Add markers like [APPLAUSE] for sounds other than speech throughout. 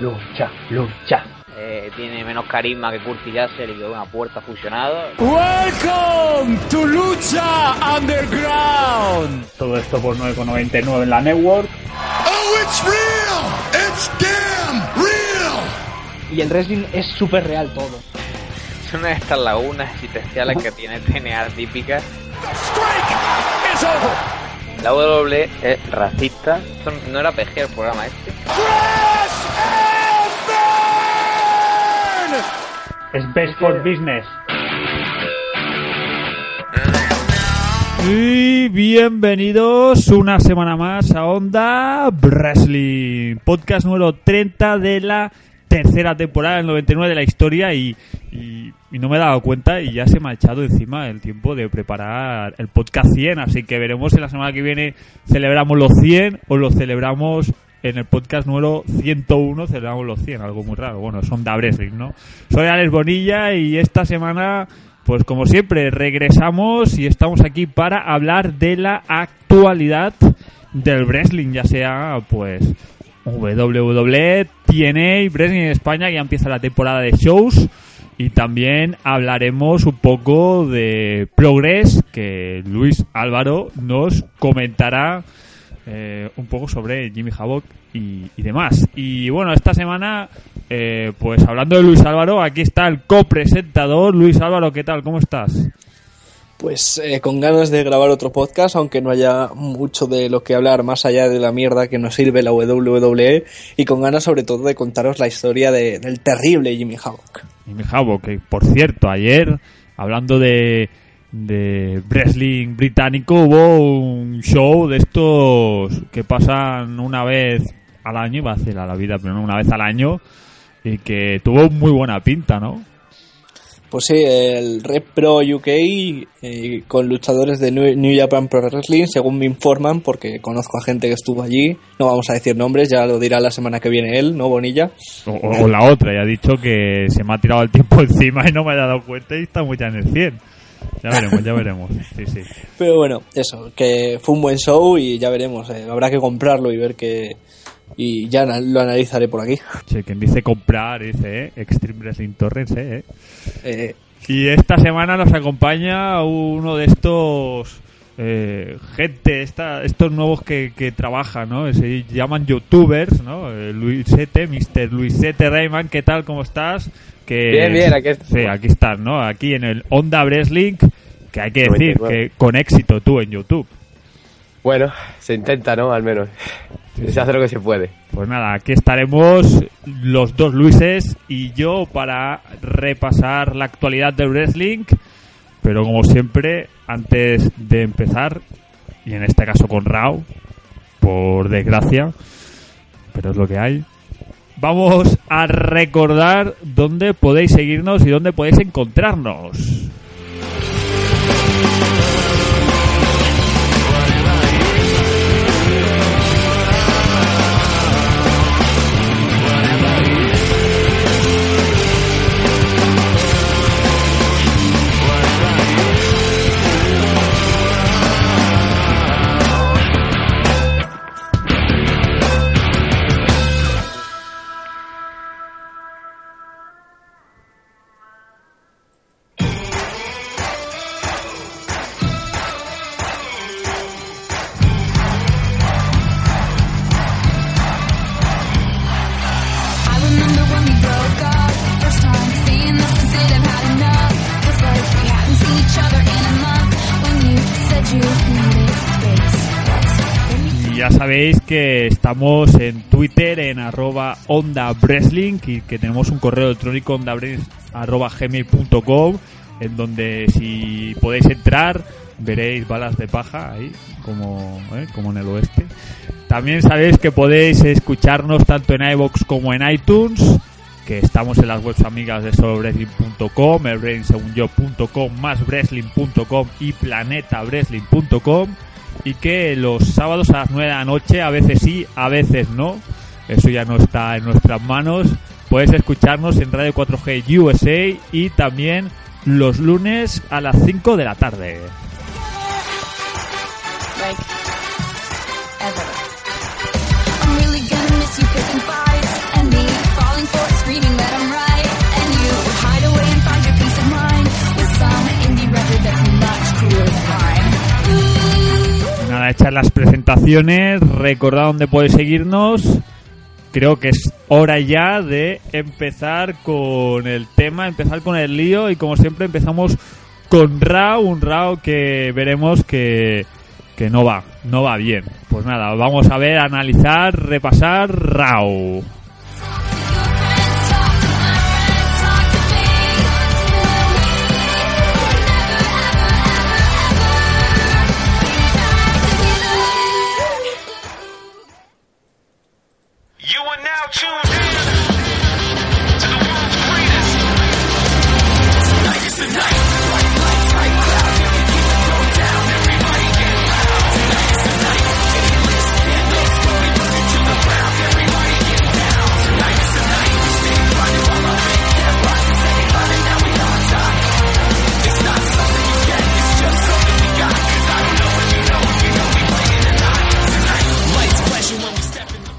lucha, lucha. Eh, tiene menos carisma que Curtis Jassel y que una puerta fusionada. Welcome to Lucha Underground. Todo esto por 9,99 en la network. Oh, it's real! It's damn real! Y el wrestling es súper real todo. Es una de estas lagunas existenciales que tiene TNA típicas. Strike is over. La WWE es racista. Esto no era PG el programa este. Es Best for Business. Y bienvenidos una semana más a Onda Wrestling, podcast número 30 de la tercera temporada, el 99 de la historia y, y- y no me he dado cuenta y ya se me ha echado encima el tiempo de preparar el podcast 100, así que veremos si la semana que viene celebramos los 100 o lo celebramos en el podcast número 101, celebramos los 100, algo muy raro, bueno, son Onda Wrestling, ¿no? Soy Alex Bonilla y esta semana... Pues como siempre, regresamos y estamos aquí para hablar de la actualidad del wrestling, ya sea pues WWE, TNA, Wrestling en España, ya empieza la temporada de shows. Y también hablaremos un poco de Progress, que Luis Álvaro nos comentará eh, un poco sobre Jimmy Havoc y, y demás. Y bueno, esta semana, eh, pues hablando de Luis Álvaro, aquí está el copresentador. Luis Álvaro, ¿qué tal? ¿Cómo estás? Pues eh, con ganas de grabar otro podcast, aunque no haya mucho de lo que hablar más allá de la mierda que nos sirve la WWE, y con ganas sobre todo de contaros la historia de- del terrible Jimmy Havoc. Jimmy Havoc, que por cierto, ayer, hablando de, de wrestling británico, hubo un show de estos que pasan una vez al año, iba a decir a la vida, pero no una vez al año, y que tuvo muy buena pinta, ¿no? Pues sí, el Red Pro UK eh, con luchadores de New Japan Pro Wrestling, según me informan, porque conozco a gente que estuvo allí. No vamos a decir nombres, ya lo dirá la semana que viene él, ¿no, Bonilla? O, la otra, ya ha dicho que se me ha tirado el tiempo [LAUGHS] encima y no me he dado cuenta y estamos ya en el 100. Ya veremos, ya veremos. Sí, sí. Pero bueno, eso, que fue un buen show y ya veremos. eh, habrá que comprarlo y ver que. Y ya lo analizaré por aquí. Che, quien dice comprar, dice, ¿eh? Extreme Wrestling Torrents, ¿eh? Eh, Y esta semana nos acompaña uno de estos eh, gente, esta, estos nuevos que, que trabajan, ¿no? Se llaman youtubers, ¿no? Eh, Luisete, Mr. Luisete Rayman, ¿qué tal? ¿Cómo estás? Que, Bien, bien, aquí estamos. Sí, aquí estás, ¿no? Aquí en el Onda Wrestling, que hay que decir 99. que con éxito tú en YouTube. Bueno, se intenta, ¿no? Al menos. Se hace lo que se puede. Pues nada, aquí estaremos los dos Luises y yo para repasar la actualidad del wrestling. Pero como siempre, antes de empezar, y en este caso con Rao, por desgracia, pero es lo que hay, vamos a recordar dónde podéis seguirnos y dónde podéis encontrarnos. Sabéis que estamos en Twitter en arroba onda y que tenemos un correo electrónico onda arroba gmail.com en donde si podéis entrar veréis balas de paja ahí como, ¿eh? como en el oeste. También sabéis que podéis escucharnos tanto en iVoox como en iTunes que estamos en las webs amigas de solowrestling.com, elwrestlingsegunyo.com, máswrestling.com y planetawrestling.com y que los sábados a las 9 de la noche, a veces sí, a veces no, eso ya no está en nuestras manos, puedes escucharnos en Radio 4G USA y también los lunes a las 5 de la tarde. like ever. I'm really gonna miss you hechas las presentaciones, recordad dónde podéis seguirnos. Creo que es hora ya de empezar con el tema, empezar con el lío y como siempre empezamos con Rao, un Rao que veremos que, que no va, no va bien. Pues nada, vamos a ver, analizar, repasar Rao.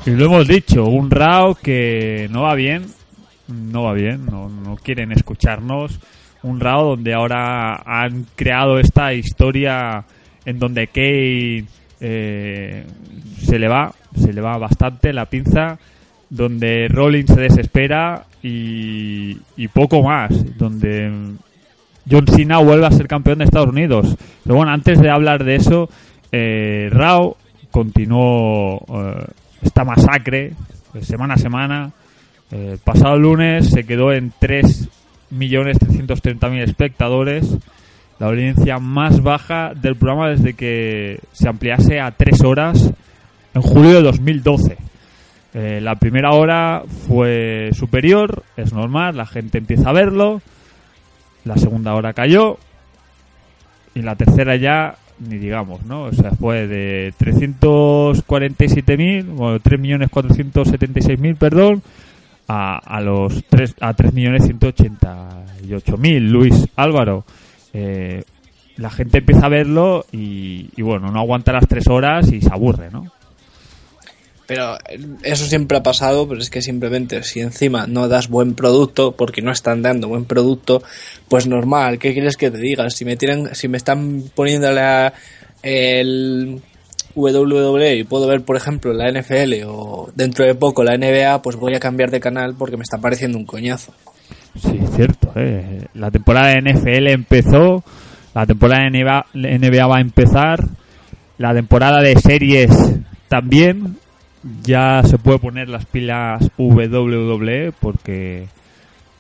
Y lo hemos dicho, un RAW que no va bien, no va bien, no, no quieren escucharnos. Un RAW donde ahora han creado esta historia en donde Kane eh, se le va, se le va bastante la pinza, donde Rollins se desespera y, y poco más, donde John Cena vuelve a ser campeón de Estados Unidos. Pero bueno, antes de hablar de eso, eh, Raw continuó eh, esta masacre eh, semana a semana. Eh, pasado lunes se quedó en 3.330.000 espectadores, la audiencia más baja del programa desde que se ampliase a 3 horas en julio de 2012. Eh, la primera hora fue superior, es normal, la gente empieza a verlo. La segunda hora cayó. Y la tercera ya, ni digamos, ¿no? O sea, fue de 347.000, bueno, 3.476.000, perdón, a, a los 3, a 3.188.000. Luis Álvaro, eh, la gente empieza a verlo y, y bueno, no aguanta las tres horas y se aburre, ¿no? Pero eso siempre ha pasado, pero es que simplemente si encima no das buen producto, porque no están dando buen producto, pues normal, ¿qué quieres que te diga? Si me tienen, si me están poniendo la, el WWE y puedo ver, por ejemplo, la NFL o dentro de poco la NBA, pues voy a cambiar de canal porque me está pareciendo un coñazo. Sí, cierto. ¿eh? La temporada de NFL empezó, la temporada de NBA, NBA va a empezar, la temporada de series también. Ya se puede poner las pilas WWE porque,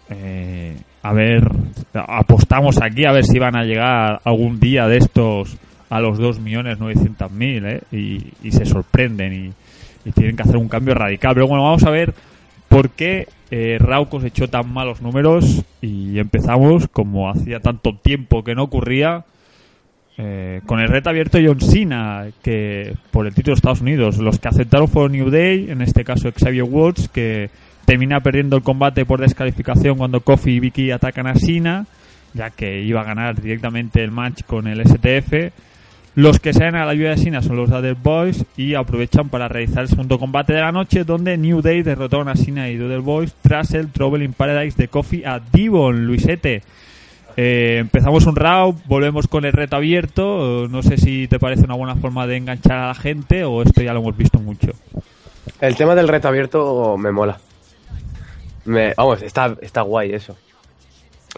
eh, a ver, apostamos aquí a ver si van a llegar algún día de estos a los 2.900.000 ¿eh? y, y se sorprenden y, tienen que hacer un cambio radical. Pero bueno, vamos a ver por qué eh, Raw cosechó tan malos números y empezamos, como hacía tanto tiempo que no ocurría, eh, con el reto abierto John Cena, que por el título de Estados Unidos. Los que aceptaron fueron New Day, en este caso Xavier Woods, que termina perdiendo el combate por descalificación cuando Kofi y Vicky atacan a Cena, ya que iba a ganar directamente el match con el STF. Los que salen a la ayuda de Cena son los Dudley Boys y aprovechan para realizar el segundo combate de la noche donde New Day derrotaron a Cena y Dudley Boys tras el Trouble in Paradise de Kofi a Devon, Luisete. Eh, empezamos un round, volvemos con el reto abierto. No sé si te parece una buena forma de enganchar a la gente o esto ya lo hemos visto mucho. El tema del reto abierto me mola. Me, vamos, está, está guay eso.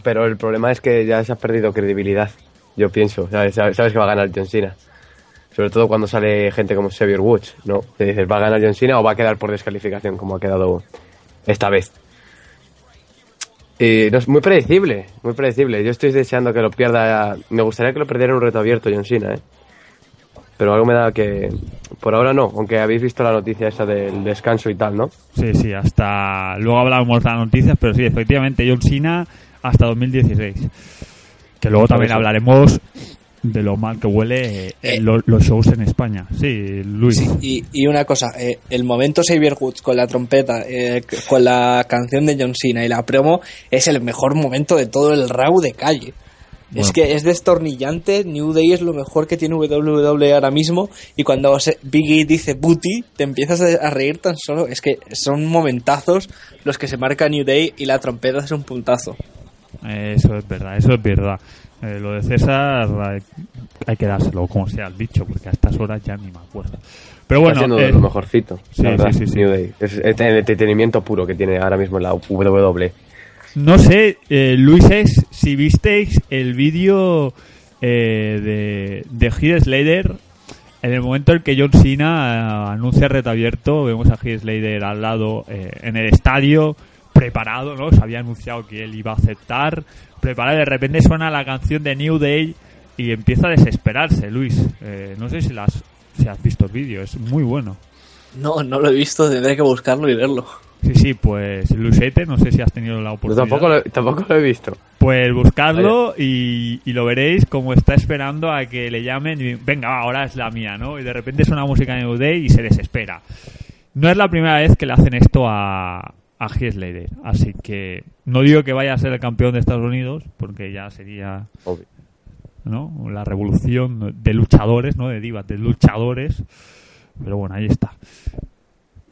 Pero el problema es que ya se ha perdido credibilidad. Yo pienso. Sabes sabes que va a ganar John Cena. Sobre todo cuando sale gente como Xavier Woods, ¿no? Te dices, ¿va a ganar John Cena o va a quedar por descalificación como ha quedado esta vez? Y no, es muy predecible, muy predecible. Yo estoy deseando que lo pierda. Me gustaría que lo perdiera un reto abierto John Cena, ¿eh? Pero algo me da que. Por ahora no, aunque habéis visto la noticia esa del descanso y tal, ¿no? Sí, sí, hasta. Luego hablamos de las noticias, pero sí, efectivamente, John Cena hasta 2016. Que luego también hablaremos de lo mal que huele eh, Eh. lo- los shows en España. Sí, Luis. Sí, y, y una cosa, eh, el momento Xavier Woods con la trompeta, con la canción de John Cena y la promo es el mejor momento de todo el Raw de calle. Bueno. Es que es destornillante, New Day es lo mejor que tiene WWE ahora mismo y cuando Biggie dice booty te empiezas a reír tan solo, es que son momentazos los que se marca New Day y la trompeta es un puntazo. Eso es verdad, eso es verdad. Eh, lo de César hay, hay que dárselo, como sea el dicho, porque a estas horas ya ni me acuerdo. Pero Está bueno, siendo eh, de lo mejorcito. sí, sí, sí. New Day. Es, es el entretenimiento puro que tiene ahora mismo la WWE. no sé, eh, Luises, si visteis el vídeo eh, de, de Heath Slater, en el momento en que John Cena eh, anuncia reta abierto, vemos a Heath Slater al lado eh, en el estadio, preparado, ¿no? Se había anunciado que él iba a aceptar, preparado, y de repente suena la canción de New Day y empieza a desesperarse, Luis. Eh, no sé si, las, si has visto el vídeo, es muy bueno. No, no lo he visto, tendré que buscarlo y verlo. Sí, sí, pues Luisete, no sé si has tenido la Yo oportunidad. tampoco lo, tampoco lo he visto. Pues buscarlo y, y lo veréis como está esperando a que le llamen y venga, ahora es la mía, ¿no? Y de repente suena música New Day y se desespera. No es la primera vez que le hacen esto a, a Heath así que no digo que vaya a ser el campeón de Estados Unidos, porque ya sería Obvio. ¿no? la revolución de luchadores, no de divas, de luchadores. Pero bueno, ahí está.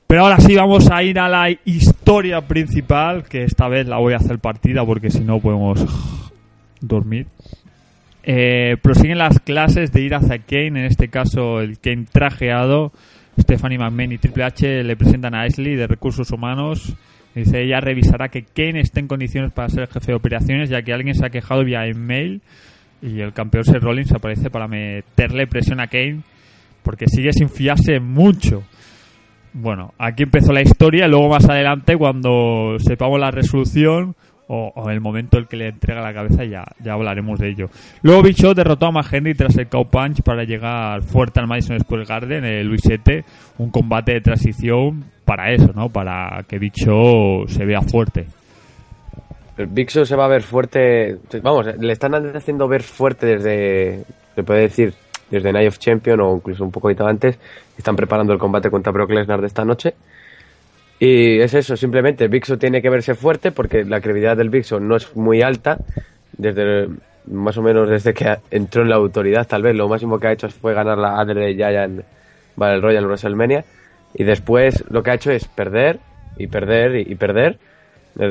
Pero ahora sí vamos a ir a la historia principal, que esta vez la voy a hacer partida porque si no podemos dormir. Eh, prosiguen las clases de ir hacia Kane, en este caso el Kane trajeado. Stephanie McMahon y Triple H le presentan a Ashley de Recursos Humanos. Dice, ella revisará que Kane esté en condiciones para ser jefe de operaciones, ya que alguien se ha quejado vía email y el campeón Seth Rollins aparece para meterle presión a Kane porque sigue sin fiarse mucho. Bueno, aquí empezó la historia luego más adelante cuando sepamos la resolución o, el momento en el que le entrega la cabeza ya, ya hablaremos de ello. Luego Big Show derrotó a McHenry tras el cow punch para llegar fuerte al Madison Square Garden, el Luis 7, un combate de transición para eso, ¿no? Para que Big se vea fuerte. El se va a ver fuerte. Vamos, le están haciendo ver fuerte desde. Se puede decir, desde Night of Champion o incluso un poquito antes. Están preparando el combate contra Brock Lesnar de esta noche. Y es eso, simplemente Big Show tiene que verse fuerte porque la credibilidad del Show no es muy alta. Desde más o menos desde que entró en la autoridad, tal vez lo máximo que ha hecho fue ganar la Adler Giant Battle Royal WrestleMania. Y después lo que ha hecho es perder y perder y, perder.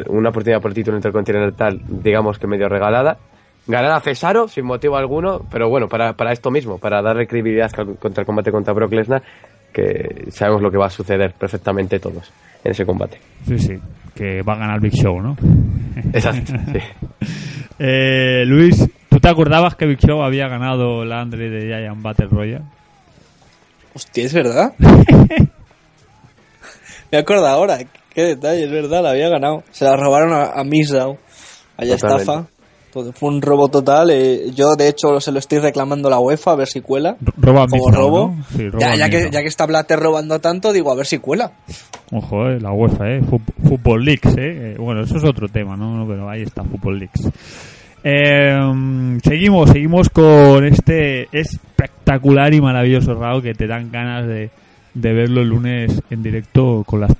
Una oportunidad por título intercontinental, digamos que medio regalada. Ganar a Cesaro sin motivo alguno, pero bueno, para, para esto mismo, para darle credibilidad contra el combate contra Brock Lesnar, que sabemos lo que va a suceder perfectamente todos en ese combate. Sí, sí, que va a ganar Big Show, ¿no? Exacto. sí. [LAUGHS] Eh, Luis, ¿tú te acordabas que Big Show había ganado la Andre de Giant Battle Royale? Hostia, ¿es verdad? [LAUGHS] Me acuerdo ahora. Qué detalle, es verdad, la había ganado. Se la robaron a, a Mizdow. Allá Totalmente. estafa. Todo- Fue un robo total. eh, yo, de hecho, se lo estoy reclamando a la UEFA a ver si cuela. Roba Como robo. ¿no? Sí, roba ya, ya, que, ya que está Blatter robando tanto, digo, a ver si cuela. Ojo, eh, la UEFA, ¿eh? Football Leaks, ¿eh? Eh, Bueno, eso es otro tema, ¿no? Pero ahí está, Football Leaks. Eh, seguimos, seguimos con este espectacular y maravilloso Raw que te dan ganas de, de verlo el lunes en directo con las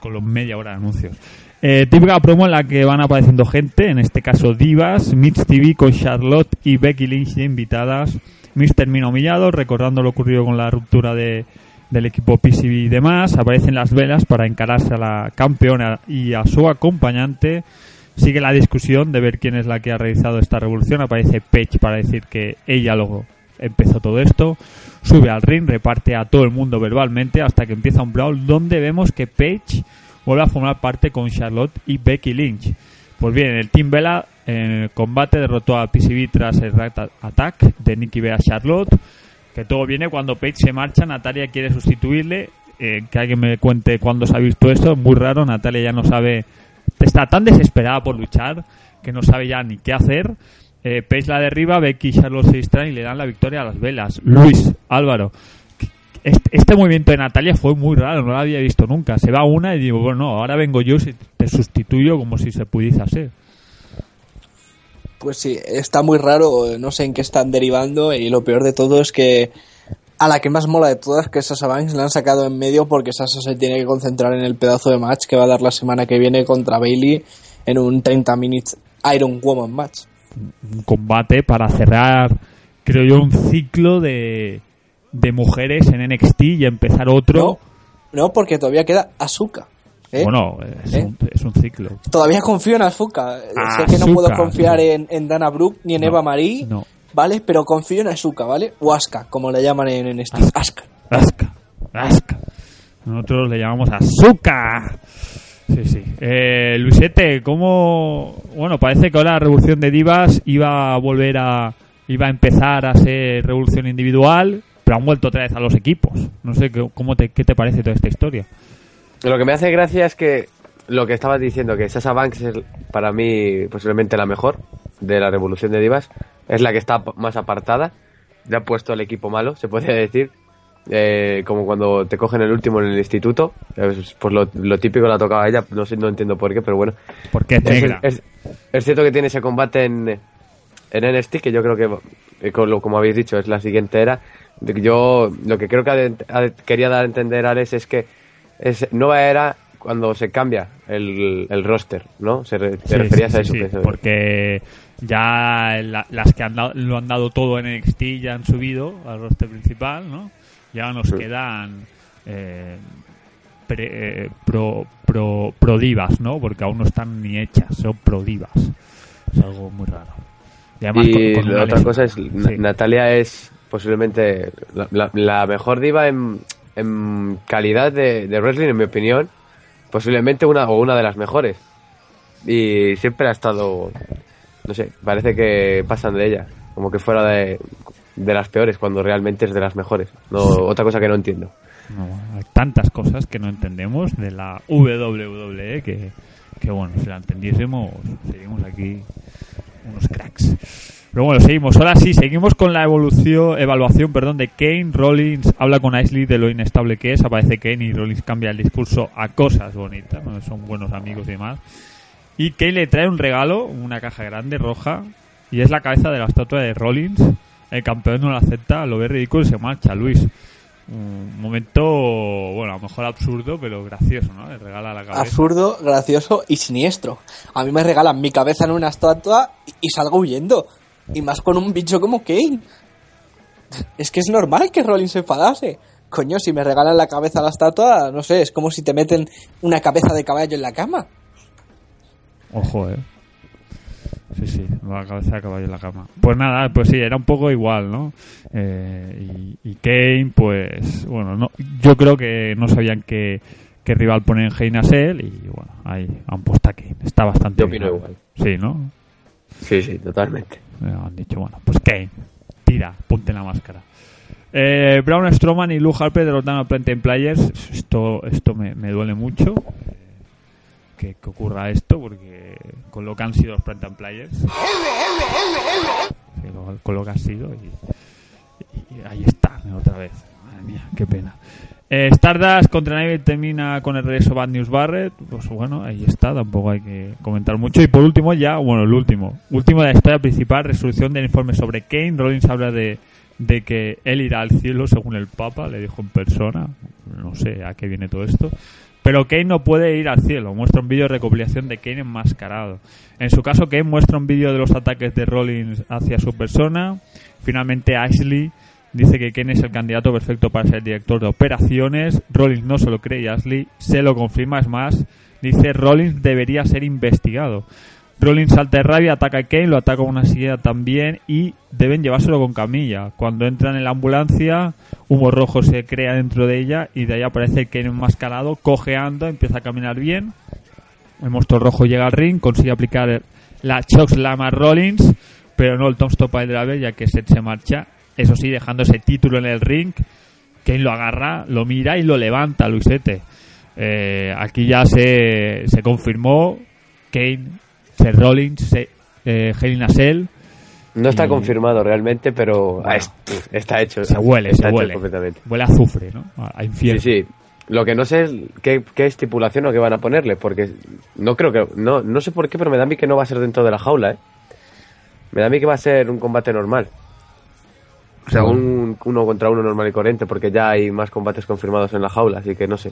con los media hora de anuncios. Eh, típica promo en la que van apareciendo gente, en este caso divas, Mitch TV con Charlotte y Becky Lynch de invitadas. Mitch termina humillado, recordando lo ocurrido con la ruptura de, del equipo PCB y demás. Aparecen las velas para encararse a la campeona y a su acompañante. Sigue la discusión de ver quién es la que ha realizado esta revolución. Aparece Paige para decir que ella lo empezó todo esto. Sube al ring, reparte a todo el mundo verbalmente hasta que empieza un brawl donde vemos que Paige vuelve a formar parte con Charlotte y Becky Lynch. Pues bien, el Team Vela en el combate derrotó a PCB tras el Rat Attack de Nikki Bea Charlotte. Que todo viene cuando Paige se marcha, Natalia quiere sustituirle. Eh, que alguien me cuente cuándo se ha visto esto, muy raro. Natalia ya no sabe, está tan desesperada por luchar que no sabe ya ni qué hacer. Eh, Paige la derriba, Becky y Charlotte se distraen y le dan la victoria a las velas. Luis, Álvaro, este, movimiento de Natalia fue muy raro, no lo había visto nunca. Se va una y digo, bueno, no, ahora vengo yo y te sustituyo como si se pudiese hacer. Pues sí, está muy raro, no sé en qué están derivando y lo peor de todo es que a la que más mola de todas, que es Sasha Banks, la han sacado en medio porque Sasha se tiene que concentrar en el pedazo de match que va a dar la semana que viene contra Bailey en un 30 minutes Iron Woman match. Un combate para cerrar, creo yo, un ciclo de, de mujeres en NXT y empezar otro. No, no, porque todavía queda Asuka. ¿Eh? Bueno, es, ¿Eh? un, es un ciclo. Todavía confío en Azuka. sé que no Asuka, puedo confiar no. en, en Dana Brooke ni en No, Eva Marie, no. ¿vale? Pero confío en Azuka, ¿vale? O Asuka, como le llaman en, Steam. Asuka. Asca, asca. Nosotros le llamamos azúcar. Sí, sí. Eh, Luisete, ¿cómo...? Bueno, parece que ahora la revolución de divas iba a volver a... Iba a empezar a ser revolución individual, pero han vuelto otra vez a los equipos. No sé qué- cómo te, qué te parece toda esta historia. Lo que me hace gracia es que lo que estabas diciendo, que Sasha Banks es para mí posiblemente la mejor de la revolución de divas, es la que está más apartada. Ya ha puesto el equipo malo, se puede decir. Eh, como cuando te cogen el último en el instituto, pues lo, lo típico la tocaba a ella, no sé, no entiendo por qué, pero bueno. Porque es negra. es- es cierto que tiene ese combate en, en NXT, que yo creo que, eh, como habéis dicho, es la siguiente era. Yo lo que creo que quería dar a entender Alex es que es nueva era cuando se cambia el, el roster, ¿no? Se re- te Sí, referías sí, a eso. sí, porque ya la- las que han dado- lo han dado todo en NXT ya han subido al roster principal, ¿no? Ya nos quedan eh, pre- eh, pro, pro, pro divas, ¿no? Porque aún no están ni hechas, son pro divas. Es algo muy raro. Y, además y con- con la otra lesión. cosa es. Natalia es posiblemente la, la- mejor diva en, calidad de, de wrestling, en mi opinión. Posiblemente una o una de las mejores. Y siempre ha estado, no sé, parece que pasan de ella. Como que fuera de, de las peores, cuando realmente es de las mejores. Otra cosa que no entiendo. Hay tantas cosas que no entendemos de la WWE que, que bueno, si la entendiésemos, seríamos aquí unos cracks. Pero bueno, seguimos. Ahora sí, seguimos con la evolución, evaluación perdón, de Kane. Rollins habla con Ashley de lo inestable que es. Aparece Kane y Rollins cambia el discurso a cosas bonitas, son buenos amigos y demás. Y Kane le trae un regalo, una caja grande, roja, y es la cabeza de la estatua de Rollins. El campeón no la acepta, lo ve ridículo y se marcha, Luis. Un momento, bueno, a lo mejor absurdo, pero gracioso, ¿no? Le regala la cabeza. Absurdo, gracioso y siniestro. A mí me regalan mi cabeza en una estatua y salgo huyendo. Y más con un bicho como Kane. Es que es normal que Rollins se enfadase. Coño, si me regalan la cabeza a la estatua, no sé, es como si te meten una cabeza de caballo en la cama. Ojo, eh. Sí, sí, la cabeza de caballo en la cama. Pues nada, pues sí, era un poco igual, ¿no? Eh, y, y Kane, pues, bueno, no, yo creo que no sabían qué, qué rival poner en Hell in a Cell y bueno, ahí han puesto a Kane. Está bastante Yo opino bien. igual. Sí, ¿no? Sí, sí, totalmente. Eh, han dicho, bueno, pues Kane, tira, ponte la máscara. Eh, Braun Strowman y Luke Harper derrotaron a Plantain Players. Esto, esto me, me duele mucho. eh, Que, que ocurra esto, porque con lo que han sido los Plantain Players. Con lo que han sido. Y, y ahí está, otra vez. Madre mía, qué pena. Eh, Stardust contra Neville termina con el regreso Bad News Barrett. Pues bueno, ahí está, tampoco hay que comentar mucho. Y por último, ya, bueno, el último. Último de la historia principal, resolución del informe sobre Kane. Rollins habla de, de que él irá al cielo según el Papa, le dijo en persona. No sé a qué viene todo esto. Pero Kane no puede ir al cielo. Muestra un vídeo de recopilación de Kane enmascarado. En su caso, Kane muestra un vídeo de los ataques de Rollins hacia su persona. Finalmente, Ashley dice que Kane es el candidato perfecto para ser director de operaciones. Rollins no se lo cree y Ashley se lo confirma. Es más, dice Rollins debería ser investigado. Rollins salta de rabia, ataca a Kane, lo ataca con una silla también y deben llevárselo con camilla. Cuando entran en la ambulancia, humo rojo se crea dentro de ella y de ahí aparece Kane enmascarado, cojeando, empieza a caminar bien. El monstruo rojo llega al ring, consigue aplicar la chokeslam a Rollins, pero no el Tom Stop de la vez ya que Seth se marcha. Eso sí, dejando ese título en el ring, Kane lo agarra, lo mira y lo levanta, Luisete. Eh, aquí ya se, se confirmó Kane, Seth Rollins, se, eh, Hell. No está Y- confirmado realmente, pero Bueno. ah, es- está hecho. Se huele, se huele. completamente. Huele a azufre, ¿no? A, a Sí, infierno. sí. Lo que no sé es qué, qué estipulación o qué van a ponerle, porque no creo que... No, no sé por qué, pero me da a mí que no va a ser dentro de la jaula, ¿eh? Me da a mí que va a ser un combate normal. O sea, un uno contra uno normal y corriente, porque ya hay más combates confirmados en la jaula, así que no sé.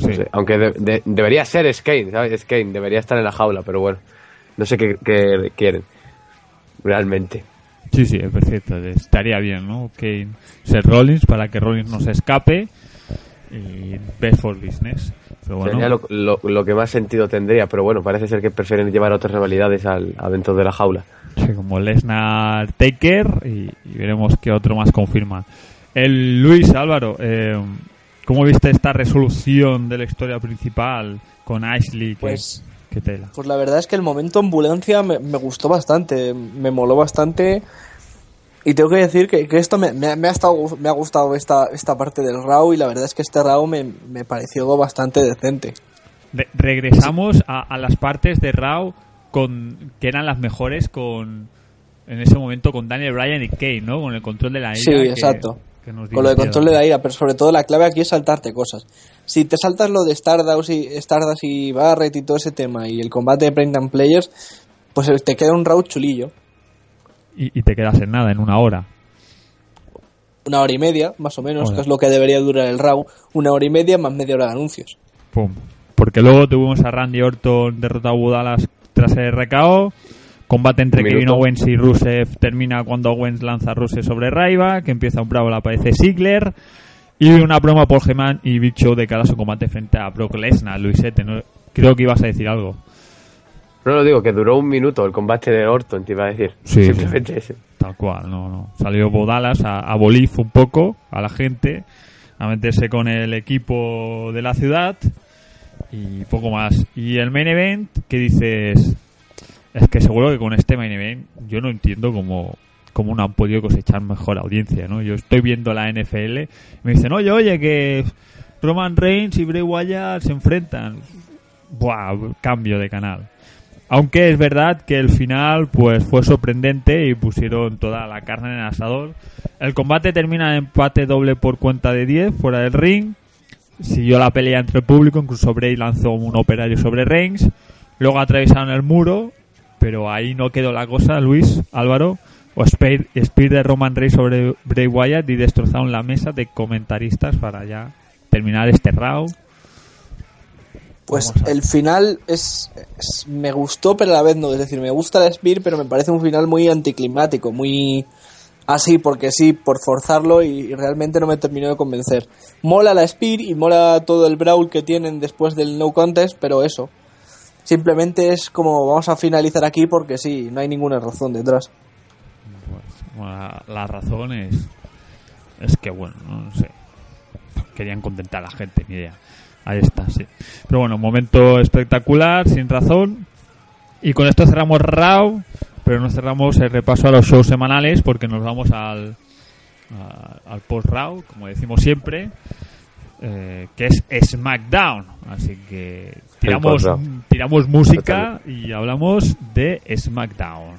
No Sí. sé. Aunque de- de- debería ser Skane, ¿sabes? Skane, debería estar en la jaula, pero bueno. No sé qué, qué quieren. Realmente. Sí, sí, es perfecto. Estaría bien, ¿no? Kane, Seth Rollins para que Rollins no se escape. y best for business. Pero bueno, Sería lo, lo- lo que más sentido tendría, pero bueno, parece ser que prefieren llevar otras rivalidades al, a dentro de la jaula. Como Lesnar Taker y, y veremos qué otro más confirma. El Luis Álvaro, eh, ¿cómo viste esta resolución de la historia principal con Ashley? ¿Qué, Pues- tela? Pues la verdad es que el momento ambulancia me, me gustó bastante, me moló bastante. Y tengo que decir que, que esto me, me ha- me ha estado, me ha gustado esta, esta parte del RAW y la verdad es que este RAW me, me pareció bastante decente. Re- regresamos a, a las partes de Raw con que eran las mejores con en ese momento con Daniel Bryan y Kane, ¿no? Con el control de la ira. Sí, que- exacto. que nos Con lo de control de la ira, pero sobre todo la clave aquí es saltarte cosas. Si te saltas lo de Stardust y, Stardust y Barrett y todo ese tema y el combate de Print and Players, pues te queda un RAW chulillo. Y, y te quedas en nada, en una hora. Una hora y media, más o menos, que es lo que debería durar el RAW. Una hora y media más media hora de anuncios. Pum. Porque luego tuvimos a Randy Orton derrotado a Budalas tras el RKO. Combate entre Kevin. Owens y Rusev termina cuando Owens lanza a Rusev sobre Raiva, que empieza un bravo, le aparece Ziggler. Y una broma por Geman y Big Show de cara a su combate frente a Brock Lesnar, Luisete. ¿no? Creo que ibas a decir algo. No lo digo, que duró un minuto el combate de Orton, te iba a decir. Sí, Simplemente ese. Tal cual, no, no. Salió Bodalas a, a Bolif un poco, a la gente, a meterse con el equipo de la ciudad y poco más. Y el main event, que dices, es que seguro que con este main event yo no entiendo cómo, cómo no han podido cosechar mejor audiencia, ¿no? Yo estoy viendo la NFL y me dicen, oye, oye, que Roman Reigns y Bray Wyatt se enfrentan. Buah, cambio de canal. Aunque es verdad que el final pues fue sorprendente y pusieron toda la carne en el asador. El combate termina en empate doble por cuenta de 10 fuera del ring. Siguió la pelea entre el público, incluso Bray lanzó un operario sobre Reigns. Luego atravesaron el muro, pero ahí no quedó la cosa, Luis, Álvaro. O Spear, Spear de Roman Reigns sobre Bray Wyatt y destrozaron la mesa de comentaristas para ya terminar este round. Pues el final es, es- Me gustó, pero a la vez no. Es decir, me gusta el Spear, pero me parece un final muy anticlimático, muy. Así, porque sí, por forzarlo y, realmente no me terminó de convencer. Mola la Spear y mola todo el brawl que tienen después del no contest, pero eso. Simplemente es como vamos a finalizar aquí porque sí, no hay ninguna razón detrás. Pues, la razón es, es que, bueno, no sé. Querían contentar a la gente, ni idea. Ahí está, sí. Pero bueno, momento espectacular, sin razón. Y con esto cerramos Raw, pero no cerramos el repaso a los shows semanales porque nos vamos al, a- al post-Raw, como decimos siempre, eh, que es SmackDown. Así que tiramos, tiramos música y hablamos de SmackDown.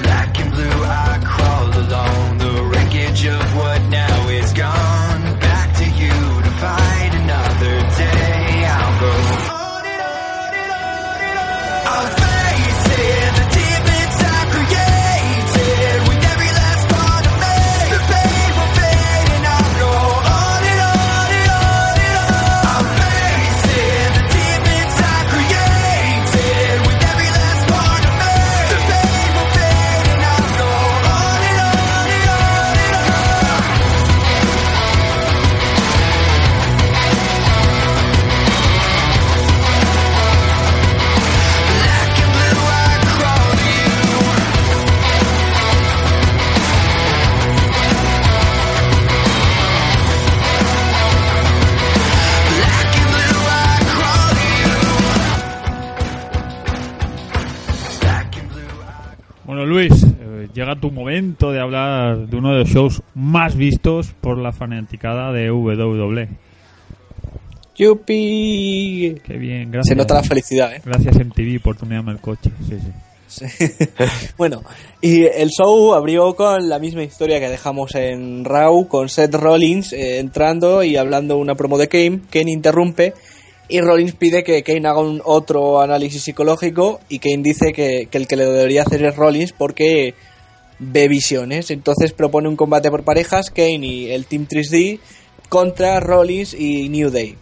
Black and blue, I crawl along the wreckage of what now is gone. Back to you to fight los shows más vistos por la fanaticada de WWE. ¡Yupi! Qué bien, gracias. Se nota la felicidad, ¿eh? Gracias MTV por tunearme el coche. Sí, sí. Sí. [LAUGHS] bueno, y el show abrió con la misma historia que dejamos en Raw, con Seth Rollins eh, entrando y hablando una promo de Kane. Kane interrumpe y Rollins pide que Kane haga un otro análisis psicológico y Kane dice que, que el que le debería hacer es Rollins porque ve visiones. Entonces propone un combate por parejas, Kane y el Team 3D contra Rollins y New Day.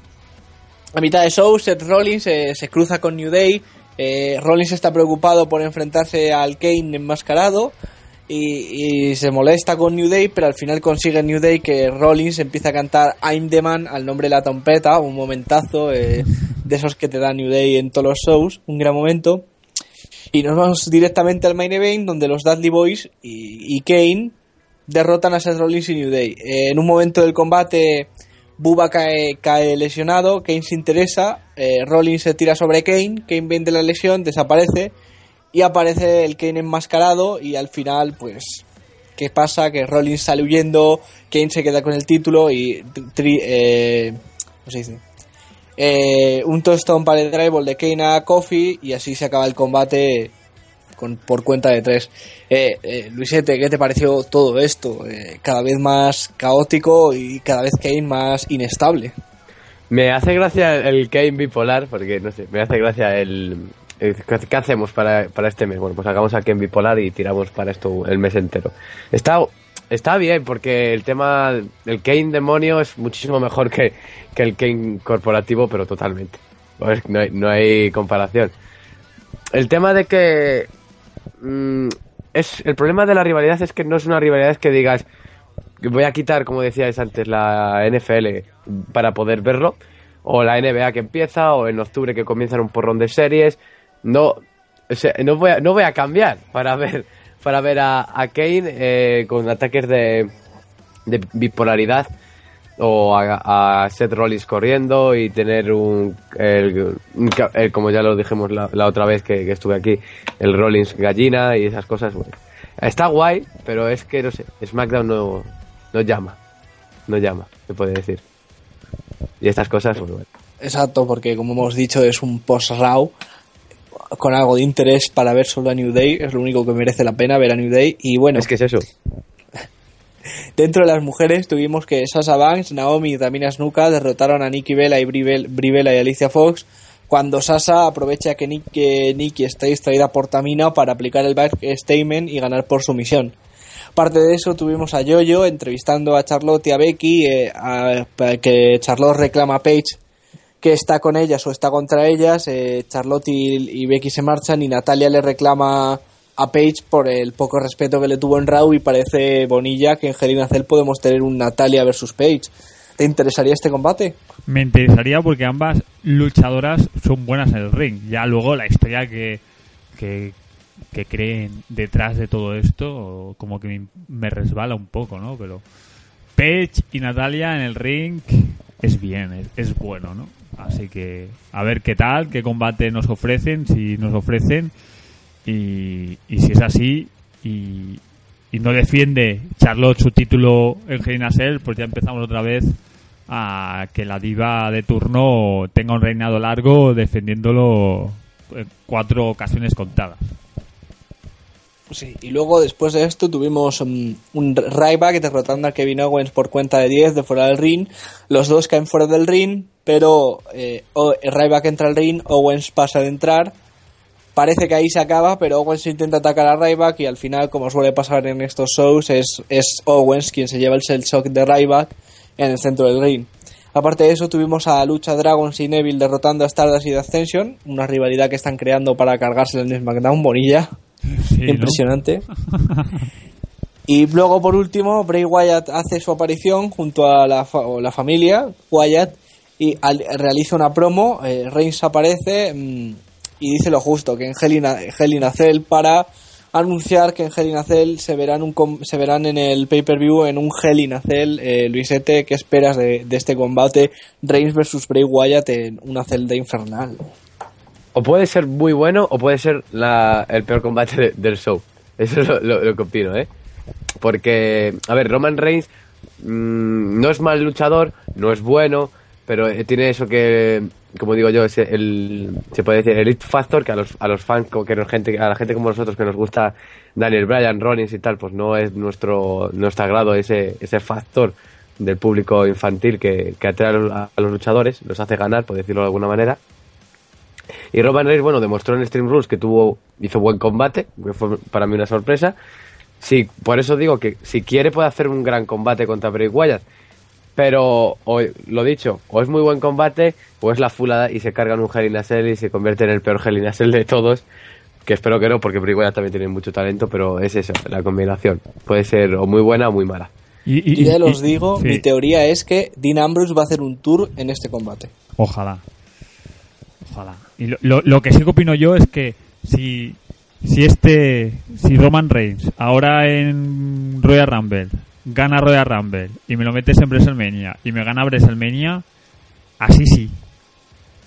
A mitad de show, Seth Rollins eh, se cruza con New Day, Eh, Rollins está preocupado por enfrentarse al Kane enmascarado y, se molesta con New Day, pero al final consigue New Day que Rollins empieza a cantar I'm the Man al nombre de la trompeta, un momentazo eh, de esos que te da New Day en todos los shows, un gran momento. Y nos vamos directamente al main event donde los Dudley Boys y, y Kane derrotan a Seth Rollins y New Day. Eh, en un momento del combate, Bubba cae, cae lesionado, Kane se interesa, eh, Rollins se tira sobre Kane, Kane vende la lesión, desaparece y aparece el Kane enmascarado y al final, pues, ¿qué pasa? Que Rollins sale huyendo, Kane se queda con el título y... tri- eh, ¿Cómo se dice? Eh, un tostón para el drive de Kane a Kofi y así se acaba el combate con, por cuenta de tres. Eh, eh, Luisete, ¿qué te pareció todo esto? Eh, cada vez más caótico y cada vez Kane más inestable. Me hace gracia el Kane bipolar, porque no sé, me hace gracia el. ¿Qué hacemos para, para este mes? Bueno, pues hagamos a Kane bipolar y tiramos para esto el mes entero. Está, está bien, porque el tema. El Kane demonio es muchísimo mejor que, que el Kane corporativo, pero totalmente. No, hay, no hay comparación. El tema de que. mm, es, el problema de la rivalidad es que no es una rivalidad que digas voy a quitar, como decíais antes, la NFL para poder verlo, o la NBA que empieza, o en octubre que comienzan un porrón de series. No, o sea, no, voy, a, no voy a cambiar para [LAUGHS] ver, para ver a, a Kane eh, con ataques de, bipolaridad o a, a Seth Rollins corriendo y tener un, el- como ya lo dijimos la, la otra vez que, que estuve aquí, el Rollins gallina y esas cosas. Bueno, está guay, pero es que no sé, SmackDown no, no llama, no llama, se puede decir. Y estas cosas, pues bueno. Exacto, porque como hemos dicho es un post-raw con algo de interés para ver solo a New Day, es lo único que merece la pena ver a New Day y bueno, Es que es eso. [LAUGHS] dentro de las mujeres tuvimos que Sasha Banks, Naomi y Tamina Snuka derrotaron a Nikki Bella y Bella y Alicia Fox cuando Sasha aprovecha que, Nick, que Nikki está distraída por Tamina para aplicar el back statement y ganar por sumisión. Aparte de eso, tuvimos a Yoyo entrevistando a Charlotte y a Becky, eh, a- que Charlotte reclama a Paige que está con ellas o está contra ellas. eh, Charlotte y, Becky se marchan y Natalia le reclama a Paige por el poco respeto que le tuvo en Raw y parece Bonilla que en Hell in a Cell podemos tener un Natalia versus Paige. ¿Te interesaría este combate? Me interesaría porque ambas luchadoras son buenas en el ring. Ya luego la historia que, que, creen detrás de todo esto, como que me, resbala un poco, ¿no? Pero Paige y Natalia en el ring es bien, es bueno, ¿no? Así que a ver qué tal, qué combate nos ofrecen, si nos ofrecen y, si es así y, no defiende Charlotte su título en Hell in a Cell, pues ya empezamos otra vez a que la diva de turno tenga un reinado largo defendiéndolo en cuatro ocasiones contadas. Sí, y luego después de esto tuvimos mm, un Ryback derrotando a Kevin Owens por cuenta de 10 de fuera del ring. Los dos caen fuera del ring, pero eh, Ryback entra al ring, Owens pasa de entrar. Parece que ahí se acaba, pero Owens intenta atacar a Ryback y al final, como suele pasar en estos shows, es, es Owens quien se lleva el cell shock de Ryback en el centro del ring. Aparte de eso, tuvimos a Lucha Dragons y Neville derrotando a Stardust y The Ascension, una rivalidad que están creando para cargarse el SmackDown, Bonilla. Sí, ¿no? Impresionante. [LAUGHS] Y luego, por último, Bray Wyatt hace su aparición junto a la, fa- la familia Wyatt y al- realiza una promo. eh, Reigns aparece mm, y dice lo justo, que en Hell in a, a para anunciar que en Hell in a se verán, se verán en el pay-per-view en un Hell in a. Eh, Luisete, ¿qué esperas de, este combate Reigns versus Bray Wyatt en una celda infernal? O puede ser muy bueno o puede ser el peor combate de- del show. Eso es lo, lo- lo que opino, ¿eh? Porque, a ver, Roman Reigns mm, no es mal luchador, no es bueno, pero eh, tiene eso que, como digo yo, ese, el, se puede decir, el it factor que a los, a los fans, que nos, gente, a la gente como nosotros que nos gusta Daniel Bryan, Rollins y tal, pues no es nuestro, nuestro agrado ese, ese factor del público infantil que, que atrae a los, a los luchadores, los hace ganar, por decirlo de alguna manera. Y Roman Reigns, bueno, demostró en Stream Rules que tuvo, hizo buen combate, que fue para mí una sorpresa. Sí, por eso digo que si quiere puede hacer un gran combate contra Bray Wyatt. Pero, o, lo dicho, o es muy buen combate, o es la fulada y se cargan un Hell in a Cell y se convierte en el peor Hell in a Cell de todos. Que espero que no, porque Wyatt también tiene mucho talento, pero es eso, la combinación. Puede ser o muy buena o muy mala. Y, Yo ya los digo, sí. mi teoría es que Dean Ambrose va a hacer un tour en este combate. Ojalá. Ojalá. Y lo, lo- lo que sí que opino yo es que si, si este, si Roman Reigns ahora en Royal Rumble gana Royal Rumble y me lo metes en WrestleMania y me gana WrestleMania, así sí.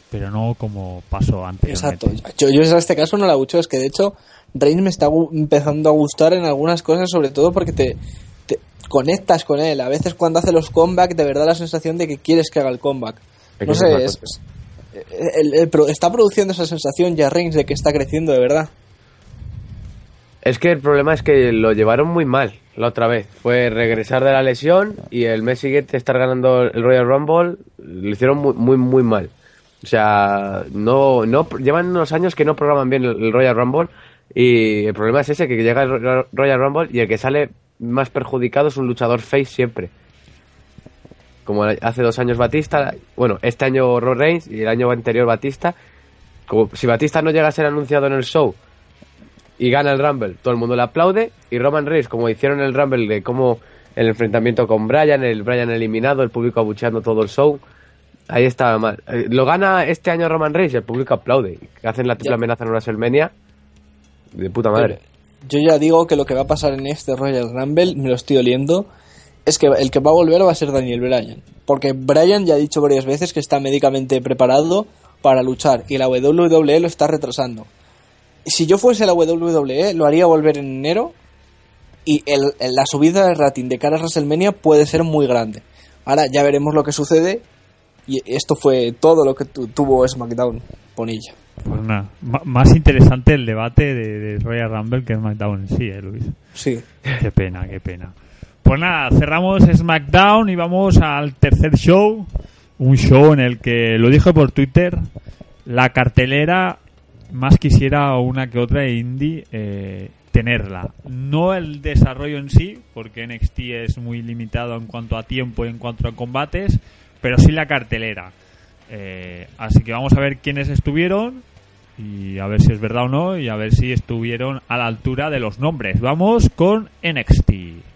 Pero no como pasó antes. Exacto. Yo, yo en este caso no la bucho, es que de hecho Reigns me está empezando a gustar en algunas cosas, sobre todo porque te, te conectas con él. A veces cuando hace los comeback, de verdad la sensación de que quieres que haga el comeback. No sé, es es- el- está produciendo esa sensación ya Reigns de que está creciendo de verdad. Es que el problema es que lo llevaron muy mal la otra vez. Fue regresar de la lesión y el mes siguiente estar ganando el Royal Rumble. Lo hicieron muy, muy, muy mal. O sea, no, no llevan unos años que no programan bien el, Royal Rumble. Y el problema es ese, que llega el Ro- Royal Rumble y el que sale más perjudicado es un luchador face siempre. Como hace dos años Batista, bueno, este año Roman Reigns y el año anterior Batista. Como si Batista no llega a ser anunciado en el show y gana el Rumble, todo el mundo le aplaude y Roman Reigns, como hicieron el Rumble de cómo el enfrentamiento con Bryan, el Bryan eliminado, el público abucheando todo el show, ahí estaba mal. Eh, Lo gana este año Roman Reigns y el público aplaude. Hacen la triple Ya. amenaza en WrestleMania de puta madre. Yo ya digo que lo que va a pasar en este Royal Rumble, me lo estoy oliendo, es que el que va a volver va a ser Daniel Bryan. Porque Bryan ya ha dicho varias veces que está médicamente preparado para luchar y la WWE lo está retrasando. Si yo fuese la WWE, lo haría volver en enero y el, el- la subida de rating de cara a WrestleMania puede ser muy grande. Ahora ya veremos lo que sucede y esto fue todo lo que tu- tuvo SmackDown, Ponilla. Pues nada, más interesante el debate de, de Royal Rumble que SmackDown en sí, eh, Luis. Sí. Qué pena, qué pena. Pues nada, cerramos SmackDown y vamos al tercer show. Un show en el que, lo dije por Twitter, la cartelera más quisiera una que otra indie eh, tenerla. No el desarrollo en sí, porque NXT es muy limitado en cuanto a tiempo y en cuanto a combates, pero sí la cartelera. Eh, así que vamos a ver quiénes estuvieron y a ver si es verdad o no y a ver si estuvieron a la altura de los nombres. Vamos con NXT.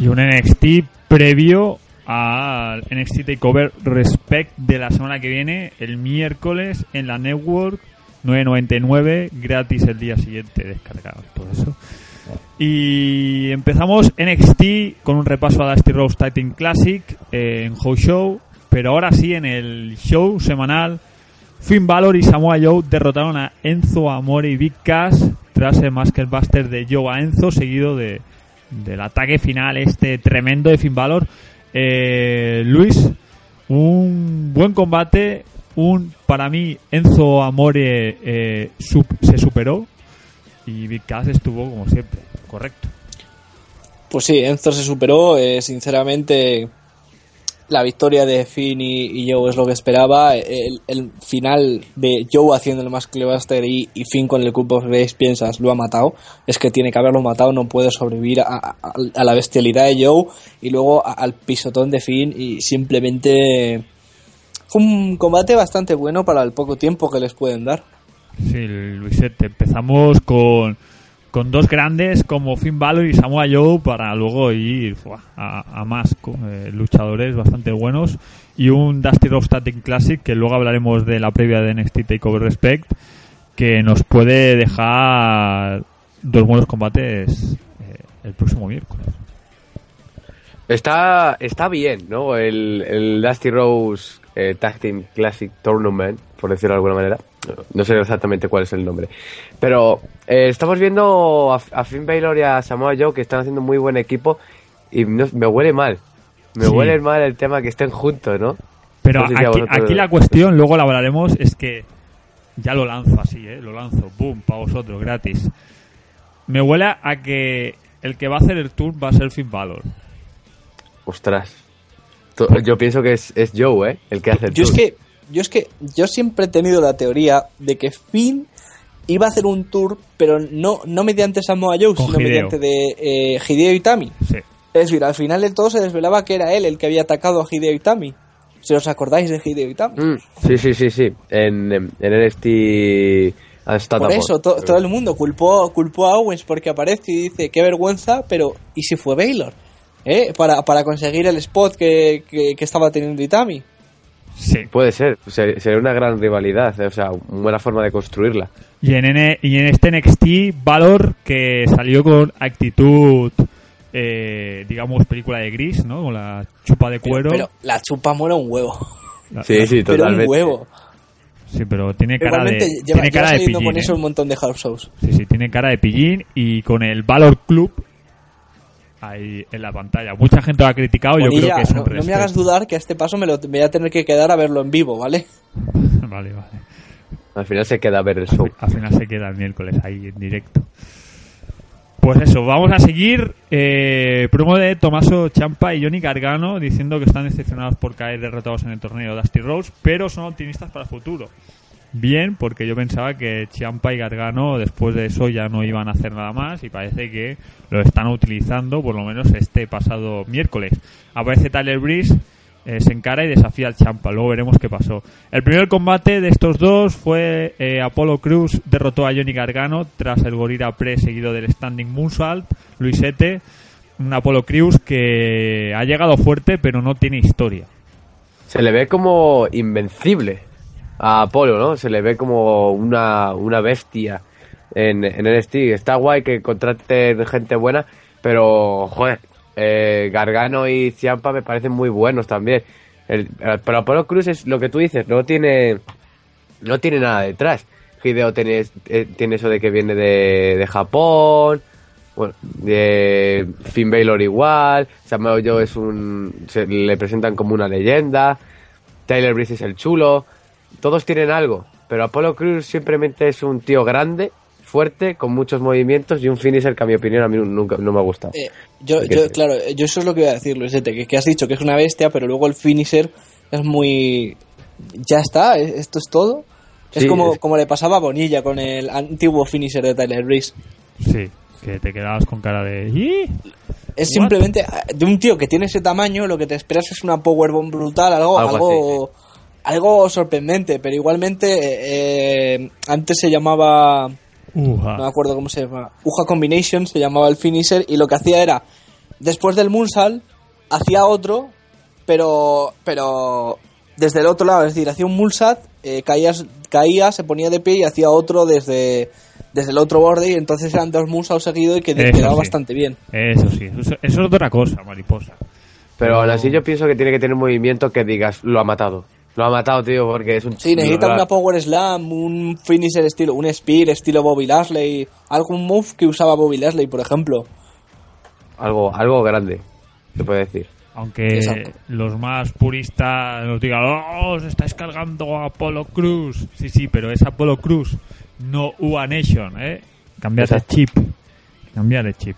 Y un NXT previo al NXT Takeover Respect de la semana que viene, el miércoles en la Network 9.99, gratis el día siguiente, descargado todo eso. Y empezamos NXT con un repaso a Dusty Rose Titan Classic eh, en House Show, pero ahora sí en el show semanal Finn Balor y Samoa Joe derrotaron a Enzo Amore y Big Cass tras el Masker Buster de Joe a Enzo, seguido de, del ataque final este tremendo de Finn Balor. Eh, Luis, un buen combate, un para mí Enzo Amore eh, se superó y Big Cass estuvo como siempre, correcto. Pues sí, Enzo se superó. eh, sinceramente, la victoria de Finn y, Joe es lo que esperaba. El, final de Joe haciendo el Buster y, y Finn con el Cup of Grace, piensas, lo ha matado. Es que tiene que haberlo matado, no puede sobrevivir a, la bestialidad de Joe y luego al pisotón de Finn. Y simplemente fue un combate bastante bueno para el poco tiempo que les pueden dar. Sí, Luisete, empezamos con, con dos grandes como Finn Balor y Samoa Joe para luego ir a, a más eh, luchadores bastante buenos y un Dusty Rhodes Static Classic que luego hablaremos de la previa de NXT TakeOver Respect que nos puede dejar dos buenos combates eh, el próximo miércoles. Está, está bien, ¿no? El, el Dusty Rose eh, Tag Team Classic Tournament, por decirlo de alguna manera. No sé exactamente cuál es el nombre. Pero eh, estamos viendo a, a Finn Balor y a Samoa Joe que están haciendo muy buen equipo y no- me huele mal. Me Sí. huele mal el tema que estén juntos, ¿no? Pero No sé si a aquí, vosotros- aquí la cuestión, luego la hablaremos, es que ya lo lanzo así, ¿eh? Lo lanzo, boom, para vosotros, gratis. Me huele a que el que va a hacer el tour va a ser Finn Balor. Ostras. Yo pienso que es, es Joe, ¿eh? El que hace el Yo es tour. que, yo es que, yo siempre he tenido la teoría de que Finn iba a hacer un tour, pero no, no mediante Samoa Joe, sino Hideo. mediante de eh, Hideo Itami. Sí. Es decir, al final de todo se desvelaba que era él el que había atacado a Hideo Itami. Si os acordáis de Hideo Itami. Mm, sí, sí, sí, sí. En, en, en NXT Unstoppable. Por eso, to- todo el mundo culpó, culpó a Owens porque aparece y dice, qué vergüenza, pero ¿y si fue Baylor? ¿Eh? Para, para conseguir el spot que, que, que estaba teniendo Itami. Sí. Puede ser. Ser- Sería una gran rivalidad. O sea, una buena forma de construirla. Y en, N- y en este NXT, Valor que salió con actitud, eh, digamos, película de gris, ¿no? Con la chupa de Pero, cuero. pero la chupa mola un huevo. La- Sí, la- sí, Pero un totalmente. huevo. Sí, pero tiene cara Igualmente de, lleva, tiene lleva cara de pillín. con eso ¿eh? un montón de house shows. Sí, sí, tiene cara de pillín y con el Valor Club ahí en la pantalla. Mucha gente lo ha criticado, yo creo que es un no, no me respeto. hagas dudar que a este paso me lo voy a tener que quedar a verlo en vivo, ¿vale? [LAUGHS] Vale, vale. Al final se queda a ver el show. Al final se queda el miércoles ahí en directo. Pues eso, vamos a seguir. Eh, promo de Tomaso Champa y Johnny Gargano diciendo que están decepcionados por caer derrotados en el torneo Dusty Rose, pero son optimistas para el futuro. Bien, porque yo pensaba que Champa y Gargano después de eso ya no iban a hacer nada más y parece que lo están utilizando por lo menos este pasado miércoles. Aparece Tyler Breeze, eh, se encara y desafía al Champa. Luego veremos qué pasó. El primer combate de estos dos fue eh, Apollo Cruz derrotó a Johnny Gargano tras el Gorilla Press seguido del Standing Moonsault. Luisete, un Apollo Cruz que ha llegado fuerte pero no tiene historia. Se le ve como invencible a Apolo, ¿no? Se le ve como una, una bestia en, en NXT. Está guay que contraten gente buena, pero, joder, eh, Gargano y Ciampa me parecen muy buenos también. Eh, pero Apolo Cruz es lo que tú dices, no tiene, no tiene nada detrás. Hideo tiene, eh, tiene eso de que viene de, de Japón. Bueno, de Finn Balor igual. Samoa Joe es un. Se le presentan como una leyenda. Tyler Breeze es el chulo. Todos tienen algo. Pero Apollo Cruz simplemente es un tío grande, fuerte, con muchos movimientos y un finisher que a mi opinión a mí nunca no me ha gustado. Eh, yo, ¿Qué yo, claro, yo eso es lo que iba a decir, Luisete, que, que has dicho que es una bestia, pero luego el finisher es muy... Ya está, ¿eh? esto es todo. Es Sí, como, es- como le pasaba a Bonilla con el antiguo finisher de Tyler Breeze. Sí, que te quedabas con cara de... "¿Y?". Es simplemente de un tío que tiene ese tamaño, lo que te esperas es una powerbomb brutal, algo, Algo algo, algo sorprendente, pero igualmente eh, eh, antes se llamaba Uja. no me acuerdo cómo se llama. Uja Combination se llamaba el finisher y lo que hacía era, después del Moonsault, hacía otro, pero pero desde el otro lado, es decir, hacía un Moonsault, eh, caía, caía, se ponía de pie y hacía otro desde, desde el otro borde y entonces eran dos Moonsaults seguidos y que Eso quedaba sí. bastante bien. Eso sí, eso, eso es otra cosa, mariposa. Pero aún así yo pienso que tiene que tener un movimiento que digas, lo ha matado. Lo ha matado, tío, porque es un... Sí, necesita una Power Slam, un finisher estilo, un Spear estilo Bobby Lashley, algún move que usaba Bobby Lashley, por ejemplo. Algo, algo grande, se puede decir. Aunque Exacto. los más puristas nos digan, oh, os estáis cargando a Apollo Cruz. Sí, sí, pero es Apollo Cruz, no UA Nation, ¿eh? Cambiar de Exacto. chip. Cambiar de chip.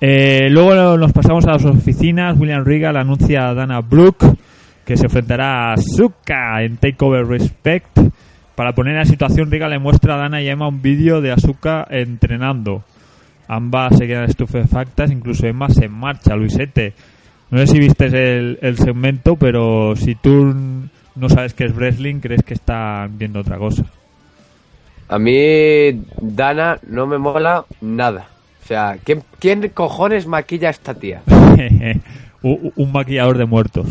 Eh, luego nos pasamos a las oficinas. William Regal anuncia a Dana Brooke que se enfrentará a Asuka en Takeover Respect. Para poner en la situación, Regal le muestra a Dana y a Emma un vídeo de Asuka entrenando. Ambas se quedan estupefactas, incluso Emma se marcha, Luisete. No sé si viste el, el segmento, pero si tú no sabes qué es wrestling, crees que están viendo otra cosa. A mí, Dana no me mola nada. O sea, ¿quién, quién cojones maquilla a esta tía? [LAUGHS] un, un maquillador de muertos.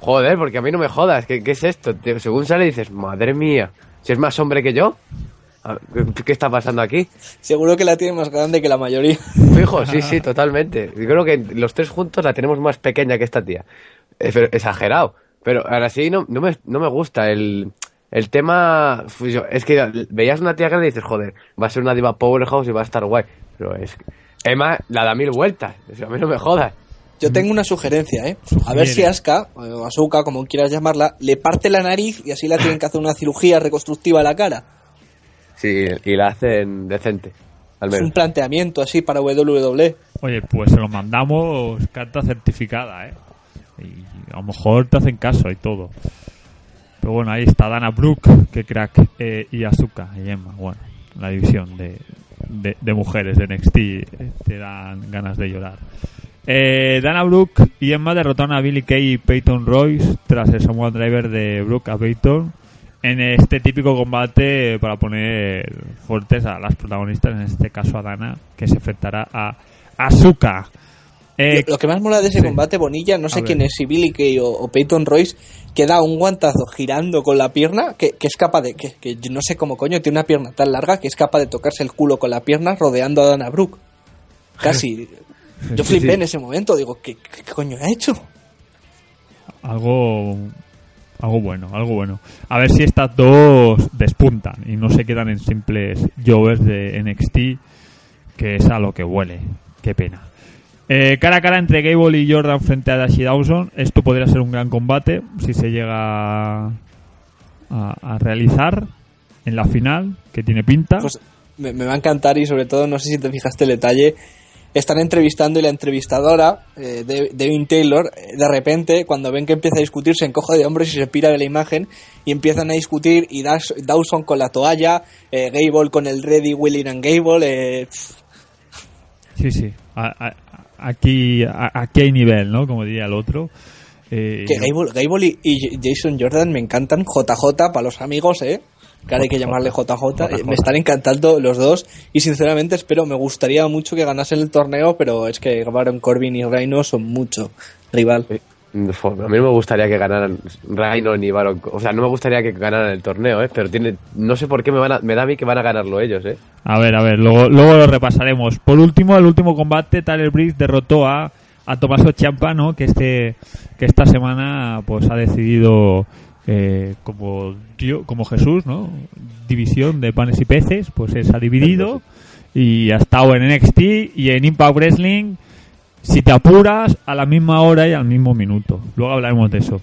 Joder, porque a mí no me jodas. ¿Qué, qué es esto? tío? Según sale dices, madre mía, si es más hombre que yo. ¿Qué, qué está pasando aquí? Seguro que la tiene más grande que la mayoría. Fijo, sí, sí, [LAUGHS] totalmente. Yo creo que los tres juntos la tenemos más pequeña que esta tía. Eh, pero exagerado. Pero ahora sí no, no, me, no me gusta el, el tema. pues Es que veías una tía grande y dices, joder, va a ser una diva powerhouse y va a estar guay. Pero es. Emma la da mil vueltas. A mí no me jodas. Yo tengo una sugerencia, ¿eh? A ver si Asuka, o Asuka, como quieras llamarla, le parte la nariz y así la tienen que hacer una cirugía reconstructiva a la cara. Sí, y la hacen decente, al Es un planteamiento así para. WWE. Oye, pues se lo mandamos carta certificada, ¿eh? Y a lo mejor te hacen caso y todo. Pero bueno, ahí está Dana Brooke, que crack, eh, y Asuka, y Emma. Bueno, la división de, de, de mujeres de NXT eh, te dan ganas de llorar. Eh, Dana Brooke y Emma derrotaron a Billy Kay y Peyton Royce tras el Samoa Driver de Brooke a Peyton en este típico combate para poner fuertes a las protagonistas, en este caso a Dana, que se enfrentará a Asuka. Eh, Lo que más mola de ese sí. combate, Bonilla, no sé quién es, si Billy Kay o, o Peyton Royce, que da un guantazo girando con la pierna, que, que es capaz de, que, que yo no sé cómo coño, tiene una pierna tan larga que es capaz de tocarse el culo con la pierna rodeando a Dana Brooke. Casi. [LAUGHS] Yo Sí, flipé sí. en ese momento, digo, ¿qué, qué, qué coño ha hecho? algo algo bueno, algo bueno. A ver si estas dos despuntan y no se quedan en simples jovers de NXT, que es a lo que huele. Qué pena. Eh, cara a cara entre Gable y Jordan frente a Dashi Dawson. Esto podría ser un gran combate si se llega a, a realizar en la final, que tiene pinta. Pues me, me va a encantar y sobre todo, no sé si te fijaste el detalle, están entrevistando y la entrevistadora, eh, de- Devin Taylor, eh, de repente, cuando ven que empieza a discutir, se encoge de hombros y se pira de la imagen y empiezan a discutir y Das- Dawson con la toalla, eh, Gable con el Ready, Willing and Gable, eh, Sí, sí. A- a- aquí, a- aquí hay nivel, ¿no? Como diría el otro. Eh, que Gable, Gable y, y Jason Jordan me encantan, JJ para los amigos, eh. Que ahora hay que llamarle JJ. eh, Me están encantando los dos. Y sinceramente espero, me gustaría mucho que ganasen el torneo, pero es que Baron Corbin y Reino son mucho rival. Sí. A mí no me gustaría que ganaran Rhino ni Baron. O sea, no me gustaría que ganaran el torneo, ¿eh? Pero tiene, no sé por qué me, van a- me da a mí que van a ganarlo ellos, ¿eh? A ver, a ver, luego, luego lo repasaremos. Por último, el último combate, Tyler Breeze derrotó a, a Tomaso Ciampa, ¿no? Que este que esta semana pues ha decidido eh, como como Jesús, ¿no? División de panes y peces, pues se ha dividido y ha estado en NXT y en Impact Wrestling si te apuras a la misma hora y al mismo minuto. Luego hablaremos de eso.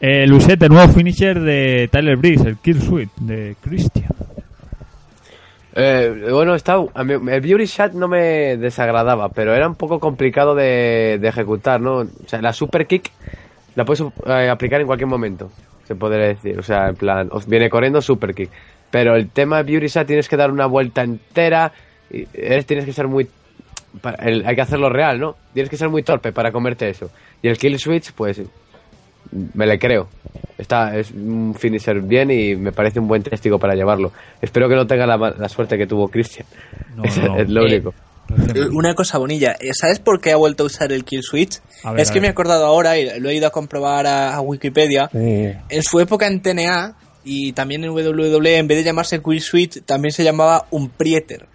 Eh, Lucette, el nuevo finisher de Tyler Breeze, el Kill Suite de Christian. Eh, bueno, está, el Beauty Shot no me desagradaba, pero era un poco complicado de, de ejecutar, ¿no? O sea, la Super Kick la puedes eh, aplicar en cualquier momento, se podría decir. O sea, en plan, os viene corriendo Super Kick. Pero el tema de Beauty Shot tienes que dar una vuelta entera, y eres, tienes que ser muy... para- el- hay que hacerlo real, ¿no? Tienes que ser muy torpe para comerte eso. Y el Kill Switch, pues, me le creo. Está, es un finisher bien y me parece un buen testigo para llevarlo. Espero que no tenga la, la suerte que tuvo Christian. No, es, no, no. [LAUGHS] es lo Eh, único. Una cosa bonilla, eh, ¿sabes por qué ha vuelto a usar el Kill Switch? Ver, es que ver. me he acordado ahora y lo he ido a comprobar a, a Wikipedia. En su época en TNA y también en WWE, en vez de llamarse Kill Switch, también se llamaba un Prieter.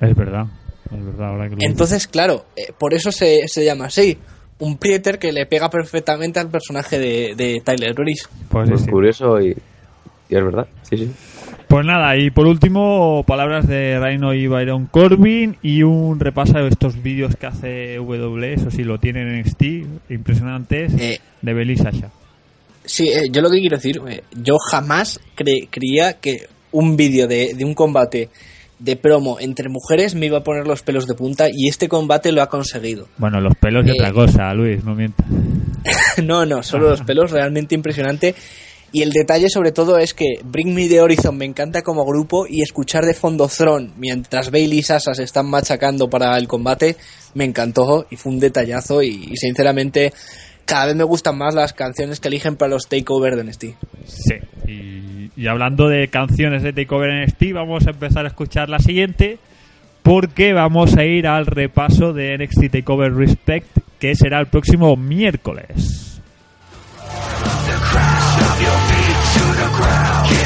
Es verdad, es verdad. Ahora que lo dices. Entonces, claro, eh, por eso se, se llama así. Un Prieter que le pega perfectamente al personaje de, de Tyler Breeze. Pues, Muy sí. curioso y, y es verdad. Sí, sí. Pues nada, y por último, palabras de Rhino y Byron Corbin y un repaso de estos vídeos que hace W, eso sí, lo tienen en NXT, impresionantes, Eh, de Belly Sasha. Sí, eh, yo lo que quiero decir, eh, yo jamás cre- creía que un vídeo de, de un combate de promo entre mujeres me iba a poner los pelos de punta y este combate lo ha conseguido. Bueno, los pelos y Eh. otra cosa, Luis, no mientas. [LAUGHS] no, no, solo los [LAUGHS] pelos, realmente impresionante. Y el detalle sobre todo es que Bring Me the Horizon me encanta como grupo y escuchar de fondo Throne mientras Bailey y Sasha se están machacando para el combate me encantó y fue un detallazo y, y sinceramente cada vez me gustan más las canciones que eligen para los takeovers de NXT. Sí, y, y hablando de canciones de Takeover NXT, vamos a empezar a escuchar la siguiente, porque vamos a ir al repaso de NXT Takeover Respect, que será el próximo miércoles. your feet to the ground.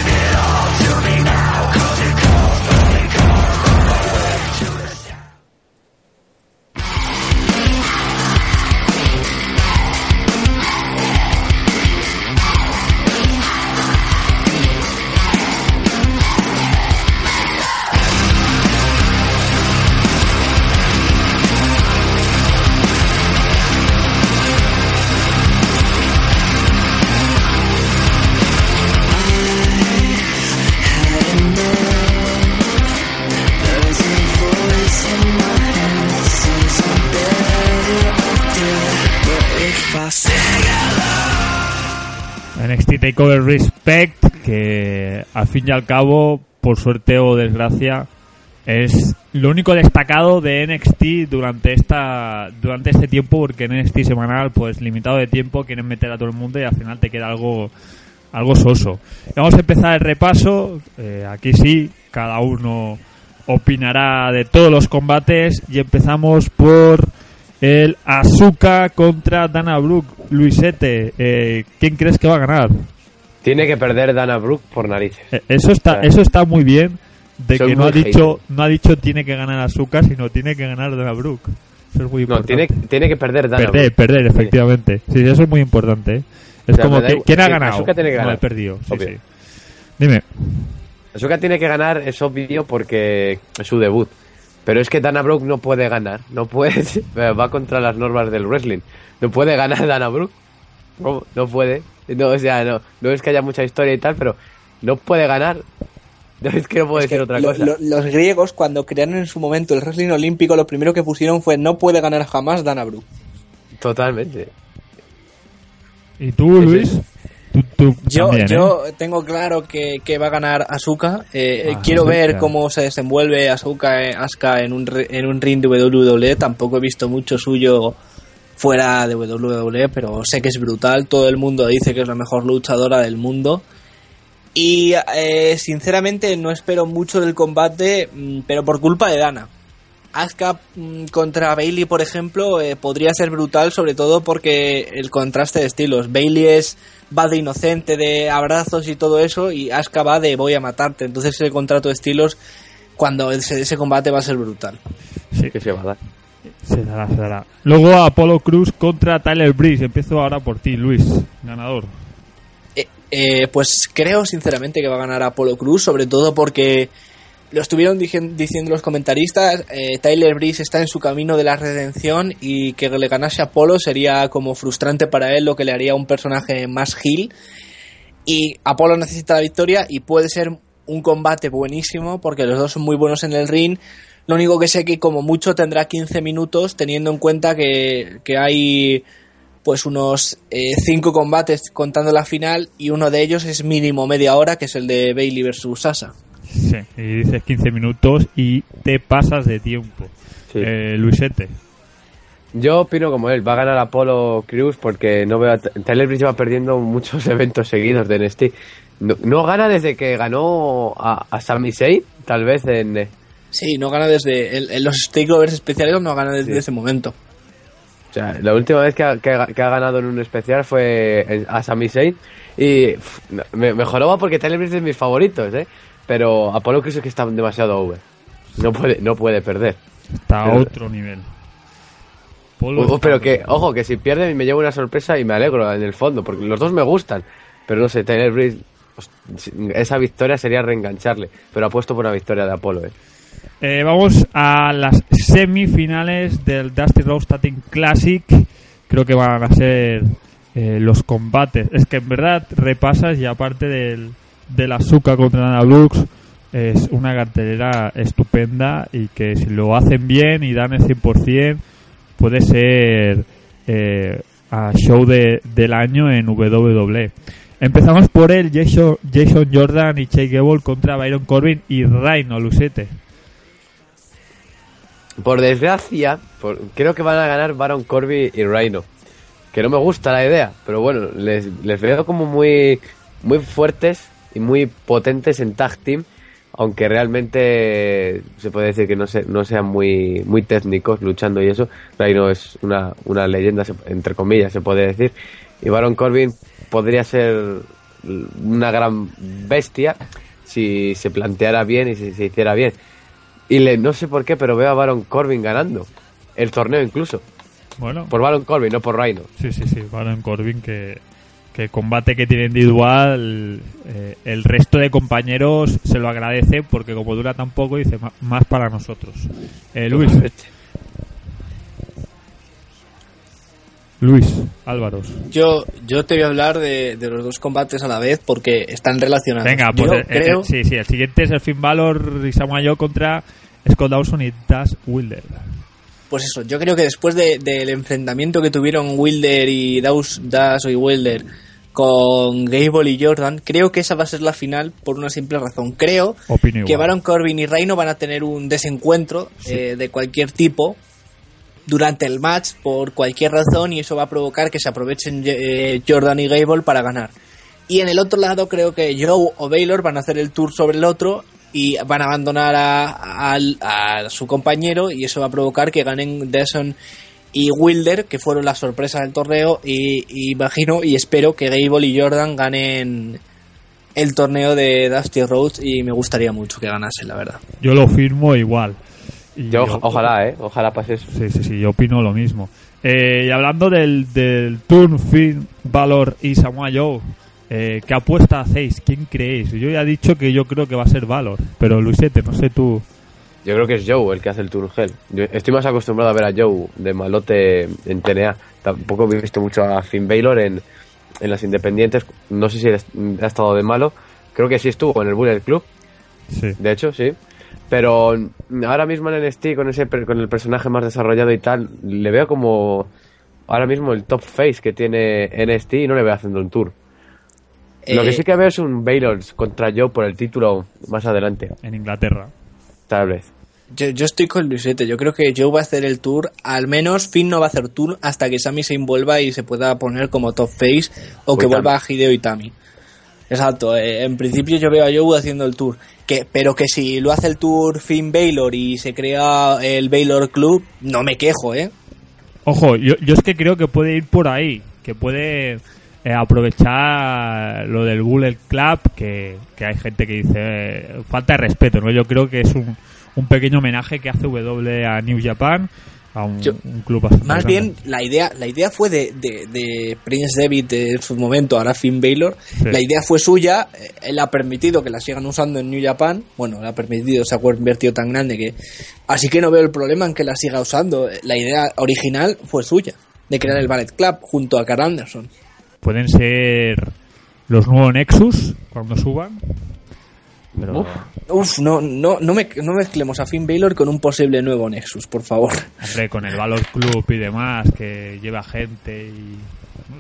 Takeover Respect, que al fin y al cabo, por suerte o desgracia, es lo único destacado de NXT durante esta durante este tiempo, porque en NXT semanal, pues limitado de tiempo, quieren meter a todo el mundo y al final te queda algo algo soso. Vamos a empezar el repaso. eh, aquí sí, cada uno opinará de todos los combates y empezamos por el Asuka contra Dana Brooke. Luisete, eh, ¿quién crees que va a ganar? Tiene que perder Dana Brooke por narices. Eh, Eso está, eso está muy bien de Soy que no ha dicho, no ha dicho tiene que ganar Asuka, sino tiene que ganar Dana Brooke. Eso es muy No, importante. tiene, tiene que perder Dana perder, Brooke. perder, efectivamente. Sí, eso es muy importante. ¿eh? Es O sea, como que. ¿quién ha ganado? Asuka tiene que No, ganar. he perdido. Sí, sí. Dime. Asuka tiene que ganar, es obvio, porque es su debut. Pero es que Dana Brooke no puede ganar. No puede. [LAUGHS] Va contra las normas del wrestling. No puede ganar Dana Brooke. No, no puede. No, o sea, no, no es que haya mucha historia y tal, pero no puede ganar. [LAUGHS] No es que no puedo Es decir otra lo- cosa. lo- los griegos, cuando crearon en su momento el wrestling olímpico, lo primero que pusieron fue no puede ganar jamás Dana Brooke. Totalmente. ¿Y tú, Luis? Yo, también, ¿eh? yo tengo claro que, que va a ganar Asuka. Eh, Ah, quiero ver cómo se desenvuelve Asuka, eh, Asuka en un, en un ring de WWE. Tampoco he visto mucho suyo fuera de WWE, pero sé que es brutal. Todo el mundo dice que es la mejor luchadora del mundo. Y eh, sinceramente no espero mucho del combate, mm, pero por culpa de Dana. Asuka mm, contra Bailey, por ejemplo, eh, podría ser brutal, sobre todo porque el contraste de estilos. Bailey es va de inocente, de abrazos y todo eso, y Asuka va de voy a matarte. Entonces ese contrato de estilos, cuando ese, ese combate va a ser brutal. Sí. Que se va a dar. Se dará, se dará. Luego Apollo Cruz contra Tyler Breeze. Empiezo ahora por ti, Luis. Ganador. Eh, eh, pues creo sinceramente que va a ganar Apolo Cruz, sobre todo porque lo estuvieron diciendo los comentaristas, eh, Tyler Breeze está en su camino de la redención y que le ganase a Apolo sería como frustrante para él, lo que le haría un personaje más heel. Y Apolo necesita la victoria y puede ser un combate buenísimo porque los dos son muy buenos en el ring. Lo único que sé que como mucho tendrá 15 minutos teniendo en cuenta que, que hay pues unos 5 combates contando la final y uno de ellos es mínimo media hora que es el de Bailey versus Sasa. Sí. Y dices 15 minutos y te pasas de tiempo. Sí. Eh, Luisete. Yo opino como él, va a ganar Apolo Crews porque no veo a Tyler Breeze va perdiendo muchos [LAUGHS] eventos seguidos de NXT. No, no gana desde que ganó a, a Sami Zayn, tal vez en eh, Sí, no gana desde el- en los takeovers especiales no gana desde Sí. ese momento. o sea, la última vez que ha, que ha- que ha ganado en un especial fue a Sami Zayn y pff, me, me joraba porque Tyler Breeze es de mis favoritos, ¿eh? Pero Apolo Crews es que está demasiado over. No puede, no puede perder. Está a otro nivel. Polo Uh, está pero que, ojo, que si pierde me llevo una sorpresa y me alegro en el fondo, porque los dos me gustan. Pero no sé, Tyler Breeze, esa victoria sería reengancharle. Pero apuesto por una victoria de Apolo, eh. Eh, vamos a las semifinales del Dusty Rose Stating Classic. Creo que van a ser eh, los combates. Es que en verdad repasas y aparte del, del Asuka contra Dana Brooks es una cartelera estupenda y que si lo hacen bien y dan el 100% puede ser eh, a show de- del año en WWE. Empezamos por el Jason, Jason Jordan y Chase Gable contra Byron Corbin y Rhino Lucete. Por desgracia, por- creo que van a ganar Baron Corby y Rhino. Que no me gusta la idea, pero bueno, les, les veo como muy, muy fuertes y muy potentes en tag team. Aunque realmente se puede decir que no, se, no sean muy, muy técnicos luchando y eso. Rhino es una, una leyenda, entre comillas, se puede decir. Y Baron Corbin podría ser una gran bestia si se planteara bien y si se hiciera bien. Y le, no sé por qué, pero veo a Baron Corbin ganando. El torneo incluso. Bueno, Por Baron Corbin, no por Rhino. sí, sí, sí, Baron Corbin que, que combate que tiene individual, eh, el resto de compañeros se lo agradece porque como dura tan poco, dice "Ma- más para nosotros. Eh, Luis, Luis, Álvaros. Yo, yo te voy a hablar de, de los dos combates a la vez porque están relacionados. Venga, pues el- el- creo, sí, sí, el siguiente es el Finn Balor y Samoa Joe contra Scott Dawson y Dash Wilder. pues eso, yo creo que después de- del enfrentamiento que tuvieron Wilder y Daus, Das y Wilder con Gable y Jordan, creo que esa va a ser la final por una simple razón. Creo que. Baron Corbin y Reino van a tener un desencuentro eh, de cualquier tipo durante el match por cualquier razón y eso va a provocar que se aprovechen eh, Jordan y Gable para ganar. Y en el otro lado creo que Joe o Baylor van a hacer el tour sobre el otro y van a abandonar a, a su compañero y eso va a provocar que ganen Deson y Wilder, que fueron las sorpresas del torneo, y, y imagino y espero que Gable y Jordan ganen el torneo de Dusty Rhodes y me gustaría mucho que ganase, la verdad. Yo lo firmo igual. Y Yo, ojalá, ¿eh? Ojalá pase eso. Sí, sí, sí, yo opino lo mismo. Eh, y hablando del, del Turn, Finn, Valor y Samoa Joe, eh, ¿qué apuesta hacéis? ¿Quién creéis? Yo ya he dicho que yo creo que va a ser Valor, pero Luisete, no sé tú. Yo creo que es Joe el que hace el Turgel. Yo estoy más acostumbrado a ver a Joe de malote en TNA. Tampoco he visto mucho a Finn Baylor en, en las independientes. No sé si ha estado de malo. Creo que sí estuvo en el Bullet Club. Sí. De hecho, sí. Pero ahora mismo en NXT, con, ese, per- con el personaje más desarrollado y tal, le veo como ahora mismo el top face que tiene NXT y no le veo haciendo un tour. Lo que Eh, sí que veo es un Baylor contra Joe por el título más adelante, En Inglaterra. tal vez. Yo, yo estoy con Luisete, yo creo que Joe va a hacer el tour, al menos Finn no va a hacer tour hasta que Sami Zayn vuelva y se pueda poner como top face o que Itami. vuelva Hideo Itami. Exacto, eh, en principio yo veo a Joe haciendo el tour, que, pero que si lo hace el tour Finn Baylor y se crea el Baylor Club, no me quejo, ¿eh? Ojo, yo, yo es que creo que puede ir por ahí, que puede eh, aprovechar lo del Bullet Club, que, que hay gente que dice eh, falta de respeto, ¿no? Yo creo que es un, un pequeño homenaje que hace W a New Japan, a un, Yo- un club Más grande. bien, la idea, la idea fue de, de, de Prince David en su momento, ahora Finn Baylor. La idea fue suya, eh, él ha permitido que la sigan usando en New Japan. Bueno, le ha permitido, se ha convertido tan grande que. Así que no veo el problema en que la siga usando. La idea original fue suya, de crear el Ballet Club junto a Carl Anderson. Pueden ser los nuevos Nexus cuando suban. Pero, Uf, no, no, no, me, no mezclemos a Finn Baylor con un posible nuevo Nexus, por favor. hombre, con el Valor Club y demás, que lleva gente y.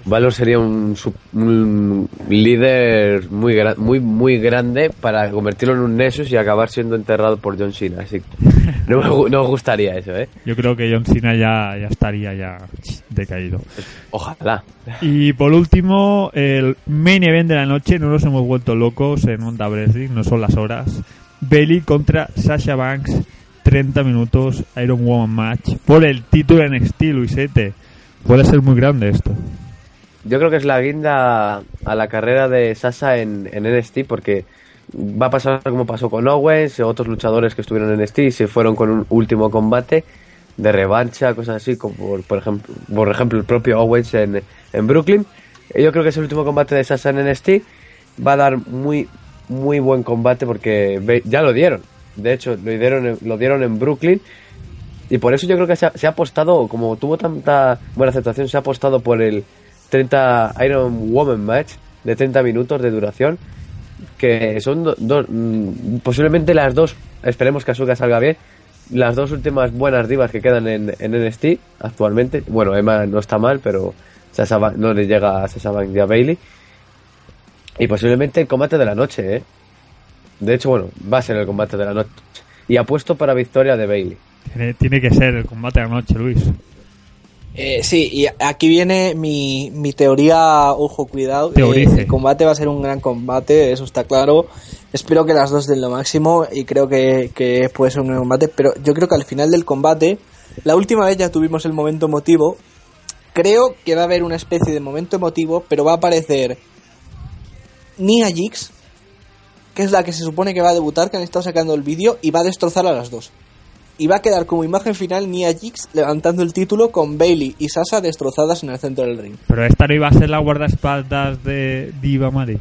Valor sería un, un líder muy, muy muy grande para convertirlo en un Nexus y acabar siendo enterrado por John Cena. Así me, no me gustaría eso, ¿eh? Yo creo que John Cena ya, ya estaría ya decaído. Ojalá. Y por último, el main event de la noche, no nos hemos vuelto locos en Onda Wrestling, no son las horas. Bailey contra Sasha Banks, 30 minutos, Iron Woman match, por el título en NXT, Luisete. Puede ser muy grande esto. Yo creo que es la guinda a la carrera de Sasha en, en NXT porque va a pasar como pasó con Owens, otros luchadores que estuvieron en NXT y se fueron con un último combate de revancha, cosas así, como por, por ejemplo, por ejemplo el propio Owens en, en Brooklyn. Yo creo que es el último combate de Sasha en NXT. Va a dar muy, muy buen combate porque ya lo dieron. De hecho, lo dieron, lo dieron en Brooklyn. Y por eso yo creo que se ha apostado, como tuvo tanta buena aceptación, se ha apostado por el 30 Iron Woman match de 30 minutos de duración. Que son do- dos, mm, posiblemente las dos, esperemos que Asuka salga bien, las dos últimas buenas divas que quedan en, en NXT actualmente. Bueno, Emma no está mal, pero Sasha Ban- no le llega a Sasha y a Bailey. Y posiblemente el combate de la noche, ¿eh? De hecho, bueno, va a ser el combate de la noche. Y apuesto para victoria de Bailey. Tiene que ser el combate de la noche, Luis. Eh, sí, y aquí viene mi, mi teoría, ojo, cuidado. Eh, el combate va a ser un gran combate, eso está claro. Espero que las dos den lo máximo y creo que, que puede ser un gran combate, pero yo creo que al final del combate, la última vez ya tuvimos el momento emotivo. Creo que va a haber una especie de momento emotivo, pero va a aparecer Nia Jax, que es la que se supone que va a debutar, que han estado sacando el vídeo, y va a destrozar a las dos. Y va a quedar como imagen final Nia Jax levantando el título con Bailey y Sasha destrozadas en el centro del ring. Pero esta no iba a ser la guardaespaldas de Diva Mari.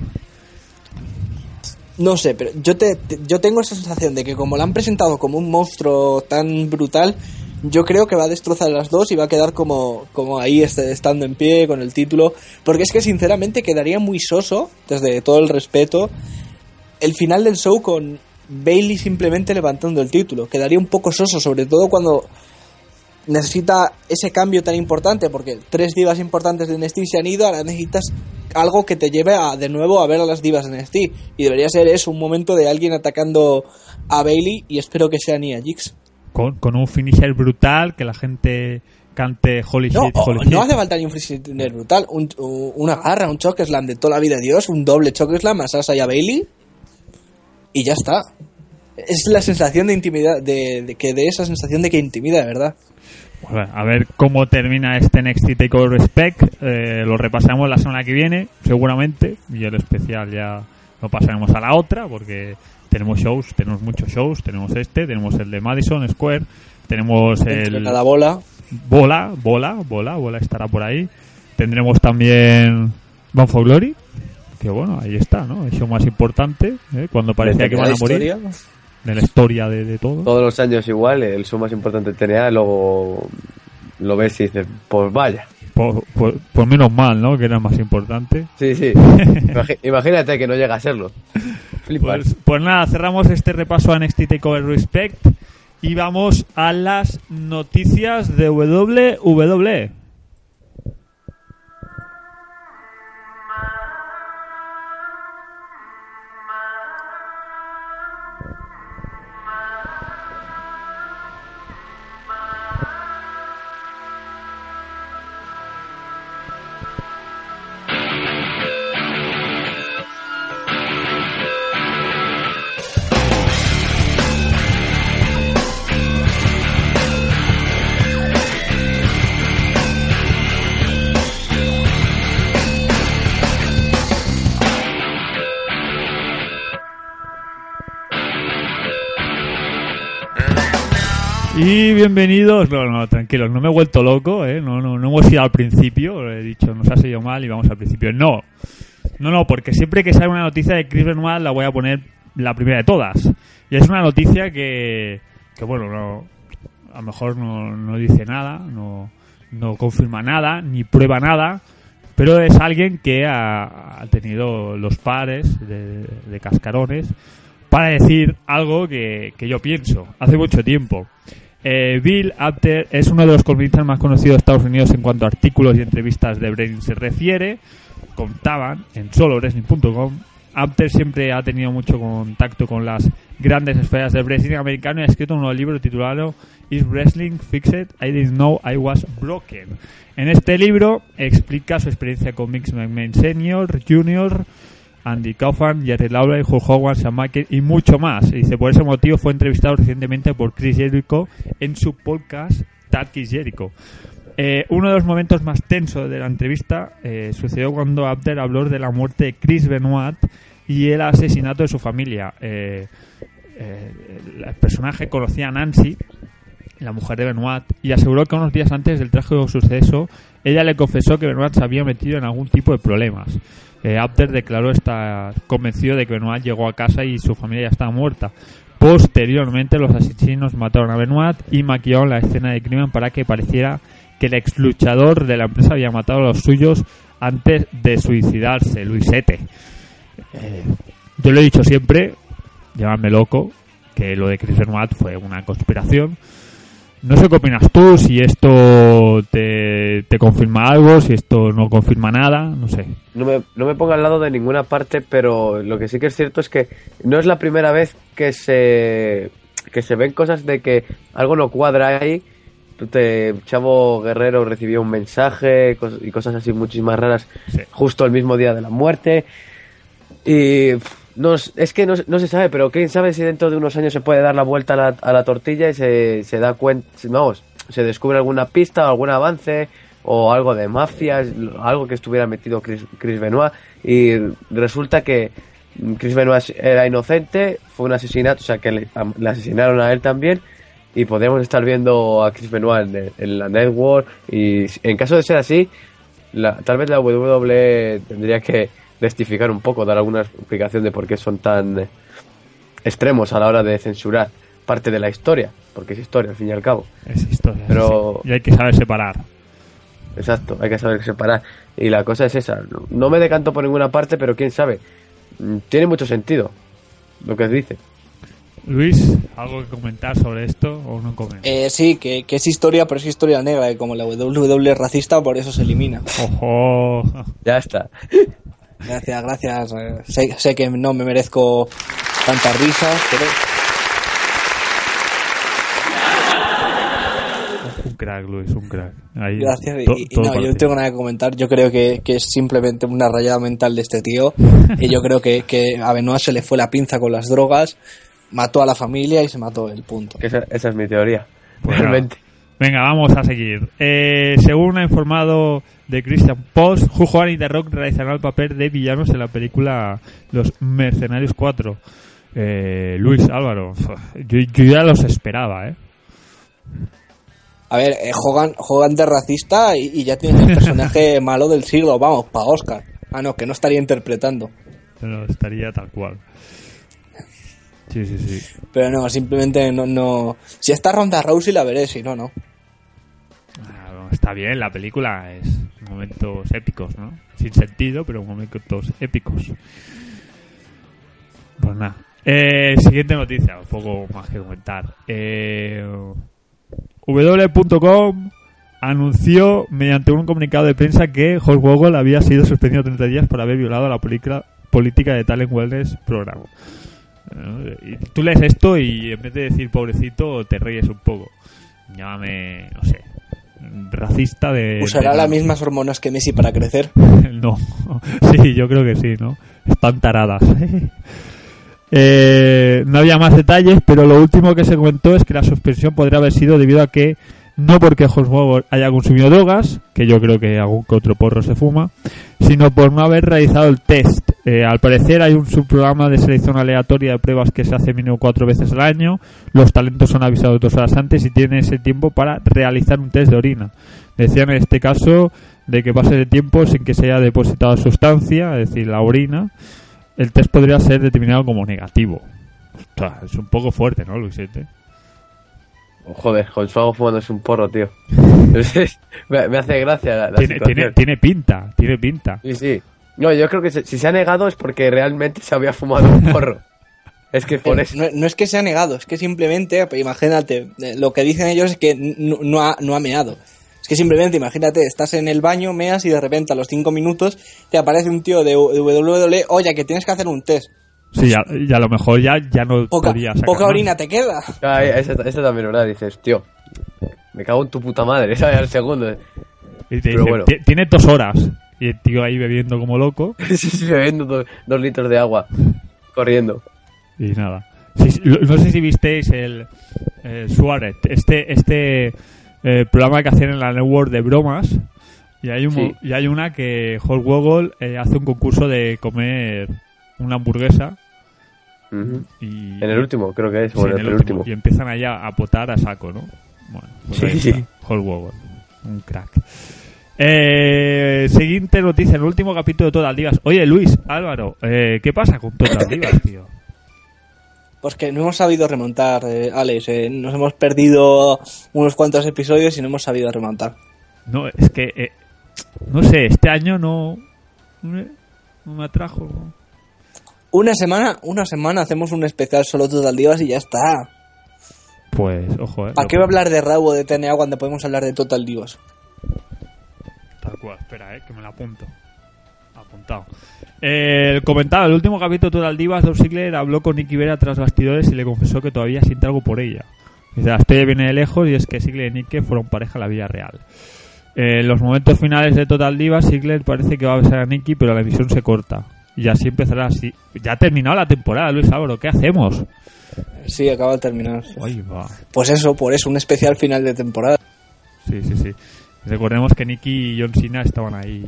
No sé, pero yo, te, te- yo tengo esa sensación de que como la han presentado como un monstruo tan brutal, yo creo que va a destrozar a las dos y va a quedar como, como ahí este- estando en pie con el título. Porque es que sinceramente quedaría muy soso, desde todo el respeto, el final del show con Bailey simplemente levantando el título. Quedaría un poco soso, sobre todo cuando necesita ese cambio tan importante porque tres divas importantes de NXT se han ido, ahora necesitas algo que te lleve a, de nuevo a ver a las divas de NXT y debería ser eso, un momento de alguien atacando a Bailey y espero que sea Nia Jax. Con, con un finisher brutal, que la gente cante Holy No, Shit, Holy no Shit. hace falta ni un freestyle brutal, un- una garra, un chokeslam de toda la vida de Dios, un doble chokeslam a Sasha y a Bailey y ya está. Es la sensación de intimidad, de, de que de esa sensación de que intimida, de verdad. Bueno, a ver cómo termina este NXT Takeover Respect. Eh, lo repasaremos la semana que viene, seguramente. Y el especial ya lo pasaremos a la otra, porque tenemos shows, tenemos muchos shows. Tenemos este, tenemos el de Madison Square, tenemos Entre el cada bola. Bola, Bola, Bola, Bola estará por ahí. Tendremos también Bound for Glory, que bueno, ahí está, ¿no? El show más importante, ¿eh? cuando parecía que van a morir. historia. De la historia de, de todo. Todos los años igual, el show más importante de TNA, luego lo ves y dices, pues vaya. Por, por- por menos mal, ¿no? Que era más importante. Sí, sí. [LAUGHS] Imagínate que no llega a serlo. Pues, pues nada, cerramos este repaso a NXT Takeover Respect y vamos a las noticias de WWE. Y bienvenidos, no, no, tranquilos, no me he vuelto loco, ¿eh? no, no, no hemos ido al principio, he dicho, nos ha salido mal y vamos al principio. No, no, no, porque siempre que sale una noticia de Chris Benoit la voy a poner la primera de todas. Y es una noticia que, que bueno, no, a lo mejor no, no dice nada, no, no confirma nada, ni prueba nada, pero es alguien que ha, tenido los pares de, de cascarones para decir algo que, que yo pienso hace mucho tiempo. Eh, Bill Apter es uno de los columnistas más conocidos de Estados Unidos en cuanto a artículos y entrevistas de Wrestling se refiere. Contaban en solowrestling.com. Apter siempre ha tenido mucho contacto con las grandes esferas del wrestling americano y ha escrito un nuevo libro titulado Is Wrestling Fixed? I Didn't Know I Was Broken. En este libro explica su experiencia con Mix McMahon Senior, Junior, Andy Kaufman, Jerry Lawler, Hulk Hogan, Sam Michael y mucho más. Y dice, por ese motivo fue entrevistado recientemente por Chris Jericho en su podcast That Is Jericho. Eh, uno de los momentos más tensos de la entrevista eh, sucedió cuando Abder habló de la muerte de Chris Benoit y el asesinato de su familia. Eh, eh, el personaje conocía a Nancy, la mujer de Benoit, y aseguró que unos días antes del trágico suceso, ella le confesó que Benoit se había metido en algún tipo de problemas. Eh, Abder declaró estar convencido de que Benoit llegó a casa y su familia ya estaba muerta. Posteriormente, los asesinos mataron a Benoit y maquillaron la escena de crimen para que pareciera que el ex luchador de la empresa había matado a los suyos antes de suicidarse, Luisete. Eh, yo lo he dicho siempre, llamadme loco, que lo de Chris Benoit fue una conspiración. No sé qué opinas tú, si esto te, te confirma algo, si esto no confirma nada, no sé. No me, no me ponga al lado de ninguna parte, pero lo que sí que es cierto es que no es la primera vez que se, que se ven cosas de que algo no cuadra ahí. Te, Chavo Guerrero recibió un mensaje y cosas así muchísimas raras Sí. justo el mismo día de la muerte. Y no, es que no, no se sabe, pero quién sabe si dentro de unos años se puede dar la vuelta a la, a la tortilla y se, se da cuenta, vamos, se descubre alguna pista, algún avance o algo de mafias, algo que estuviera metido Chris, Chris Benoit y resulta que Chris Benoit era inocente, fue un asesinato, o sea que le, asesinaron a él también y podríamos estar viendo a Chris Benoit en, la network y en caso de ser así, la- tal vez la WWE tendría que rectificar un poco, dar alguna explicación de por qué son tan eh, extremos a la hora de censurar parte de la historia, porque es historia al fin y al cabo. Es historia. Pero- sí. Y hay que saber separar. Exacto, hay que saber separar. Y la cosa es esa, no, me decanto por ninguna parte, pero quién sabe, Mm, tiene mucho sentido lo que dice. Luis, ¿Algo que comentar sobre esto o no comento? Eh, sí, que, que es historia, pero es historia negra. Y como la WWE es racista, por eso se elimina. Ojo. Ya está. [LAUGHS] Gracias, gracias. eh, sé, sé que no me merezco tantas risas, pero Un crack, Luis, un crack. Ahí, gracias. Y, to- y todo no, yo no tengo nada que comentar. Yo creo que, que es simplemente una rayada mental de este tío. y yo creo que, que a Benoit se le fue la pinza con las drogas, mató a la familia y se mató el punto. Esa es mi teoría. Pues Realmente. Venga, vamos a seguir. Eh, según ha informado de Christian Post, Jackman y The Rock realizarán el papel de villanos en la película Los Mercenarios 4. Eh, Luis Álvaro, yo, yo ya los esperaba, ¿eh? A ver, eh, Hogan, Hogan de racista y, y ya tienes el personaje [LAUGHS] malo del siglo. Vamos, para Oscar. Ah, no, que no estaría interpretando. Pero estaría tal cual. Sí, sí, sí. Pero no, simplemente no, no. Si está Ronda Rousey la veré, si no, no. Está bien, la película es momentos épicos, ¿no? Sin sentido, pero momentos épicos. Pues nada. Eh, siguiente noticia, un poco más que comentar. Eh, W.com anunció mediante un comunicado de prensa que Hulk Hogan había sido suspendido 30 días por haber violado la política, de Talent Wellness Program. Eh, tú lees esto y en vez de decir pobrecito te ríes un poco. Llámame, no sé, racista de... Usará de- las mismas hormonas que Messi para crecer. [LAUGHS] no, [LAUGHS] sí, yo creo que sí, ¿no? Están taradas. [LAUGHS] Eh, no había más detalles, pero lo último que se comentó es que la suspensión podría haber sido debido a que no porque Hornswoggle haya consumido drogas, que yo creo que algún que otro porro se fuma, sino por no haber realizado el test. Eh, al parecer hay un subprograma de selección aleatoria de pruebas que se hace mínimo cuatro veces al año. Los talentos son avisados dos horas antes y tienen ese tiempo para realizar un test de orina. Decían en este caso de que pase el tiempo sin que se haya depositado sustancia, es decir, la orina, el test podría ser determinado como negativo. Es un poco fuerte, ¿no, Luisete? Joder, Consuago fumando es un porro, tío. [LAUGHS] Me, me hace gracia la, la Tiene, tiene, tiene pinta, tiene pinta. Sí, sí. No, yo creo que se- si se ha negado es porque realmente se había fumado un porro. [LAUGHS] es que por eso. No, no es que sea negado, es que simplemente, pues, imagínate, eh, lo que dicen ellos es que no, no ha, no ha meado. Es que simplemente, imagínate, estás en el baño, meas y de repente a los 5 minutos te aparece un tío de, de WWE, oye, que tienes que hacer un test. Sí, ya, y a lo mejor ya, ya no Poca, podría sacar poca más. orina te queda. Ah, esa, esa también, ¿verdad? Dices, tío, me cago en tu puta madre, [LAUGHS] ¿sabes? Al segundo. Y te Pero dice, bueno. "Ti- tiene dos horas. Y el tío ahí bebiendo como loco. [LAUGHS] sí, sí, bebiendo dos, dos litros de agua, corriendo. Y nada. Sí, no sé si visteis el, el Suárez, este, este eh, programa que hacían en la network de bromas. Y hay, un, Sí. y hay una que Hulk Hogan eh, hace un concurso de comer una hamburguesa. Y, En el último, creo que es, Sí, o en en el último. Y empiezan allá a potar a saco, ¿no? Bueno, pues Sí, ahí sí. está, Hulk Hogan, un crack. Eh, siguiente noticia, el último capítulo de Total Divas. Oye, Luis, Álvaro, eh, ¿qué pasa con Total Divas, [COUGHS] tío? Pues que no hemos sabido remontar, eh, Alex. eh, nos hemos perdido unos cuantos episodios y no hemos sabido remontar. No, es que, eh, no sé, este año no, no me atrajo. ¿no? Una semana, una semana hacemos un especial solo Total Divas y ya está. Pues, ojo, eh. ¿Para qué va a hablar de Raw o de TNA cuando podemos hablar de Total Divas? Tal cual, espera, eh, que me lo apunto. Apuntado. Eh, el comentado, el último capítulo de Total Divas, Dolph Ziggler habló con Nicky Vera tras bastidores y le confesó que todavía siente algo por ella. Dice, la historia viene de lejos y es que Ziggler y Nicky fueron pareja en la vida real. Eh, en los momentos finales de Total Divas, Ziggler parece que va a besar a Nicky, pero la emisión se corta. Y así empezará así. Ya ha terminado la temporada, Luis Álvaro, ¿qué hacemos? Sí, acaba de terminar. Ay, va. Pues eso, por eso, un especial final de temporada. Sí, sí, sí. Recordemos que Nicky y John Cena estaban ahí.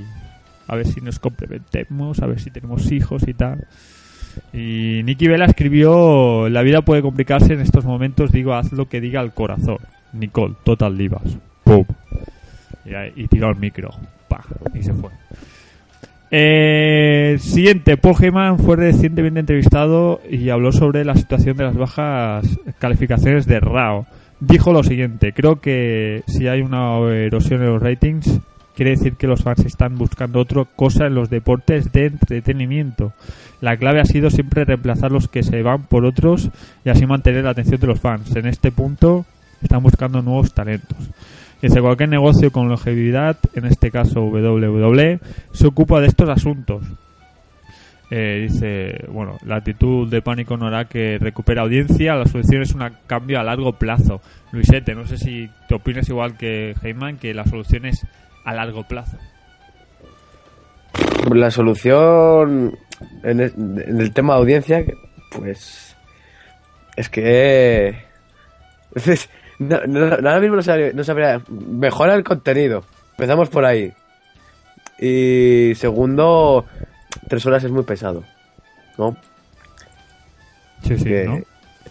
A ver si nos complementemos, a ver si tenemos hijos y tal. Y Nicky Vela escribió: La vida puede complicarse en estos momentos. Digo, haz lo que diga el corazón. Nicole, Total Divas. ¡Pum! Y, y tiró el micro. ¡Pah! Y se fue. Eh, siguiente, Paul Heyman fue recientemente entrevistado y habló sobre la situación de las bajas calificaciones de RAW. Dijo lo siguiente, creo que si hay una erosión en los ratings, quiere decir que los fans están buscando otra cosa en los deportes de entretenimiento. La clave ha sido siempre reemplazar los que se van por otros y así mantener la atención de los fans. En este punto están buscando nuevos talentos. Dice, cualquier negocio con longevidad, en este caso WWE, se ocupa de estos asuntos. Eh, dice, bueno, la actitud de pánico no hará que recupere audiencia, la solución es un cambio a largo plazo. Luisete, no sé si te opinas igual que Heyman, que la solución es a largo plazo. La solución en el, el tema de audiencia, pues. Es que. [LAUGHS] es- no, no- ahora mismo no sabría, no sabría- Mejora el contenido. Empezamos por ahí. Y segundo, tres horas es muy pesado. ¿No? Sí, sí, Que, ¿no?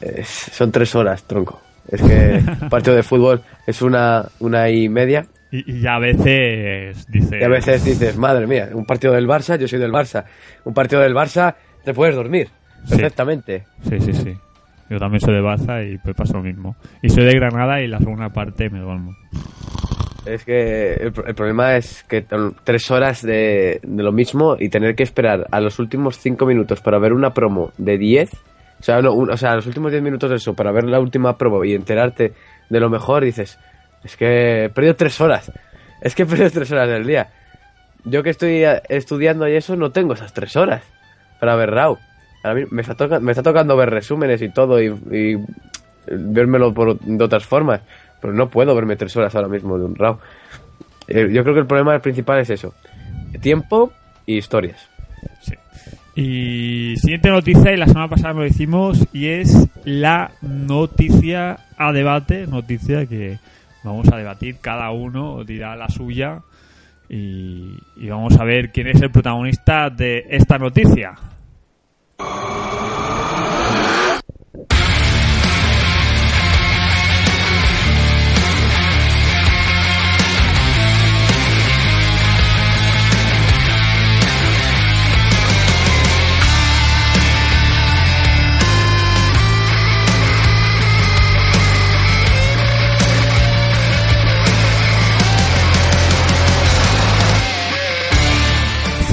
eh, son tres horas, tronco. Es que [LAUGHS] partido de fútbol es una, una y media. Y, a veces dice... Y a veces dices, madre mía, un partido del Barça, yo soy del Barça. Un partido del Barça, te puedes dormir. Sí. Perfectamente. Sí, sí, sí. Yo también soy de Barça y me pasa lo mismo. Y soy de Granada y la segunda parte me duermo. Es que el, pro- el problema es que tres horas de, de lo mismo y tener que esperar a los últimos cinco minutos para ver una promo de 10. O sea, no, un- o sea, los últimos 10 minutos de eso para ver la última promo y enterarte de lo mejor, dices, es que he perdido tres horas. Es que he perdido tres horas del día. Yo que estoy eh, estudiando y eso, no tengo esas tres horas para ver Raw. A mí me está, toca- me está tocando ver resúmenes y todo y, y vérmelo por, de otras formas. Pero no puedo verme tres horas ahora mismo de un Raw. Eh, yo creo que el problema principal es eso. Tiempo y historias. Sí. Y siguiente noticia, y la semana pasada lo hicimos, y es la noticia a debate, noticia que vamos a debatir, cada uno dirá la suya, y vamos a ver quién es el protagonista de esta noticia.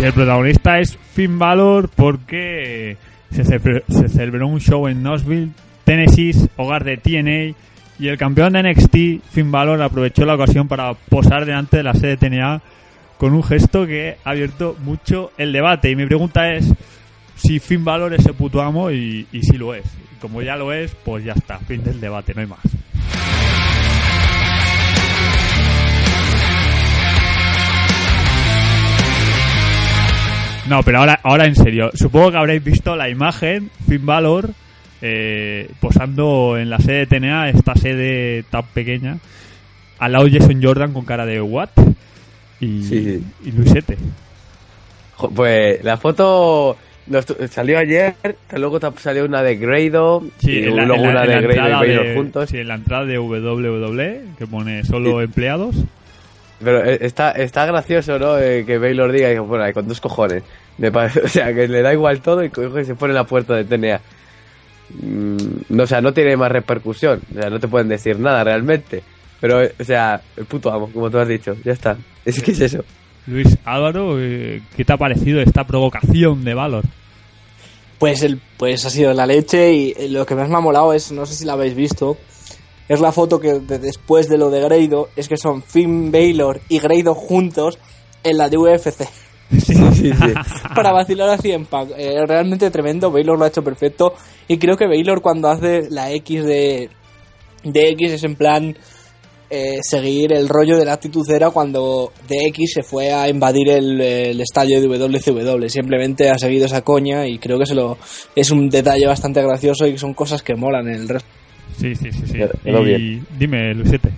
El protagonista es Finn Balor porque se, celebr- se celebró un show en Knoxville, Tennessee, hogar de TNA, y el campeón de NXT, Finn Balor, aprovechó la ocasión para posar delante de la sede de TNA con un gesto que ha abierto mucho el debate. Y mi pregunta es si Finn Balor es el puto amo y, si lo es. Como ya lo es, pues ya está, fin del debate, no hay más. No, pero ahora, ahora en serio. Supongo que habréis visto la imagen, Finn Balor, eh, posando en la sede de TNA, esta sede tan pequeña, al lado de Jason Jordan con cara de what? Y, Sí. y Luisete. Pues la foto nos salió ayer, que luego salió una de Grado y en la- luego en la- una en de Grado y juntos. sí, en la entrada de WWE, que pone solo empleados. Pero eh, está, está gracioso, ¿no? Eh, que Baylor diga, que, bueno, con dos cojones. Me parece- [LAUGHS] o sea, que le da igual todo y coge y se pone en la puerta de TNA. Mm, no, o sea, no tiene más repercusión. O sea, no te pueden decir nada realmente. Pero, eh, o sea, el puto amo, como tú has dicho. Ya está. [LAUGHS] Es que es eso. Luis Álvaro, eh, ¿qué te ha parecido esta provocación de Valor? Pues, el, pues ha sido la leche y lo que más me ha molado es, no sé si la habéis visto, es la foto que de- después de lo de Grado es que son Finn Baylor y Grado juntos en la de UFC. [LAUGHS] Sí, sí, sí. para vacilar a CM Punk. Eh, realmente tremendo, Baylor lo ha hecho perfecto y creo que Baylor cuando hace la X de, de X es en plan eh, seguir el rollo de la actitud era cuando DX se fue a invadir el, el estadio de WCW. Simplemente ha seguido esa coña y creo que se lo, es un detalle bastante gracioso y que son cosas que molan en el resto. Sí, sí, sí. sí. Quedó- y bien. dime, Luisete.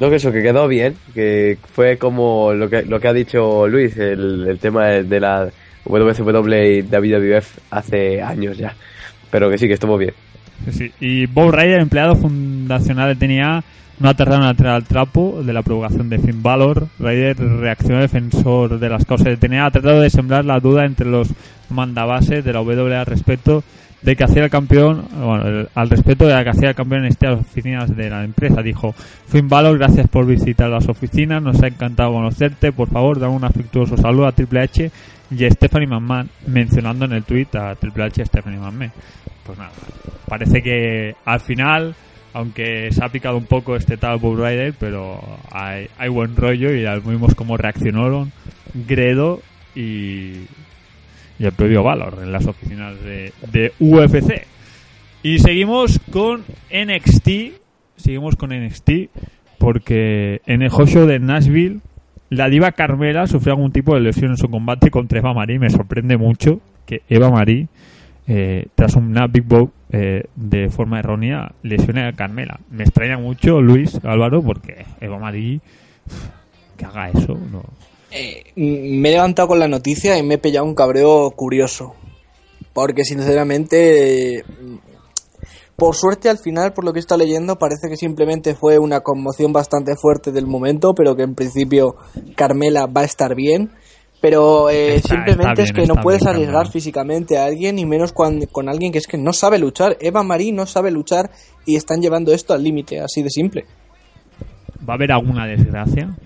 No, que eso, que quedó bien, que fue como lo que, lo que ha dicho Luis, el, el tema de, de la WCW y WWF hace años ya. Pero que sí, que estuvo bien. Sí, sí. Y Bob Ryder, empleado fundacional de TNA, no ha tardado en entrar al trapo de la provocación de Finn Balor. Ryder reaccionó defensor de las causas de TNA, ha tratado de sembrar la duda entre los mandabases de la WWE al respecto de que hacía el campeón, bueno, al respecto de la que hacía el campeón en estas oficinas de la empresa. Dijo, Finn Balor, gracias por visitar las oficinas, nos ha encantado conocerte, por favor, da un afectuoso saludo a Triple H y a Stephanie McMahon, mencionando en el tweet a Triple H y Stephanie McMahon. Pues nada, parece que al final, aunque se ha picado un poco este tal Bull Rider, pero hay, hay buen rollo y ya vimos cómo reaccionaron Gredo y, y el propio Valor en las oficinas de, UFC. Y seguimos con NXT. Seguimos con NXT porque en el Show de Nashville la diva Carmela sufrió algún tipo de lesión en su combate contra Eva Marie. Me sorprende mucho que Eva Marie, eh, tras una Big Bow eh, de forma errónea, lesione a Carmela. Me extraña mucho, Luis Álvaro, porque Eva Marie que haga eso. No. Eh, me he levantado con la noticia y me he pillado un cabreo curioso. Porque sinceramente, eh, por suerte al final, por lo que está leyendo, parece que simplemente fue una conmoción bastante fuerte del momento, pero que en principio Carmela va a estar bien. Pero eh, Está- simplemente está es que no puedes bien, arriesgar Carmela. físicamente a alguien y menos con alguien que es que no sabe luchar. Eva Marie no sabe luchar y están llevando esto al límite, así de simple. ¿Va a haber alguna desgracia?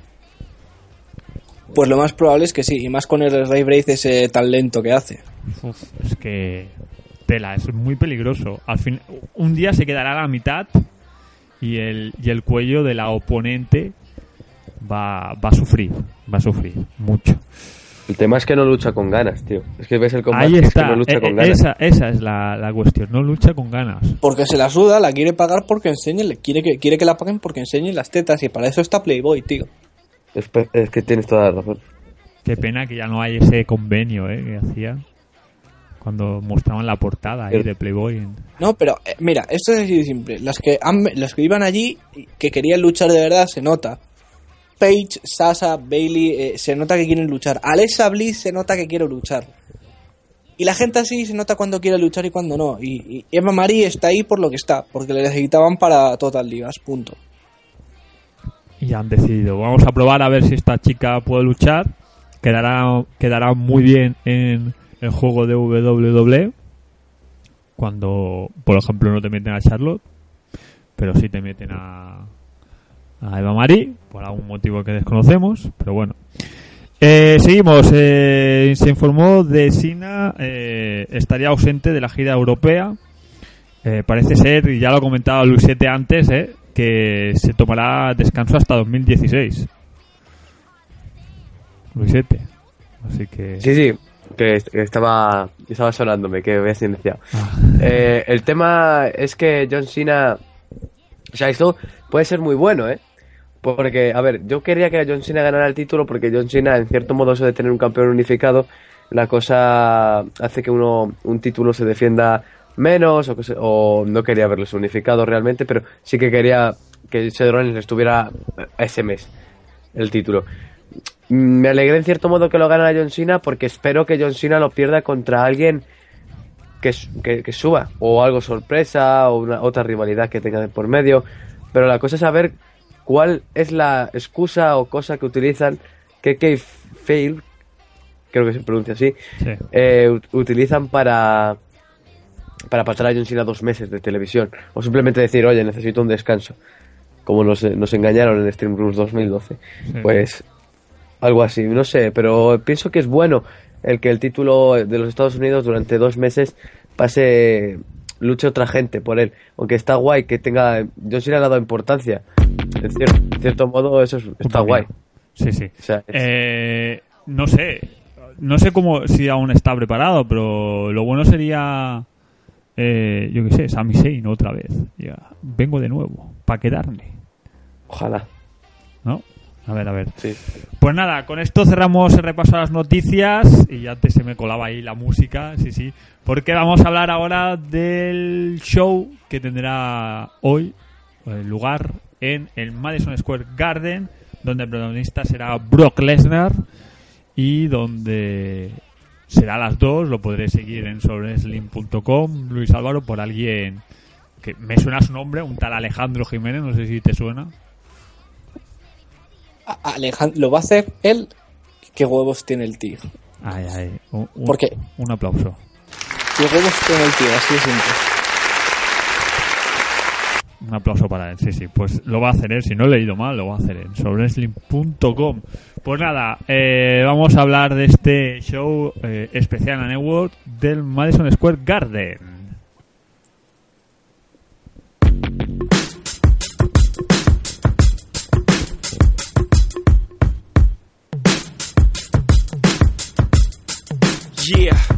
Pues lo más probable es que sí, y más con el Ray Brace ese tan lento que hace. Uf, es que tela, es muy peligroso. Al fin, un día se quedará a la mitad y el, y el cuello de la oponente va, va a sufrir, va a sufrir mucho. El tema es que no lucha con ganas, tío. Es que ves el combate Ahí y es que no lucha eh, con eh, ganas. esa, esa es la, la cuestión, no lucha con ganas. Porque se la suda, la quiere pagar porque enseñe, le quiere que, quiere que la paguen porque enseñe las tetas y para eso está Playboy, tío. Es, que tienes toda la razón. Qué pena que ya no hay ese convenio eh, que hacía cuando mostraban la portada ahí de Playboy. No, pero eh, mira, esto es así de simple. Las que, han- las que iban allí, y que querían luchar de verdad, se nota. Paige, Sasa, Bailey, eh, se nota que quieren luchar. Alexa Bliss se nota que quiere luchar. Y la gente así se nota cuando quiere luchar y cuando no. Y, y Eva Marie está ahí por lo que está, porque le necesitaban para Total Divas, punto. Y han decidido vamos a probar a ver si esta chica puede luchar quedará quedará muy bien en el juego de WWE cuando por ejemplo no te meten a Charlotte pero sí te meten a a Eva Marie por algún motivo que desconocemos pero bueno. Eh, seguimos. Eh, se informó de Sina eh, estaría ausente de la gira europea. Eh, parece ser, y ya lo comentaba Luisete antes, eh, que se tomará descanso hasta 2016. Luisete. Así que... Sí, sí, que, est- que estaba, estaba sonándome, que había silenciado. Ah. Eh, el tema es que John Cena. O sea, esto puede ser muy bueno, ¿eh? Porque, a ver, yo quería que John Cena ganara el título porque John Cena, en cierto modo, eso de tener un campeón unificado, la cosa hace que uno un título se defienda menos o, que se- o no quería verlos unificados realmente, pero sí que quería que Rollins estuviera ese mes el título. Mm, Me alegré en cierto modo que lo ganara John Cena porque espero que John Cena lo pierda contra alguien que, que, que suba o algo sorpresa o una otra rivalidad que tenga de por medio. Pero la cosa es saber cuál es la excusa o cosa que utilizan que Fail, creo que se pronuncia así, Sí. eh, ut- utilizan para para pasar a John Cena dos meses de televisión o simplemente decir oye necesito un descanso como nos, nos engañaron en Stream Rules 2012 Sí. pues algo así no sé pero pienso que es bueno el que el título de los Estados Unidos durante dos meses pase luche otra gente por él aunque está guay que tenga John Cena le ha dado importancia en cierto, en cierto modo eso es- está guay Sí, sí. o sea, es- Eh, no sé. No sé cómo si aún está preparado, pero lo bueno sería... Eh, yo qué sé, Sami Zayn otra vez. Ya, vengo de nuevo, para quedarme. ojalá ¿No? A ver, a ver. sí Pues nada, con esto cerramos el repaso a las noticias y ya antes se me colaba ahí la música, sí, sí, porque vamos a hablar ahora del show que tendrá hoy eh, lugar en el Madison Square Garden, donde el protagonista será Brock Lesnar y donde será a las dos, lo podré seguir en sobreslim.com, Luis Álvaro, por alguien que me suena su nombre, un tal Alejandro Jiménez, no sé si te suena. Alejandro, ¿lo va a hacer él? ¿Qué huevos tiene el tío? Ay, ay, un, un- ¿Por qué? un aplauso. Los huevos con el tío, así de simple. Un aplauso para él, sí, sí. Pues lo va a hacer él. Si no he leído mal, lo va a hacer él. Sobre. Pues nada, eh, vamos a hablar de este show eh, especial en Network del Madison Square Garden. Yeah,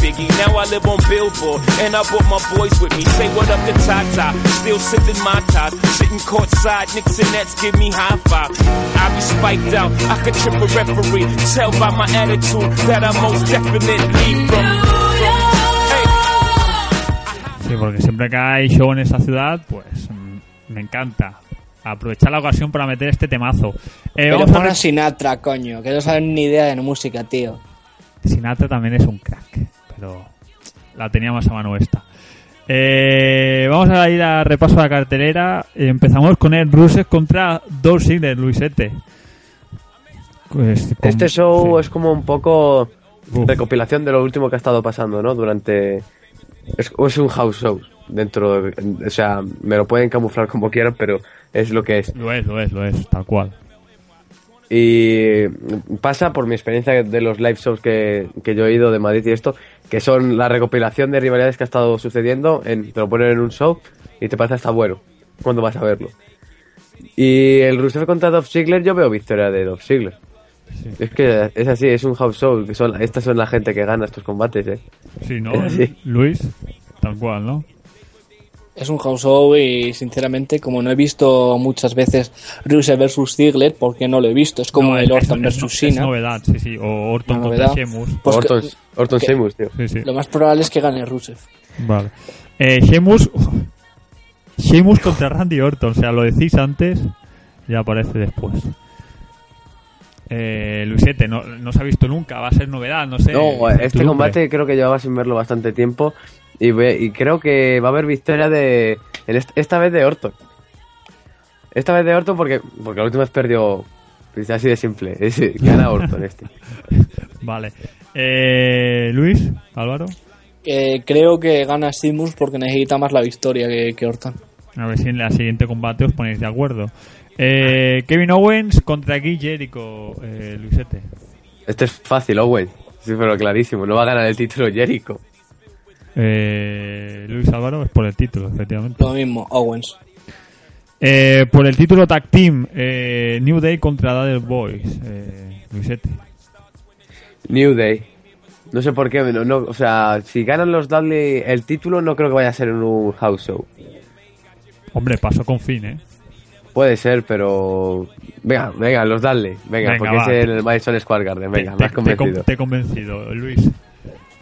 Biggie. Now I live on Billboard, and I brought my boys with me. Say what up to Tata, still sipping my top. Sitting courtside, Knicks and Nets give me high five. I be spiked out, I could trip a referee. Tell by my attitude that I most definitely from. Sí, porque siempre que hay show en esta ciudad, pues mm, me encanta. Aprovechar la ocasión para meter este temazo. Eh, Pero pon a Sinatra, coño, que no saben ni idea de música, tío. Sinatra también es un crack, pero la tenía más a mano esta. Eh, vamos a ir a repaso a la cartelera. Empezamos con el Rusev contra Dolph Ziggler, Luisete. Pues, con- Este show sí. es como un poco Uf. recopilación de lo último que ha estado pasando, ¿no? Durante... Es, es un house show dentro de... O sea, me lo pueden camuflar como quieran, pero es lo que es. Lo es, lo es, lo es, tal cual. Y pasa por mi experiencia de los live shows que, que yo he ido de Madrid y esto, que son la recopilación de rivalidades que ha estado sucediendo, en, te lo ponen en un show y te parece hasta bueno cuando vas a verlo. Y el Rusev contra Dolph Ziggler, yo veo victoria de Dolph Ziggler. Es que es así, es un house show, que son, estas son la gente que gana estos combates, ¿eh? Sí, ¿no? [LAUGHS] Luis, tal cual, ¿no? Es un house show y sinceramente, como no he visto muchas veces Rusev versus Ziggler, porque no lo he visto, es como No, el Orton es- versus es Cena. novedad, sí, sí. O Orton contra. Sheamus. Pues que- Orton, que- Sheamus, tío. Sí, sí. Lo más probable es que gane Rusev. Vale. Eh, Sheamus, Sheamus contra Randy Orton. O sea, lo decís antes y aparece después. Eh, Luisete, no, no se ha visto nunca. Va a ser novedad, no sé. No, este combate creo que llevaba sin verlo bastante tiempo y, ve- y creo que va a haber victoria de esta vez de Orton. Esta vez de Orton porque porque la última vez perdió es así de simple, es, gana Orton este. [LAUGHS] Vale. Eh, Luis, Álvaro. Eh, creo que gana Simus porque necesita más la victoria que, que Orton. A ver si en la siguiente combate os ponéis de acuerdo. Eh, Kevin Owens contra Guy Jericho, eh, Luisete. Este es fácil, Owen. Sí, pero clarísimo, no va a ganar el título Jericho. Eh, Luis Álvaro es por el título, efectivamente. Lo mismo, Owens. Eh, por el título Tag Team, eh, New Day contra Dudley Boys, eh, Luisete. New Day. No sé por qué, no, no- o sea, si ganan los Dudley el título no creo que vaya a ser en un house show. Hombre, pasó con fin, ¿eh? Puede ser, pero venga, venga, los Dudley, venga, Venga, porque va. es en el Madison Square Garden, venga, te, me has te- te, convencido. con- te he convencido, Luis.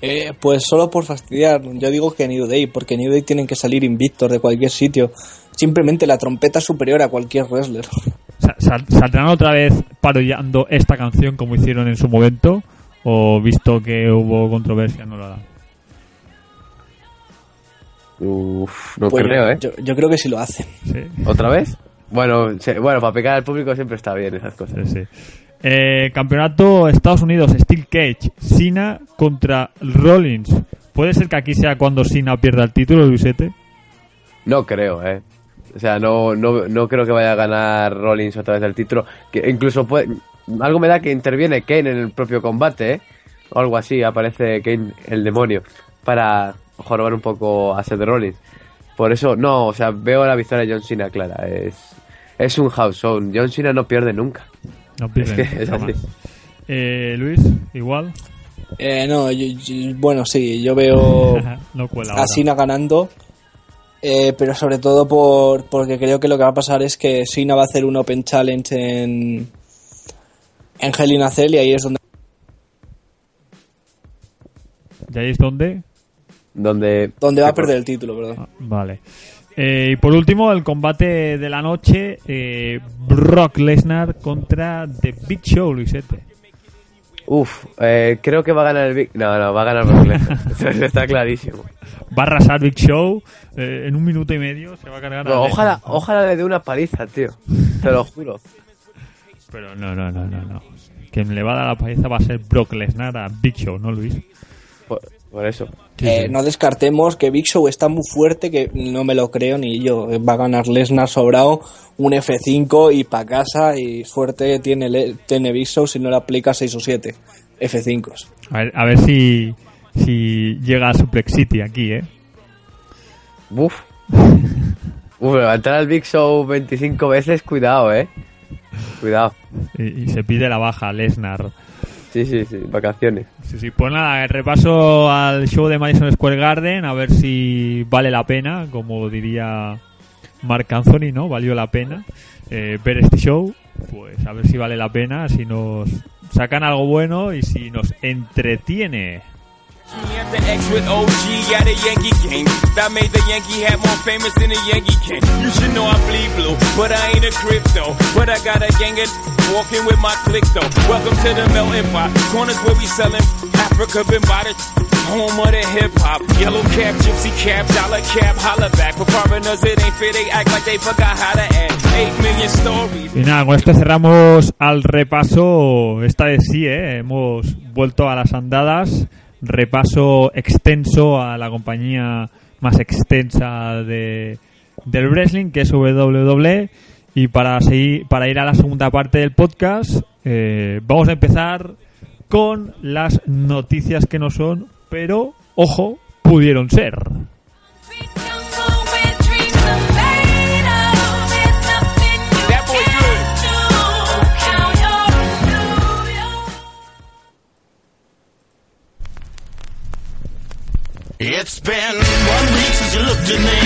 Eh, pues solo por fastidiar, yo digo que New Day, porque New Day tienen que salir invictos de cualquier sitio. Simplemente la trompeta es superior a cualquier wrestler. [LAUGHS] Sa- sal- ¿Saldrán otra vez parodiando esta canción como hicieron en su momento? ¿O visto que hubo controversia no lo harán? Uf, no Pues creo, ¿eh? Yo, yo creo que sí lo hace. Sí, ¿Otra vez? Bueno, se- bueno, para pecar al público siempre está bien esas cosas. sí, sí. Eh, campeonato Estados Unidos, Steel Cage, Cena contra Rollins. ¿Puede ser que aquí sea cuando Cena pierda el título, Luisete? No creo, ¿eh? O sea, no, no, no creo que vaya a ganar Rollins otra vez el título. Que incluso puede, algo me da que interviene Kane en el propio combate, ¿eh? O algo así, aparece Kane el demonio para jorobar un poco a Seth Rollins. Por eso, no, o sea, veo la victoria de John Cena clara. Es, es un house show. John Cena no pierde nunca. No pierden, Es que es jamás. así. Eh, Luis, igual. Eh, no, yo- yo- bueno, sí, yo veo [LAUGHS] no a Cena ganando, eh, pero sobre todo por porque creo que lo que va a pasar es que Cena va a hacer un Open Challenge en, en Hell in a Cell y ahí es donde ¿Y ahí es donde? donde... Donde va a perder el título, perdón. Ah, Vale. Eh, y por último, el combate de la noche, eh, Brock Lesnar contra The Big Show, Luisete. Uf, eh, creo que va a ganar el Big... No, no, va a ganar Brock Lesnar. [LAUGHS] Eso está clarísimo. Va a arrasar Big Show eh, en un minuto y medio, se va a cargar a ojalá, Lesnar. ojalá le dé una paliza, tío. Te lo juro. Pero no, no, no, no, no. Quien le va a dar la paliza va a ser Brock Lesnar a Big Show, ¿no, Luis? Por, por eso. Eh, no descartemos que Big Show está muy fuerte, que no me lo creo ni yo. Va a ganar Lesnar sobrado, un F5 y pa' casa. Y suerte tiene, Le- tiene Big Show si no le aplica 6 o 7 F5s. A ver, a ver si, si llega a Suplex City aquí, ¿eh? Uf. [LAUGHS] Uf, levantar al Big Show 25 veces, cuidado, eh. Cuidado. Y, y se pide la baja a Lesnar. Sí, sí, sí, vacaciones. Sí, sí, pues nada, repaso al show de Madison Square Garden, a ver si vale la pena, como diría Mark Anthony, ¿no? Valió la pena eh, ver este show, pues a ver si vale la pena, si nos sacan algo bueno y si nos entretiene. The X with OG at a Yankee game. That made the Yankee hat more famous than a Yankee can. You should know I bleed blue, but I ain't a crypto. But I got a gang of walking with my click though. Welcome to the melting pot. Corners where we selling Africa been by the home of the hip hop. Yellow cap, gypsy cap, dollar cap, holla back. For foreigners it ain't fair, they act like they forgot how to act. Y nada, con esto cerramos al repaso. Esta vez sí, ¿eh? hemos vuelto a las andadas. Repaso extenso a la compañía más extensa de, del wrestling, que es WWE. Y para, seguir, para ir a la segunda parte del podcast, eh, vamos a empezar con las noticias que no son, pero, ojo, pudieron ser. It's been one week since you looked at me.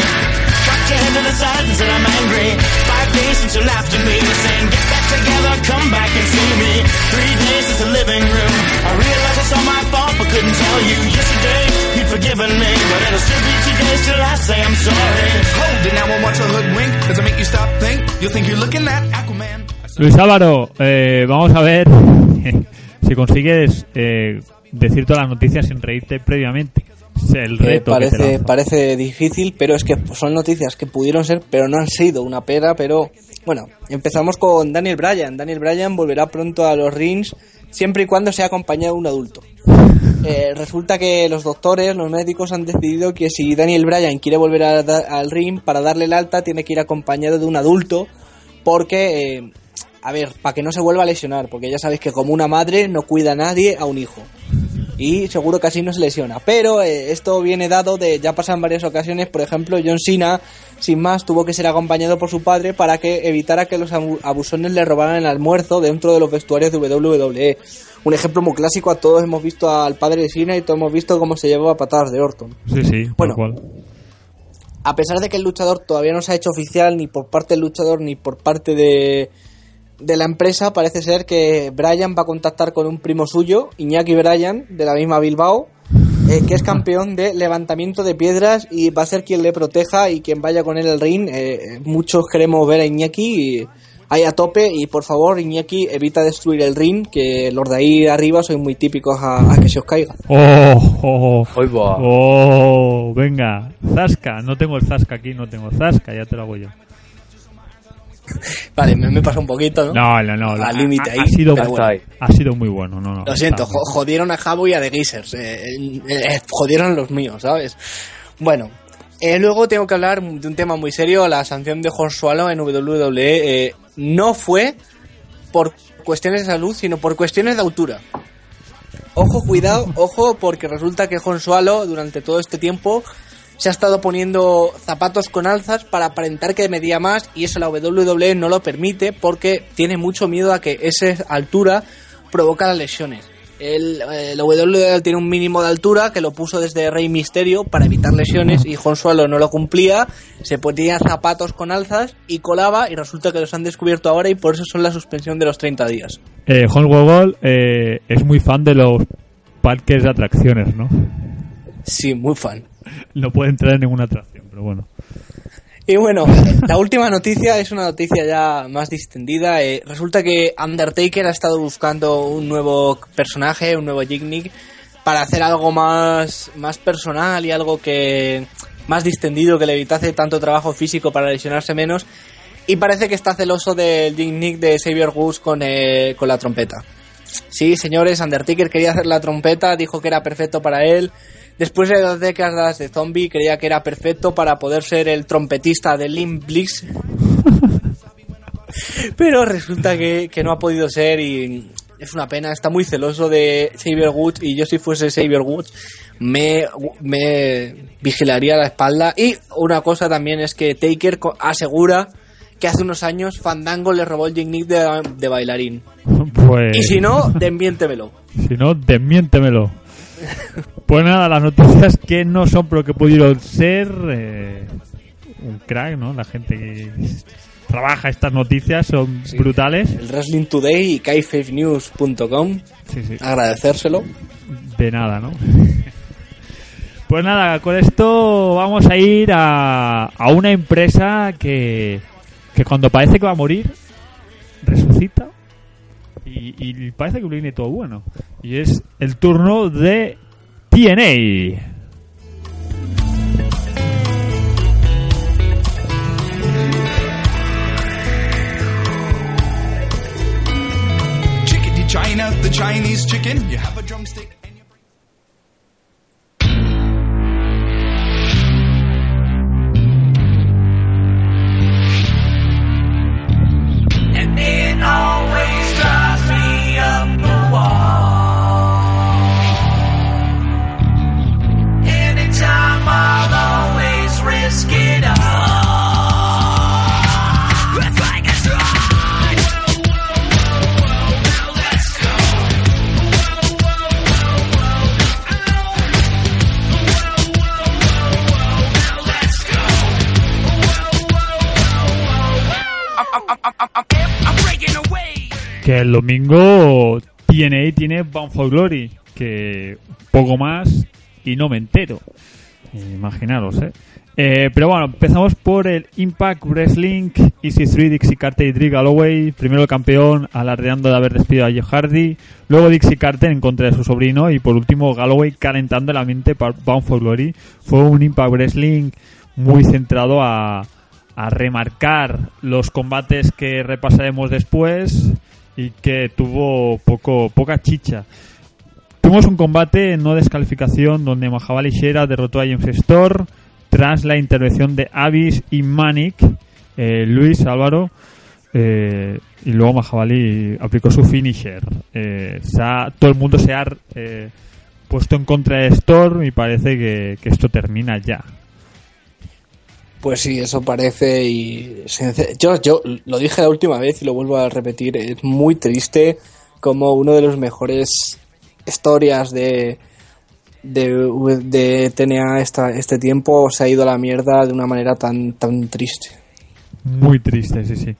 Cocked your head to the side and said I'm angry. Five days since you laughed at me, saying get back together, come back and see me. Three days since the living room. I realized it's all my fault, but couldn't tell you. Yesterday you'd forgiven me, but it'll still be two days till I say I'm sorry. Hold it now and watch a hoodwink. Does it make you stop think? You think you're looking at Aquaman? Luis Álvaro, eh, vamos a ver [LAUGHS] si consigues eh, decir todas las noticias sin reírte previamente. El Eh, reto que te parece, difícil, pero es que son noticias que pudieron ser, pero no han sido una pera. Pero bueno, empezamos con Daniel Bryan. Daniel Bryan volverá pronto a los rings siempre y cuando sea acompañado de un adulto. [LAUGHS] Eh, resulta que los doctores, los médicos han decidido que si Daniel Bryan quiere volver a al ring para darle el alta, tiene que ir acompañado de un adulto, porque, eh, a ver, para que no se vuelva a lesionar, porque ya sabéis que como una madre no cuida a nadie a un hijo y seguro que así no se lesiona. Pero eh, esto viene dado de, ya pasan varias ocasiones, por ejemplo, John Cena, sin más, tuvo que ser acompañado por su padre para que evitara que los abu- abusones le robaran el almuerzo dentro de los vestuarios de WWE. Un ejemplo muy clásico, a todos hemos visto al padre de Cena y todos hemos visto cómo se llevaba patadas de Orton. Sí, sí, Bueno. cual. A pesar de que el luchador todavía no se ha hecho oficial ni por parte del luchador ni por parte de, de la empresa, parece ser que Bryan va a contactar con un primo suyo, Iñaki Bryan, de la misma Bilbao, eh, que es campeón de levantamiento de piedras y va a ser quien le proteja y quien vaya con él al ring. Eh, muchos queremos ver a Iñaki y- ahí a tope y por favor Iñaki evita destruir el ring, que los de ahí arriba sois muy típicos a, a que se os caiga. Oh, oh, va. oh, venga, Zasca. No tengo el Zasca aquí, no tengo Zasca, ya te lo hago yo. [LAUGHS] Vale, me, me pasa un poquito, ¿no? No, no, no. Al límite ha, ahí, ha sido, bueno. ha sido muy bueno. No, no, Lo siento, está jodieron a Jabo y a The Geezers. eh, eh, eh, jodieron los míos, ¿sabes? Bueno, eh, luego tengo que hablar de un tema muy serio. La sanción de Swallow en WWE eh, no fue por cuestiones de salud, sino por cuestiones de altura. Ojo, cuidado, ojo, porque resulta que Swallow durante todo este tiempo se ha estado poniendo zapatos con alzas para aparentar que medía más y eso la WWE no lo permite porque tiene mucho miedo a que esa altura provoca las lesiones. El, eh, la WWE tiene un mínimo de altura que lo puso desde Rey Misterio para evitar lesiones y Sualo no lo cumplía, se ponía zapatos con alzas y colaba y resulta que los han descubierto ahora y por eso son la suspensión de los 30 días. Eh, Hans Wogol eh, es muy fan de los parques de atracciones, ¿no? Sí, muy fan. [LAUGHS] no puede entrar en ninguna atracción, pero bueno. Y bueno, la última noticia es una noticia ya más distendida. Eh, resulta que Undertaker ha estado buscando un nuevo personaje, un nuevo Jignick, para hacer algo más, más personal y algo que más distendido, que le evitase tanto trabajo físico para lesionarse menos. Y parece que está celoso del Jignick de Xavier Woods con, eh, con la trompeta. Sí, señores, Undertaker quería hacer la trompeta, dijo que era perfecto para él. Después de dos décadas de zombie, creía que era perfecto para poder ser el trompetista de Limp Blix. [LAUGHS] Pero resulta que, que no ha podido ser y es una pena. Está muy celoso de Xavier Woods y yo si fuese Xavier Woods me, me vigilaría la espalda. Y una cosa también es que Taker asegura que hace unos años Fandango le robó el Jignick de, de bailarín. [LAUGHS] Pues, Y si no, desmiéntemelo. si no, desmiéntemelo. [LAUGHS] Pues nada, las noticias que no son pero que pudieron ser eh, un crack, ¿no? La gente que trabaja estas noticias son brutales. El Wrestling Today y kayfabenews.com. Sí, sí. Agradecérselo. De nada, ¿no? [LAUGHS] Pues nada, con esto vamos a ir a, a una empresa que, que cuando parece que va a morir, resucita y, y parece que viene todo bueno. Y es el turno de TNA. Chickadee China, the Chinese chicken. You have a drumstick. and you- And el domingo TNA tiene Bound for Glory, que poco más y no me entero. Imaginaros, ¿eh? Eh, pero bueno, empezamos por el Impact Wrestling Easy 3 Dixie Carter y Drew Galloway. Primero el campeón alardeando de haber despedido a Jeff Hardy. Luego Dixie Carter en contra de su sobrino. Y por último Galloway calentando la mente para Bound for Glory. Fue un Impact Wrestling muy centrado a, a remarcar los combates que repasaremos después y que tuvo poco poca chicha. Tuvimos un combate no descalificación donde Mahabali Shera derrotó a James Storr tras la intervención de Abyss y Manic, eh, Luis Álvaro, eh, y luego Mahabali aplicó su finisher. Eh, todo el mundo se ha puesto en contra de Storr y parece que esto termina ya. Pues sí, eso parece y yo yo lo dije la última vez y lo vuelvo a repetir, es muy triste como uno de los mejores historias de de, de TNA esta, este tiempo se ha ido a la mierda de una manera tan tan triste. Muy triste, sí, sí.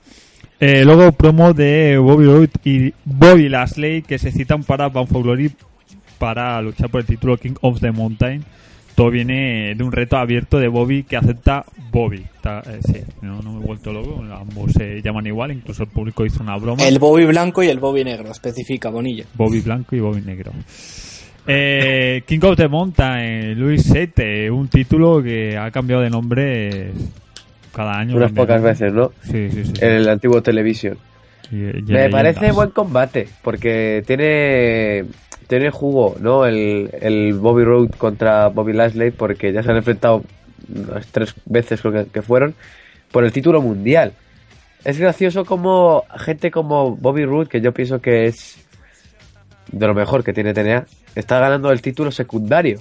Eh, luego promo de Bobby Roode y Bobby Lashley que se citan para Bound for para luchar por el título King of the Mountain. Todo viene de un reto abierto de Bobby que acepta Bobby. Eh, sí, no, no me he vuelto loco, ambos se llaman igual, incluso el público hizo una broma. El Bobby blanco y el Bobby negro, especifica Bonilla. Bobby blanco y Bobby negro. Eh, King of the Mountain, Luis 7, un título que ha cambiado de nombre cada año. Unas pocas nombre. veces, ¿no? Sí, sí, sí. En el antiguo Television. Y- y Me leyendas. parece buen combate, porque tiene tiene jugo, ¿no? El, el Bobby Roode contra Bobby Lashley, porque ya se han enfrentado unas tres veces creo que, que fueron, por el título mundial. Es gracioso como gente como Bobby Roode, que yo pienso que es de lo mejor que tiene TNA, está ganando el título secundario.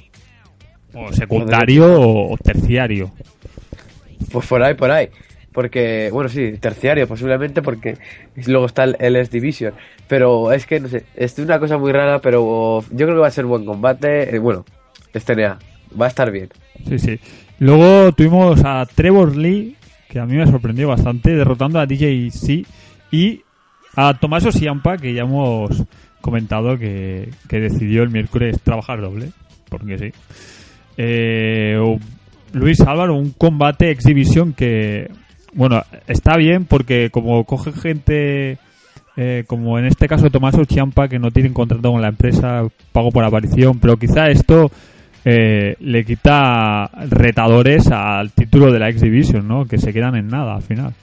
O secundario o, o terciario. Pues por ahí, por ahí. Porque, bueno, sí, terciario posiblemente, porque luego está el LS Division. Pero es que, no sé, es una cosa muy rara, pero yo creo que va a ser buen combate. Eh, bueno, es TNA, va a estar bien. Sí, sí. Luego tuvimos a Trevor Lee, que a mí me sorprendió bastante, derrotando a DJC y a Tomaso Siampa, que ya hemos comentado que, que decidió el miércoles trabajar doble, porque sí. Eh, Luis Álvaro, un combate exhibición que, bueno, está bien porque como coge gente, eh, como en este caso Tomás Chiampa, que no tienen contrato con la empresa, pago por aparición, pero quizá esto eh, le quita retadores al título de la exhibition, ¿no? Que se quedan en nada al final.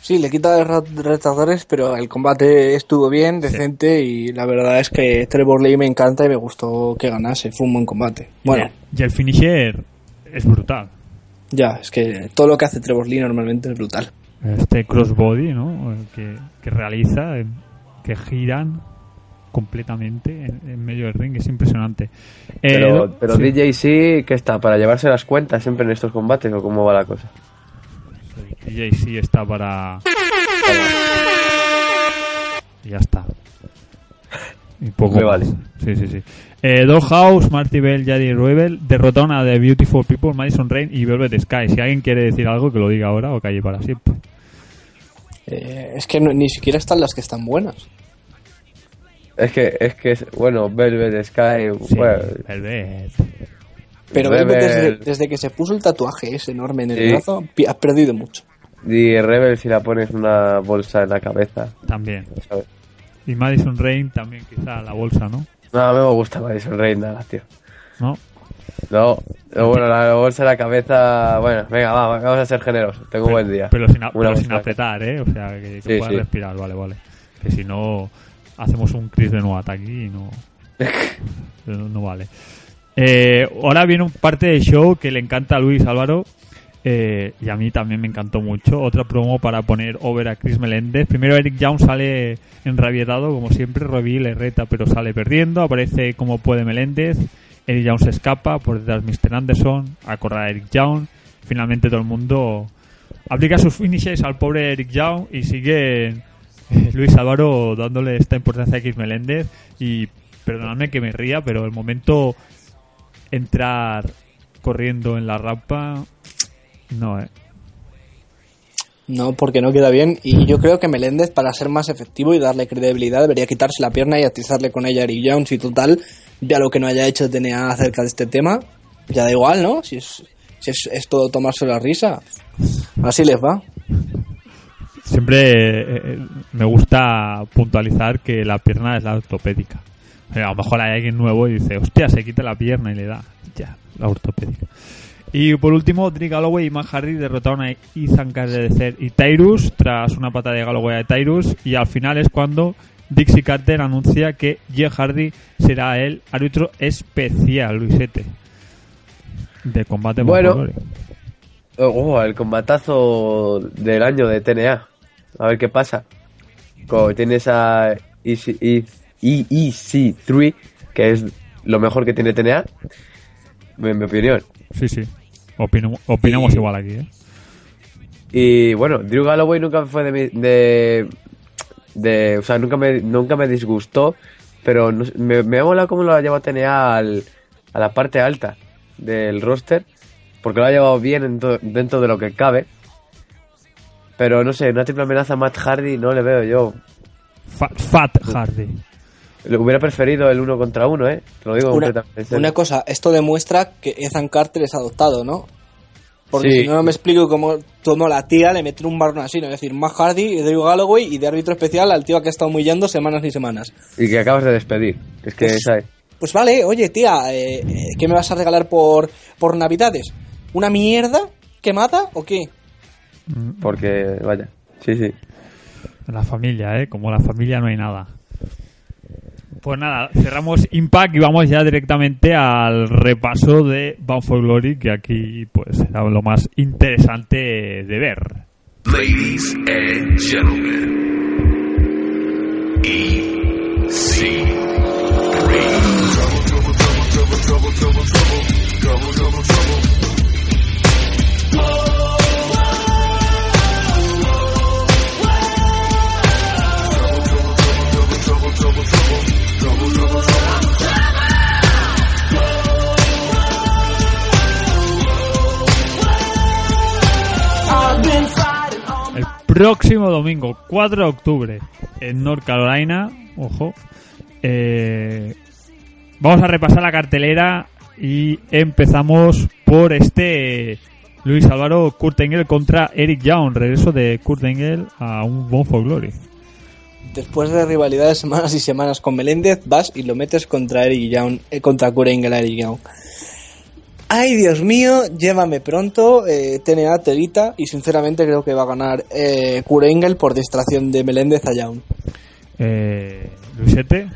Sí, le quita retadores, pero el combate estuvo bien, decente y la verdad es que Trevor Lee me encanta y me gustó que ganase. Fue un buen combate. Bueno, Y el finisher es brutal. Ya, es que todo lo que hace Trevor Lee normalmente es brutal. este crossbody ¿no? Eh, que, que realiza eh, que giran completamente en, en medio del ring es impresionante Eh, Pero, do- pero sí. DJ sí que está para llevarse las cuentas siempre en estos combates o cómo va la cosa. DJ sí está para y ya está y poco Me vale. sí sí sí eh, Dollhouse, Marty Bell, Jaddy Rebel derrotaron a The Beautiful People, Madison Rain y Velvet Sky si alguien quiere decir algo que lo diga ahora o calle para siempre Eh, es que no- ni siquiera están las que están buenas. Es que, es que, bueno, Velvet Sky, Sí, bueno, Velvet. Pero Velvet desde, desde que se puso el tatuaje ese enorme en el Sí. brazo, has perdido mucho. y Rebel si la pones una bolsa en la cabeza, también ¿sabes? y Madison Rain también quizá la bolsa ¿no? No, a mí me gusta Madison Rain nada, tío. ¿no? No, no, bueno, la bolsa en la cabeza, bueno, venga, va, vamos a ser generosos, tengo un buen día. Pero sin, a- pero sin apretar, ¿eh? O sea, que, que Sí, puedas sí. respirar, vale, vale. Que si no, hacemos un Chris Benoit aquí y no, [LAUGHS] no, no vale. Eh, ahora viene un parte del show que le encanta a Luis Álvaro eh, y a mí también me encantó mucho. Otra promo para poner over a Chris Meléndez. Primero Eric Young sale enrabietado, como siempre. Robbie le reta, pero sale perdiendo. Aparece como puede Meléndez. Eric Young se escapa. Por detrás Mr. Anderson. A correr a Eric Young. Finalmente todo el mundo aplica sus finishes al pobre Eric Young y sigue eh, Luis Álvaro dándole esta importancia a Chris Meléndez. Y perdonadme que me ría, pero el momento entrar corriendo en la rampa no, eh. No, porque no queda bien. Y yo creo que Meléndez, para ser más efectivo y darle credibilidad, debería quitarse la pierna y atizarle con ella a Eric Jones. Y total, ya lo que no haya hecho TNA acerca de este tema, ya da igual, ¿no? Si es, si es, es todo tomarse la risa. Así les va. Siempre eh, eh, me gusta puntualizar que la pierna es la ortopédica. A lo mejor hay alguien nuevo y dice, hostia, se quita la pierna y le da. Ya, la ortopédica. Y por último, Drake Galloway y Matt Hardy derrotaron a Ethan Carter y Tyrus tras una pata de Galloway a Tyrus. Y al final es cuando Dixie Carter anuncia que Jeff Hardy será el árbitro especial, Luisete, de combate Bueno. Glory. Oh, el combatazo del año de TNA. A ver qué pasa. Como tienes a EC- E- EEC3, que es lo mejor que tiene TNA, en mi opinión. Sí, sí. Opinamos Y- igual aquí, ¿eh? Y bueno, Drew Galloway nunca fue de, mi- de, de- o sea, nunca me, nunca me disgustó, pero no me, me mola cómo lo ha llevado TNA al, a la parte alta del roster, porque lo ha llevado bien en to- dentro de lo que cabe. Pero no sé, una triple amenaza a Matt Hardy no le veo yo. Fat, Fat Hardy. Le hubiera preferido el uno contra uno, ¿eh? Te lo digo Una, completamente. una cosa, esto demuestra que Ethan Carter es adoptado, ¿no? Porque Sí. si no, no me explico cómo, cómo la tía le mete un marrón así, ¿no? Es decir, Matt Hardy y Drew Galloway y de árbitro especial al tío que ha estado humillando semanas y semanas. Y que acabas de despedir. Es que, Pues- ¿sabes? Pues vale, oye, tía, eh, eh, ¿qué me vas a regalar por, por Navidades? ¿Una mierda que mata o qué? Porque, vaya. Sí, sí. La familia, ¿eh? Como la familia no hay nada. Pues nada, cerramos Impact y vamos ya directamente al repaso de Bound for Glory, que aquí pues era lo más interesante de ver. Ladies and gentlemen, El próximo domingo, 4 de octubre, en North Carolina, ojo, eh, vamos a repasar la cartelera Y empezamos por este Luis Álvaro Kurt Engel contra Eric Young. Regreso de Kurt Engel a un Bon for Glory. Después de rivalidades semanas y semanas con Meléndez, vas y lo metes contra Eric Young, eh, contra Kurt Angle a Eric Young. Ay, Dios mío, llévame pronto, eh, TNA Telita, y sinceramente creo que va a ganar eh, Kurt Angle por distracción de Meléndez a Young. Eh, Luisete,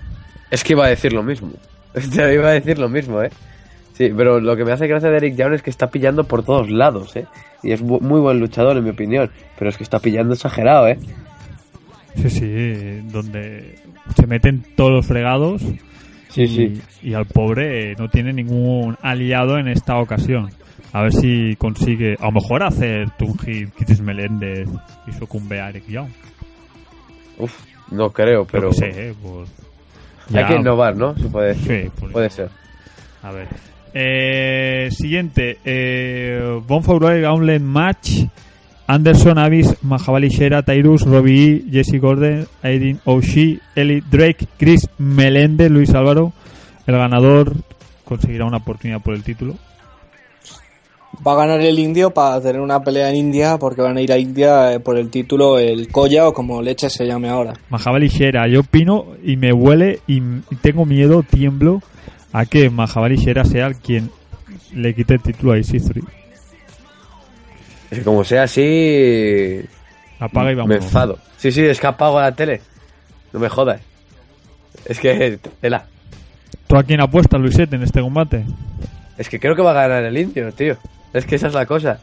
Es que iba a decir lo mismo. [LAUGHS] Te iba a decir lo mismo, ¿eh? Sí, pero lo que me hace gracia de Eric Young es que está pillando por todos lados, ¿eh? Y es bu- muy buen luchador, en mi opinión. Pero es que está pillando exagerado, ¿eh? sí, sí, donde se meten todos los fregados. Sí, y, sí. y al pobre eh, no tiene ningún aliado en esta ocasión. A ver si consigue, a lo mejor hacer un hit Chris Meléndez y sucumbe a Eric Young. Uf, no creo, pero... Sé, eh, pues, Hay que innovar, ¿no? Se puede decir. Sí, pues- Puede ser. A ver. Eh, siguiente. Eh, Bon for Glory Gauntlet Match. Anderson, Avis, Mahabali Shera, Tyrus, Robbie E, Jesse Gordon, Aiden O'Shea, Eli Drake, Chris Melende, Luis Álvaro. El ganador conseguirá una oportunidad por el título. Va a ganar el indio para tener una pelea en India, porque van a ir a India eh, por el título el Koya o como leche se llame ahora. Mahabali Shera, yo opino y me huele y, tengo miedo, tiemblo a que Mahabali Shera sea quien le quite el título a EC3. Es que como sea así... Apaga y Me vamos. enfado. Sí, sí, es que apago la tele. No me jodas. Es que... Tela. ¿Tú a quién apuestas, Luisette, en este combate? Es que creo que va a ganar el indio, tío. Es que esa es la cosa.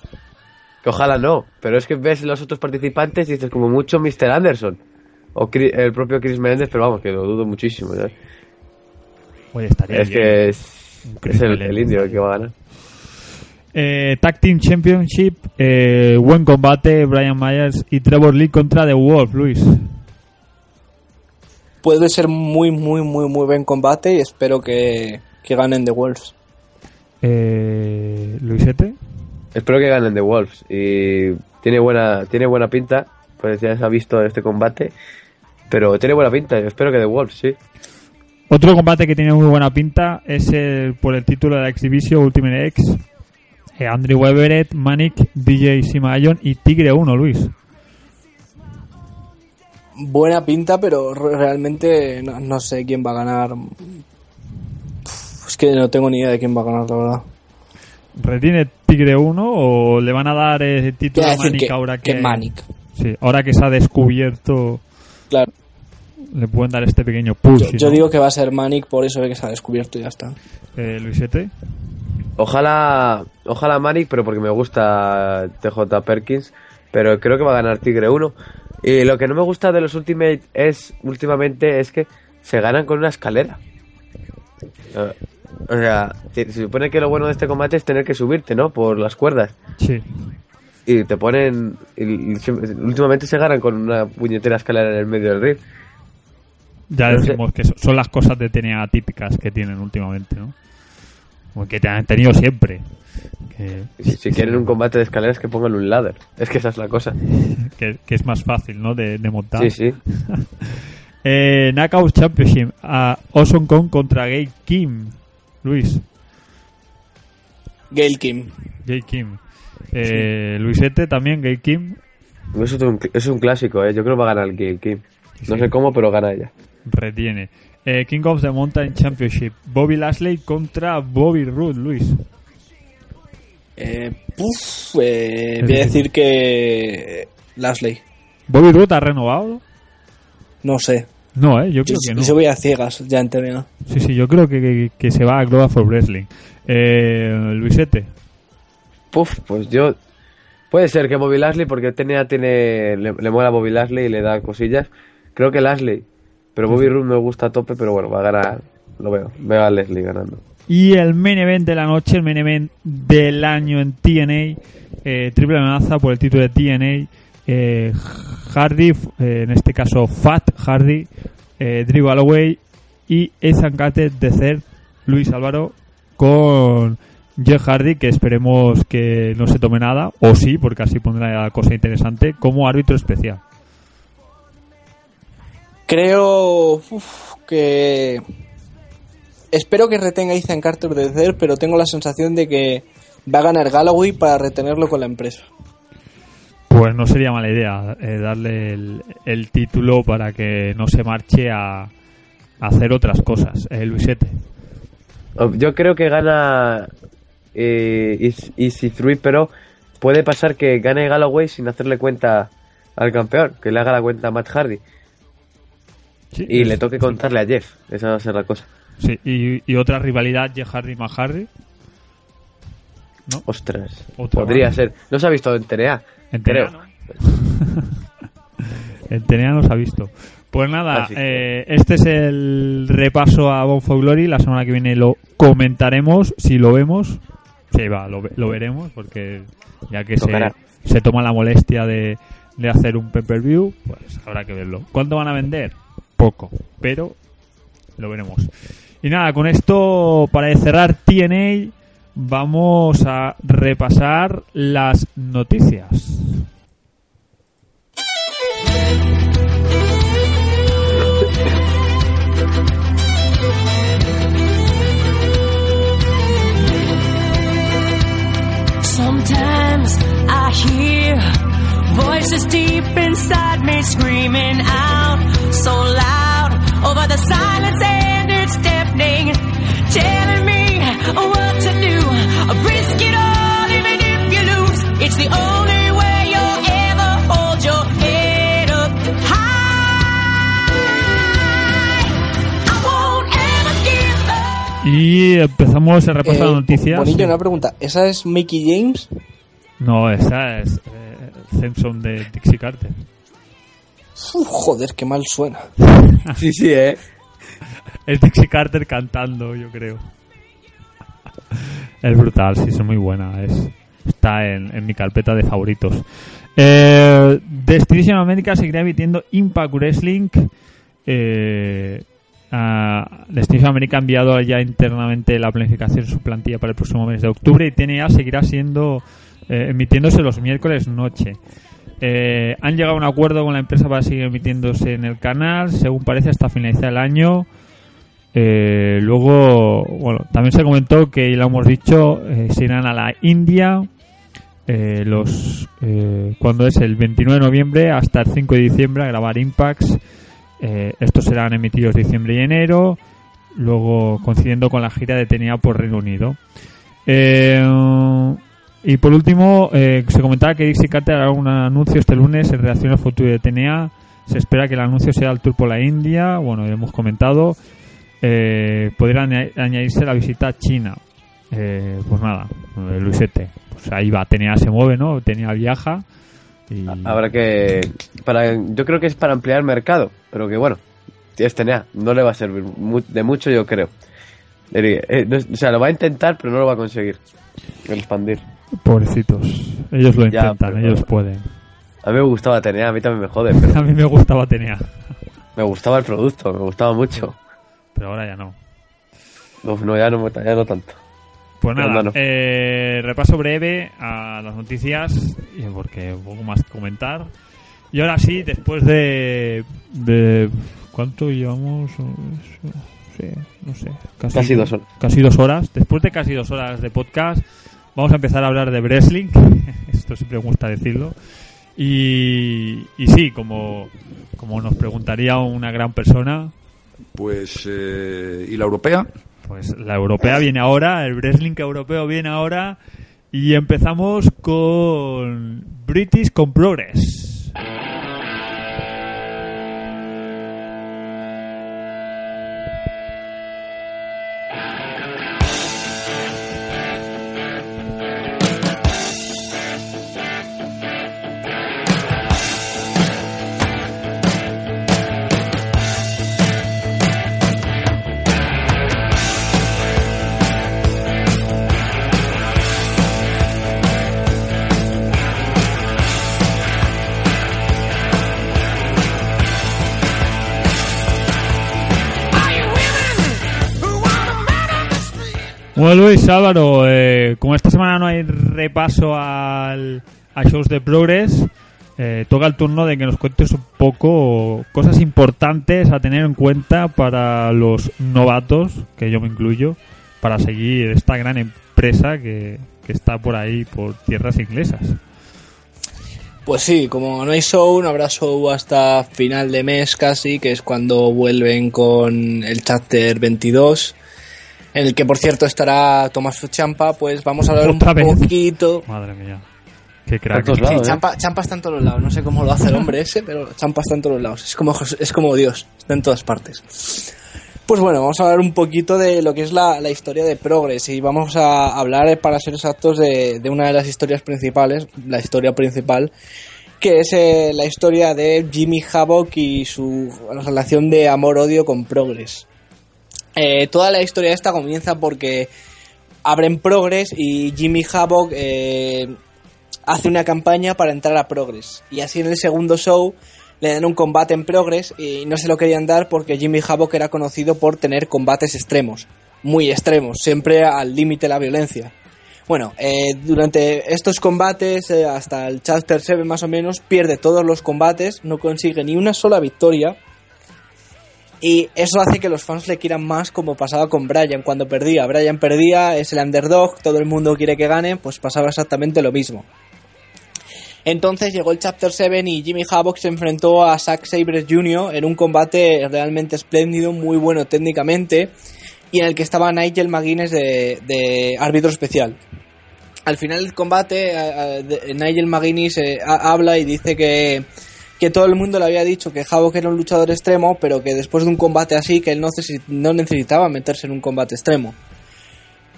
Que ojalá no. Pero es que ves los otros participantes y dices como mucho Mr. Anderson. O el propio Chris Menendez, pero vamos, que lo dudo muchísimo. ¿sabes? Oye, estaría Es bien. que es, es el indio el que va a ganar. Eh, Tag Team Championship, eh, buen combate, Brian Myers y Trevor Lee contra The Wolf, Luis. Puede ser muy, muy, muy, muy buen combate y espero que, que ganen The Wolves. Eh, Luisete, Espero que ganen The Wolves. Y tiene buena, tiene buena pinta. Pues ya se ha visto este combate. Pero tiene buena pinta. Yo espero que The Wolves, sí. otro combate que tiene muy buena pinta es el por el título de la Exhibition Ultimate X. Eh, Andrew Everett, Manic, DJ Simayon y Tigre 1, Luis. Buena pinta, pero re- realmente no, no sé quién va a ganar. Uf, Es que no tengo ni idea de quién va a ganar, la verdad. ¿Retiene Tigre 1 o le van a dar el título a Manic que- ahora que, que Manic. Sí, ahora que se ha descubierto, Claro. le pueden dar este pequeño push. Yo, yo digo que va a ser Manic por eso de que se ha descubierto y ya está. Eh, Luisete. Ojalá, ojalá Manic, pero porque me gusta TJ Perkins. Pero creo que va a ganar Tigre 1. Y lo que no me gusta de los Ultimate es, últimamente, es que se ganan con una escalera. Eh, O sea, se supone que lo bueno de este combate es tener que subirte, ¿no? Por las cuerdas. Sí. Y te ponen. y- últimamente se ganan con una puñetera escalera en el medio del ring. Ya decimos que so- son las cosas de TNA típicas que tienen últimamente, ¿no? Como que te han tenido siempre. Que, Si, si quieren un combate de escaleras, que pongan un ladder. Es que esa es la cosa. [LAUGHS] que, que es más fácil, ¿no? De, de montar. Sí, sí. [LAUGHS] eh, Knockout Championship. A Awesome Kong contra Gay Kim. Luis. Gail Kim. Gay Kim. Eh, Luisete también, Gay Kim. Eso es un, es un clásico, ¿eh? Yo creo que va a ganar el Gail Kim. No Sí. sé cómo, pero gana ella. Retiene. Eh, King of the Mountain Championship. Bobby Lashley contra Bobby Roode, Luis. Eh, puf, eh, voy a decir que Lashley. ¿Bobby Roode ha renovado? No sé. No, ¿eh? Yo Yo, creo que no. yo voy a ciegas ya en TNA. Sí, sí, yo creo que, que- que se va a Global for Wrestling. Eh, Luisete. Puf, pues yo. Puede ser que Bobby Lashley, porque TNA tiene. Le, le mola Bobby Lashley y le da cosillas. Creo que Lashley. Pero Bobby Roode me gusta a tope, pero bueno, va a ganar. Lo veo. Veo a Leslie ganando. Y el main event de la noche, el main event del año en TNA. eh, triple amenaza por el título de TNA. eh, Hardy, eh, en este caso Fat Hardy, Drew Galloway y Ethan Carter de Cer, Luis Álvaro, con Jeff Hardy, que esperemos que no se tome nada, o sí, porque así pondrá cosa interesante, como árbitro especial. Creo uf, que espero que retenga a Ethan Carter de Zer, pero tengo la sensación de que va a ganar Galloway para retenerlo con la empresa. Pues no sería mala idea eh, darle el, el título para que no se marche a, a hacer otras cosas, eh, Luisete. Oh, Yo creo que gana eh, Easy 3, pero puede pasar que gane Galloway sin hacerle cuenta al campeón, que le haga la cuenta a Matt Hardy. Sí, y es- le toque contarle a Jeff. Esa va a ser la cosa. Sí, y, y otra rivalidad, Jeff Hardy más Hardy. Ostras. Otra Podría más. ser. ¿No se ha visto en TNA? En. TNA, El Tenea nos ha visto. Pues nada, eh, este es el repaso a Bon for Glory. La semana que viene lo comentaremos, si lo vemos. Sí, va, lo, lo veremos, porque ya que se, se toma la molestia de, de hacer un pay-per-view, pues habrá que verlo. ¿Cuánto van a vender? Poco, pero lo veremos. Y nada, con esto, para cerrar TNA, vamos a repasar las noticias. Sometimes I hear voices deep inside me screaming out so loud over the silence and it's deafening, telling me what to do. Risk it all even if you lose. It's the only way you'll ever hold your head up high. I won't ever give up. Y empezamos el repaso Eh, noticias. Bonillo, una pregunta. ¿Esa es Mickey James? No, esa es eh, Simpson de Dixie Carter. Uf, joder, qué mal suena. [LAUGHS] Sí, sí, eh. Es Dixie Carter cantando, yo creo. Es brutal, sí, es muy buena. Es, está en, en mi carpeta de favoritos. Eh, Destination América seguirá emitiendo Impact Wrestling. Eh, a- Destination América ha enviado ya internamente la planificación de su plantilla para el próximo mes de octubre y TNA seguirá siendo eh, emitiéndose los miércoles noche. Eh, han llegado a un acuerdo con la empresa para seguir emitiéndose en el canal, según parece hasta finalizar el año. Eh, luego, bueno, también se comentó que, y lo hemos dicho, eh, se irán a la India eh, los cuando es el 29 de noviembre hasta el 5 de diciembre a grabar Impacts. Estos serán emitidos diciembre y enero, luego coincidiendo con la gira de TNA por Reino Unido. Y por último, eh, se comentaba que Dixie Carter hará un anuncio este lunes en relación al futuro de TNA. Se espera que el anuncio sea el tour por la India. Bueno, ya hemos comentado. Eh, podría aña- añadirse la visita a China. Eh, pues nada, eh, Luisete. Pues ahí va, TNA se mueve, ¿no? TNA viaja. Y... Habrá que. Para, yo creo que es para ampliar el mercado, pero que bueno, es TNA, no le va a servir de mucho, yo creo. Eh, o sea, lo va a intentar, pero no lo va a conseguir. Expandir. Pobrecitos. Ellos lo Ya, intentan, ellos pueden. A mí me gustaba TNA, a mí también me jode, pero [LAUGHS] A mí me gustaba TNA, me gustaba el producto, me gustaba mucho. pero ahora ya no. Uf, no, ya no, ya no tanto. Pues nada, no. eh, repaso breve a las noticias, porque poco más que comentar. Y ahora sí, después de, de ¿cuánto llevamos? Sí, no sé, casi, Casi dos horas. Casi dos horas. Después de casi dos horas de podcast, vamos a empezar a hablar de wrestling. [LAUGHS] Esto siempre me gusta decirlo. Y, y sí, como, como nos preguntaría una gran persona, Pues, eh, ¿y la europea? Pues la europea viene ahora, el wrestling europeo viene ahora y empezamos con British con Progress. Bueno Luis Álvaro, eh, como esta semana no hay repaso al, a shows de Progress, eh, toca el turno de que nos cuentes un poco cosas importantes a tener en cuenta para los novatos, que yo me incluyo, para seguir esta gran empresa que, que está por ahí, por tierras inglesas. Pues sí, como no hay show, no habrá show hasta final de mes casi, que es cuando vuelven con el chapter 22, en el que por cierto estará Tomás Champa, pues vamos a hablar un vez. poquito. Madre mía. Qué crack. Todos Sí, lados, ¿eh? Champa, Champa está en todos los lados, no sé cómo lo hace el hombre ese, pero Champa está en todos los lados. Es como, es como Dios, está en todas partes. Pues bueno, vamos a hablar un poquito de lo que es la, la historia de Progress y vamos a hablar, eh, para ser exactos, de, de una de las historias principales, la historia principal, que es eh, la historia de Jimmy Havoc y su relación de amor-odio con Progress. Eh, toda la historia esta comienza porque abren Progress y Jimmy Havoc eh, hace una campaña para entrar a Progress. Y así en el segundo show le dan un combate en Progress y no se lo querían dar porque Jimmy Havoc era conocido por tener combates extremos, muy extremos, siempre al límite de la violencia. Bueno, eh, durante estos combates, eh, hasta el Chapter 7 más o menos, pierde todos los combates, no consigue ni una sola victoria. Y eso hace que los fans le quieran más como pasaba con Brian cuando perdía. Brian perdía, es el underdog, todo el mundo quiere que gane, pues pasaba exactamente lo mismo. Entonces llegó el Chapter 7 y Jimmy Havoc se enfrentó a Zack Sabre Jr. en un combate realmente espléndido, muy bueno técnicamente, y en el que estaba Nigel McGuinness de, de árbitro especial. Al final del combate, eh, eh, Nigel McGuinness eh, ha- habla y dice que, que todo el mundo le había dicho que Havoc era un luchador extremo, pero que después de un combate así, que él no, necesi- no necesitaba meterse en un combate extremo.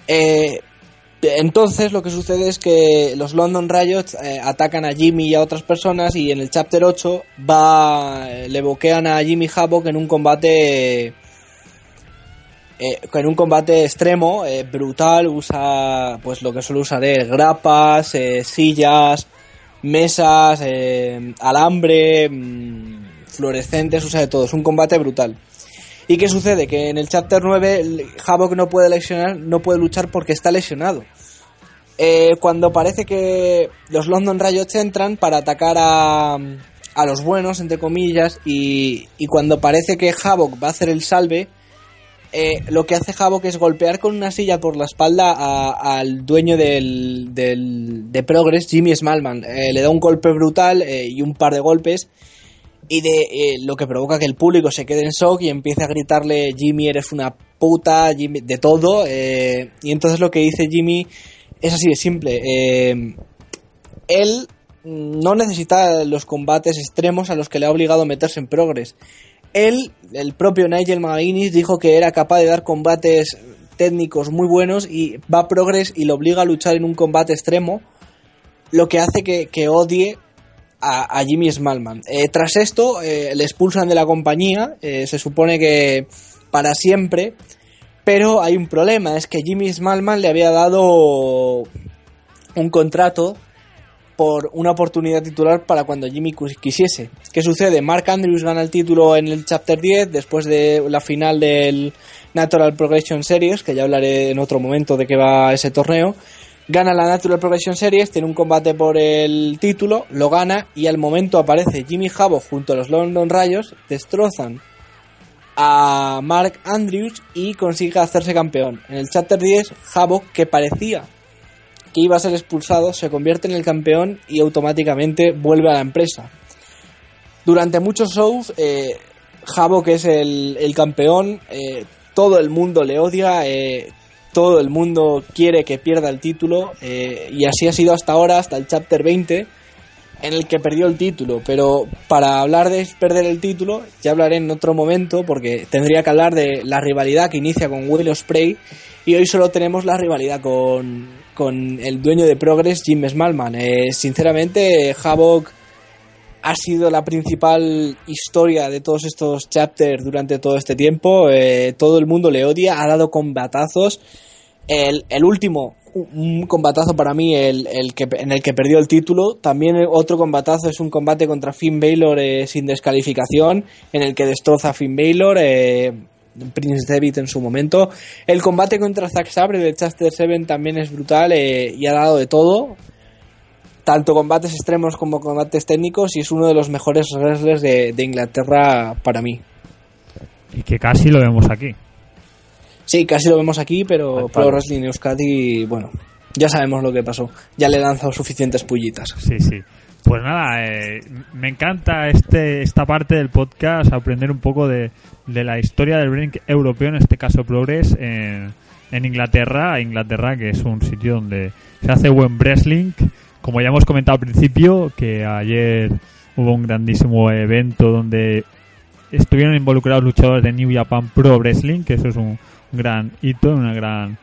Eh, entonces lo que sucede es que los London Riots eh, atacan a Jimmy y a otras personas y en el Chapter 8 va, eh, le boquean a Jimmy Havoc en un combate... eh, en un combate extremo, eh, brutal, usa pues lo que suele usar él, grapas, sillas, mesas, eh, alambre, mm, fluorescentes, usa de todo, es un combate brutal. ¿Y qué sucede? Que en el Chapter 9 el Havoc no puede lesionar, no puede luchar porque está lesionado. Eh, cuando parece que los London Riots entran para atacar a, a los buenos, entre comillas, y, y cuando parece que Havoc va a hacer el salve, eh, lo que hace Havoc es golpear con una silla por la espalda a- al dueño del, del- de Progress, Jimmy Smallman. Eh, le da un golpe brutal eh, y un par de golpes y de eh, lo que provoca que el público se quede en shock y empiece a gritarle Jimmy eres una puta, Jimmy, de todo. y entonces lo que dice Jimmy es así de simple. él no necesita los combates extremos a los que le ha obligado a meterse en Progress. Él, el propio Nigel McGuinness, dijo que era capaz de dar combates técnicos muy buenos y va a Progress y lo obliga a luchar en un combate extremo, lo que hace que, odie a, a Jimmy Smallman. Eh, tras esto, eh, le expulsan de la compañía, eh, se supone que para siempre, pero hay un problema, es que Jimmy Smallman le había dado un contrato por una oportunidad titular para cuando Jimmy quisiese. ¿Qué sucede? Mark Andrews gana el título en el Chapter 10 después de la final del Natural Progression Series, que ya hablaré en otro momento de qué va ese torneo. Gana la Natural Progression Series, tiene un combate por el título, lo gana y al momento aparece Jimmy Havoc junto a los London Rayos, destrozan a Mark Andrews y consigue hacerse campeón. En el Chapter 10, Havoc, que parecía que iba a ser expulsado, se convierte en el campeón y automáticamente vuelve a la empresa. Durante muchos shows, eh, Havoc es el, campeón, eh, todo el mundo le odia, eh, todo el mundo quiere que pierda el título y así ha sido hasta ahora, hasta el Chapter 20, en el que perdió el título. Pero para hablar de perder el título, ya hablaré en otro momento porque tendría que hablar de la rivalidad que inicia con Will Ospreay y hoy solo tenemos la rivalidad con, con el dueño de Progress, Jim Smallman. Eh, sinceramente, Havoc ha sido la principal historia de todos estos chapters durante todo este tiempo. Eh, todo el mundo le odia, ha dado combatazos. El, último, un combatazo para mí, el, que, en el que perdió el título. También otro combatazo es un combate contra Finn Balor eh, sin descalificación, en el que destroza a Finn Balor. Prince David en su momento. El combate contra Zack Sabre de Chapter 7 también es brutal eh, y ha dado de todo tanto combates extremos como combates técnicos y es uno de los mejores wrestlers de, de Inglaterra para mí. Y que casi lo vemos aquí. Sí, casi lo vemos aquí, pero Pro. Wrestling Euskadi, bueno, ya sabemos lo que pasó. Ya le he lanzado suficientes pullitas. Sí, sí. Pues nada, eh, me encanta este esta parte del podcast, aprender un poco de, de la historia del wrestling europeo, en este caso Progress, en, en Inglaterra. Inglaterra, que es un sitio donde se hace buen wrestling. Como ya hemos comentado al principio, que ayer hubo un grandísimo evento donde estuvieron involucrados luchadores de New Japan Pro Wrestling, que eso es un gran hito, una gran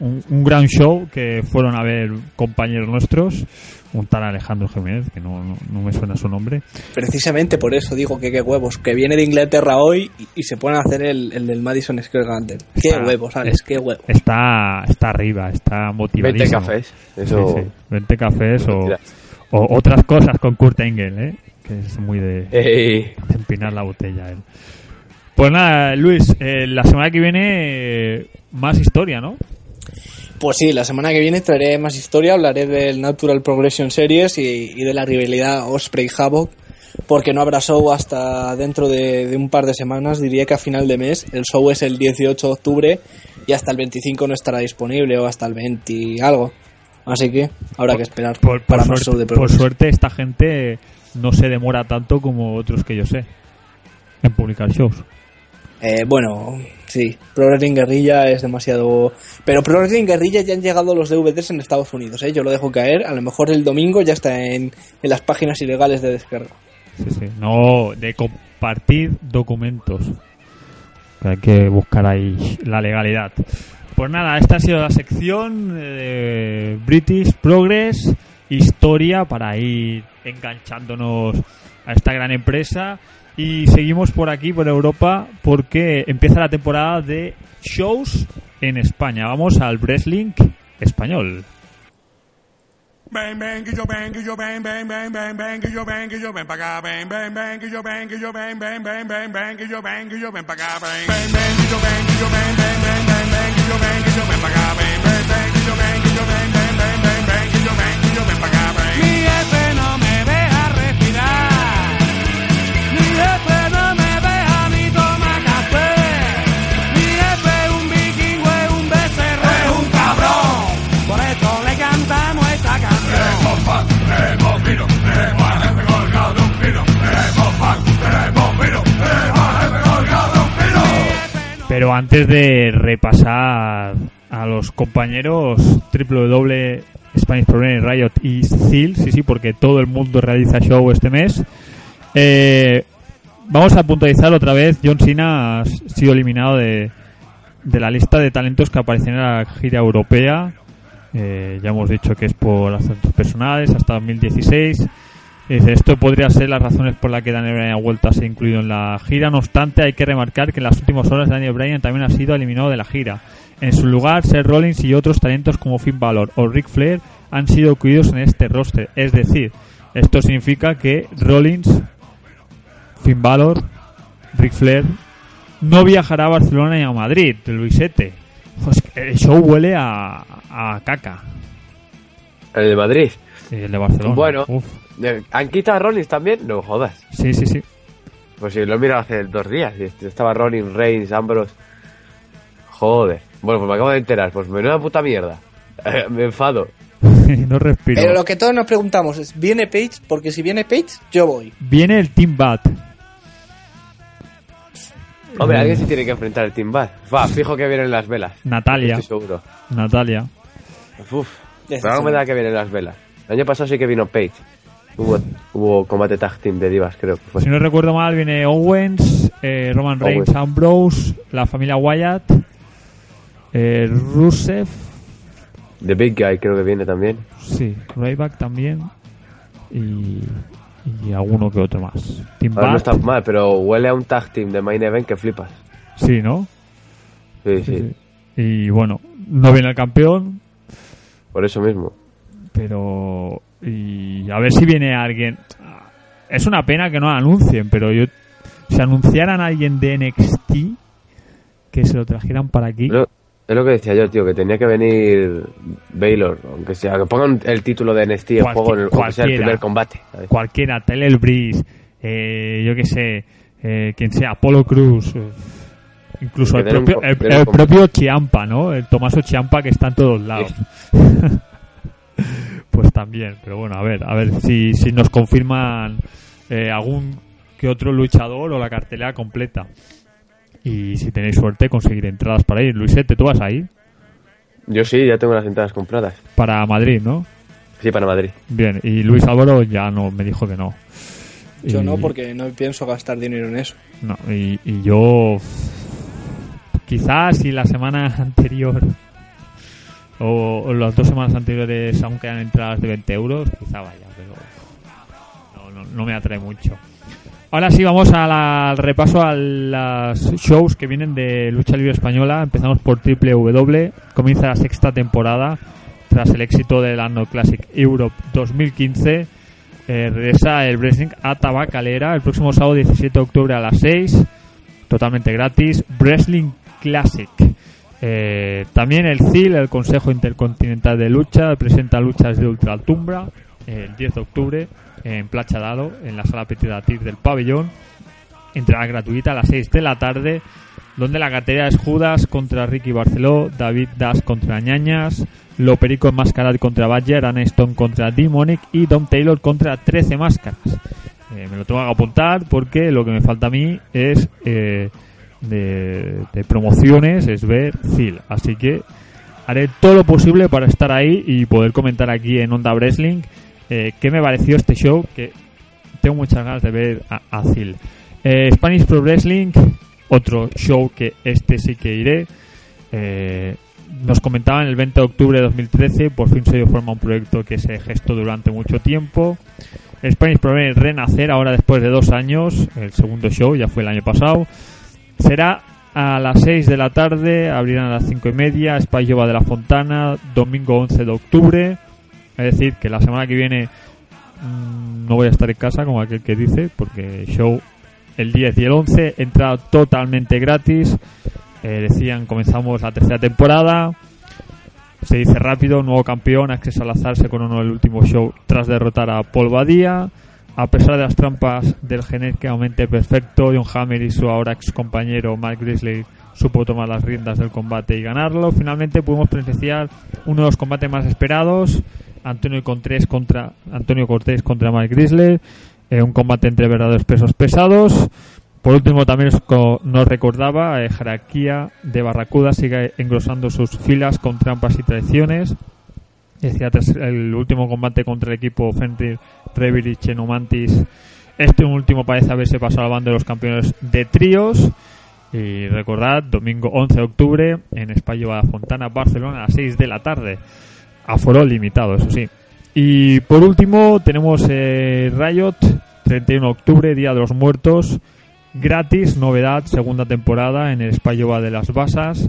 un, un gran show que fueron a ver compañeros nuestros, un tal Alejandro Jiménez, que no, no, no me suena su nombre. Precisamente por eso digo que qué huevos, que viene de Inglaterra hoy y, y se pone a hacer el, el del Madison Square Garden. Qué Está- huevos, Alex, qué huevos. Está, está arriba, está motivadísimo. 20 cafés, eso- Sí, sí, 20 cafés o, o otras cosas con Kurt Engel, ¿eh? que es muy de Ey. empinar la botella. él. Pues nada, Luis, eh, la semana que viene eh, más historia, ¿no? Pues sí, la semana que viene traeré más historia, hablaré del Natural Progression Series y, y de la rivalidad Osprey Havoc, porque no habrá show hasta dentro de, de un par de semanas, diría que a final de mes. El show es el 18 de octubre y hasta el 25 no estará disponible o hasta el 20 y algo. Así que habrá que esperar Por, para por más show de suerte, por suerte, esta gente no se demora tanto como otros que yo sé en publicar shows. Eh, bueno, sí, Pro Wrestling Guerrilla es demasiado... Pero Pro Wrestling Guerrilla ya han llegado los DVDs en Estados Unidos, ¿eh? Yo lo dejo caer, a lo mejor el domingo ya está en, en las páginas ilegales de descarga. Sí, sí. No, de compartir documentos. Hay que buscar ahí la legalidad. Pues nada, esta ha sido la sección de British Progress, historia para ir enganchándonos a esta gran empresa. Y seguimos por aquí, por Europa, porque empieza la temporada de shows en España. Vamos al wrestling español. Pero antes de repasar a los compañeros www Spanish Problem Riot y Steel, sí, sí, porque todo el mundo realiza show este mes. eh, vamos a puntualizar otra vez. John Cena ha sido eliminado de, de la lista de talentos que aparecen en la gira europea. Eh, ya hemos dicho que es por asuntos personales hasta 2016. Dice, esto podría ser las razones por las que Daniel Bryan ha vuelto a ser incluido en la gira. No obstante, hay que remarcar que en las últimas horas Daniel Bryan también ha sido eliminado de la gira. En su lugar, Seth Rollins y otros talentos como Finn Balor o Ric Flair han sido incluidos en este roster. Es decir, esto significa que Rollins, Finn Balor, Ric Flair no viajará a Barcelona ni a Madrid, Luisete. Pues el show huele a, a caca. El de Madrid. Sí, el de Barcelona. Bueno, Uf. ¿Han quitado a Rollins también? No jodas. Sí, sí, sí. Pues sí, lo he mirado hace dos días. y Estaba Rollins, Reigns, Ambrose. Joder. Bueno, pues me acabo de enterar. Pues menuda puta mierda. Eh, me enfado. [LAUGHS] no respiro. Pero lo que todos nos preguntamos es, ¿viene Page? Porque si viene Page, yo voy. Viene el Team Bat. Hombre, alguien se tiene que enfrentar al Team Bad. Va, fijo que vienen las velas. Natalia. Estoy seguro. Natalia. Uf. Pero algo me da que vienen las velas. El año pasado sí que vino Page. Hubo, hubo combate tag team de divas, creo que fue. Si no recuerdo mal, viene Owens, eh, Roman Reigns, Owens. Ambrose, la familia Wyatt, eh, Rusev, The Big Guy creo que viene también. sí, Ryback también y, y alguno que otro más. Team Ahora no está mal, pero huele a un tag team de main event que flipas. sí, ¿no? Sí, sí. Y bueno, no viene el campeón, Por eso mismo. pero y a ver si viene alguien. Es una pena que no anuncien, pero yo si anunciaran a alguien de NXT que se lo trajeran para aquí. Es lo que decía yo, tío, que tenía que venir Baylor, aunque sea, que pongan el título de NXT en juego, en el, sea primer combate. ¿sabes? Cualquiera, Tyler Breeze, eh, yo que sé, eh, quien sea, Apolo Cruz, eh, incluso el un propio, el, propio Chiampa, ¿no? El Tomaso Chiampa que está en todos lados. [LAUGHS] pues también, pero bueno, a ver, a ver si, si nos confirman eh, algún que otro luchador o la cartelera completa. Y si tenéis suerte, conseguir entradas para ir. Luisete, ¿tú vas ahí? Yo sí, ya tengo las entradas compradas. Para Madrid, ¿no? Sí, para Madrid. Bien, y Luis Álvaro ya no me dijo que no. Yo Y- no, porque no pienso gastar dinero en eso. No, y, y yo. Quizás si la semana [LAUGHS] anterior o, o las dos semanas anteriores aún quedan entradas de 20 euros, quizá vaya, pero no, no, me atrae mucho. Ahora sí, vamos a la- al repaso a las shows que vienen de lucha libre española. Empezamos por Triple W. Comienza la sexta temporada tras el éxito del Anno Classic Europe 2015. Eh, regresa el Wrestling a Tabacalera el próximo sábado 17 de octubre a las 6, totalmente gratis. Wrestling Classic. Eh, también el CIL, el Consejo Intercontinental de Lucha, presenta luchas de Ultratumbra el 10 de octubre en Placha Dado, en la sala Petit Tir del pabellón. Entrada gratuita a las 6 de la tarde, donde la cartera es Judas contra Ricky Barceló, David Das contra Ñañas, Loperico Enmascarad contra Badger, Aniston contra Demonic y Dom Taylor contra 13 máscaras. Eh, me lo tengo que apuntar porque lo que me falta a mí es eh, de, promociones, es ver Zil. Así que haré todo lo posible para estar ahí y poder comentar aquí en Onda Wrestling eh, qué me pareció este show, que tengo muchas ganas de ver a, a Zil. Eh, Spanish Pro Wrestling, otro show que este sí que iré. Eh, nos comentaban el 20 de octubre de 2013, por fin se dio forma un proyecto que se gestó durante mucho tiempo. Spanish Pro Wrestling Renacer, ahora después de dos años, el segundo show ya fue el año pasado. Será a las 6 de la tarde, abrirán a las 5 y media, Espallova de la Fontana, domingo 11 de octubre. Es decir, que la semana que viene mm, no voy a estar en casa, como aquel que dice, porque show el 10 y el 11, entrada totalmente gratis. Eh, decían, comenzamos la tercera temporada. Se dice rápido, nuevo campeón, acceso al azar, se coronó el último show tras derrotar a Paul Badía. A pesar de las trampas del genéticamente perfecto, John Hammer y su ahora ex compañero Mark Grizzly supo tomar las riendas del combate y ganarlo. Finalmente pudimos presenciar uno de los combates más esperados, Antonio Cortés contra Antonio Cortés contra Mark Grizzly, eh, un combate entre verdaderos pesos pesados. Por último, también nos co- nos recordaba eh, jerarquía de Barracuda sigue engrosando sus filas con trampas y traiciones. Decía el último combate contra el equipo Fenrir, Revir y Chenomantis. Este último parece haberse pasado al bando de los campeones de tríos. Y recordad, domingo 11 de octubre en España Fontana, Barcelona, a las 6 de la tarde. Aforo limitado, eso sí. Y por último, tenemos eh, Riot, 31 de octubre, Día de los Muertos. Gratis, novedad, segunda temporada en el España de las Basas.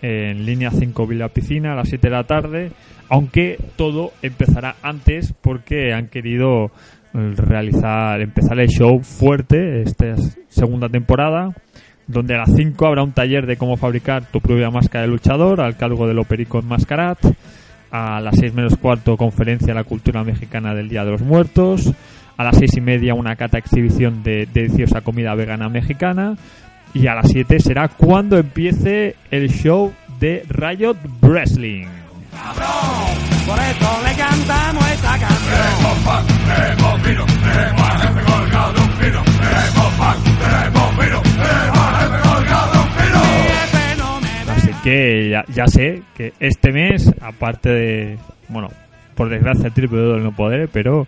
En línea 5 Villa Piscina a las 7 de la tarde. Aunque todo empezará antes porque han querido eh, realizar, empezar el show fuerte esta segunda temporada donde a las 5 habrá un taller de cómo fabricar tu propia máscara de luchador al cargo del Operico Enmascarat. A las 6 menos cuarto, conferencia de la cultura mexicana del Día de los Muertos. A las 6 y media, una cata exhibición de deliciosa comida vegana mexicana. Y a las 7 será cuando empiece el show de Riot Wrestling. Por eso le cantamos esta canción. Así que ya, ya sé que este mes, aparte de, bueno, por desgracia el triple no poder, pero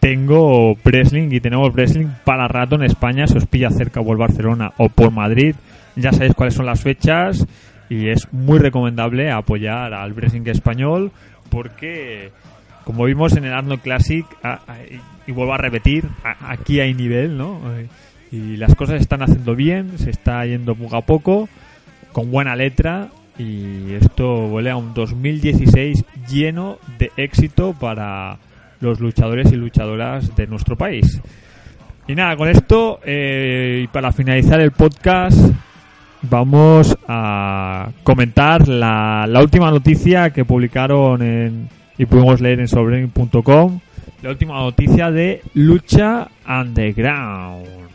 tengo wrestling y tenemos wrestling para rato en España, si os pilla cerca por Barcelona o por Madrid, ya sabéis cuáles son las fechas y es muy recomendable apoyar al wrestling español porque como vimos en el Arnold Classic y- vuelvo a repetir, aquí hay nivel, ¿no? Y las cosas se están haciendo bien, se está yendo poco a poco con buena letra y esto huele a un 2016 lleno de éxito para los luchadores y luchadoras de nuestro país. Y nada, con esto eh, y para finalizar el podcast vamos a comentar la, última noticia que publicaron en, y pudimos leer en sobrening.com. La última noticia de Lucha Underground.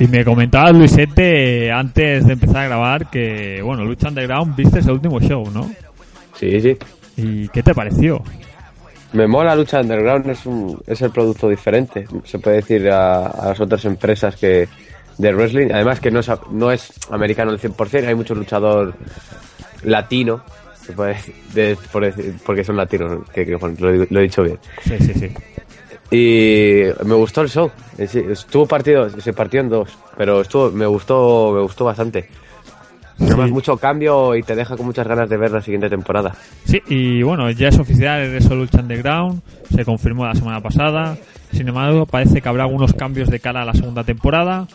Y me comentaba Luisete antes de empezar a grabar que, bueno, Lucha Underground viste el último show, ¿no? Sí, sí. ¿Y qué te pareció? Me mola Lucha Underground, es, un, es el producto diferente, se puede decir a, a las otras empresas que de wrestling. Además que no es, no es americano al 100%, hay mucho luchador latino, se puede decir, de- por decir- porque son latinos, que, que, bueno, lo, lo he dicho bien. Sí, sí, sí. Y me gustó el show. sí, Estuvo partido, se partió en dos, pero estuvo, me gustó, me gustó bastante. Además, mucho cambio y te deja con muchas ganas de ver la siguiente temporada. Sí, y bueno, ya es oficial el de Lucha Underground, se confirmó la semana pasada. Sin embargo, parece que habrá algunos cambios de cara a la segunda temporada.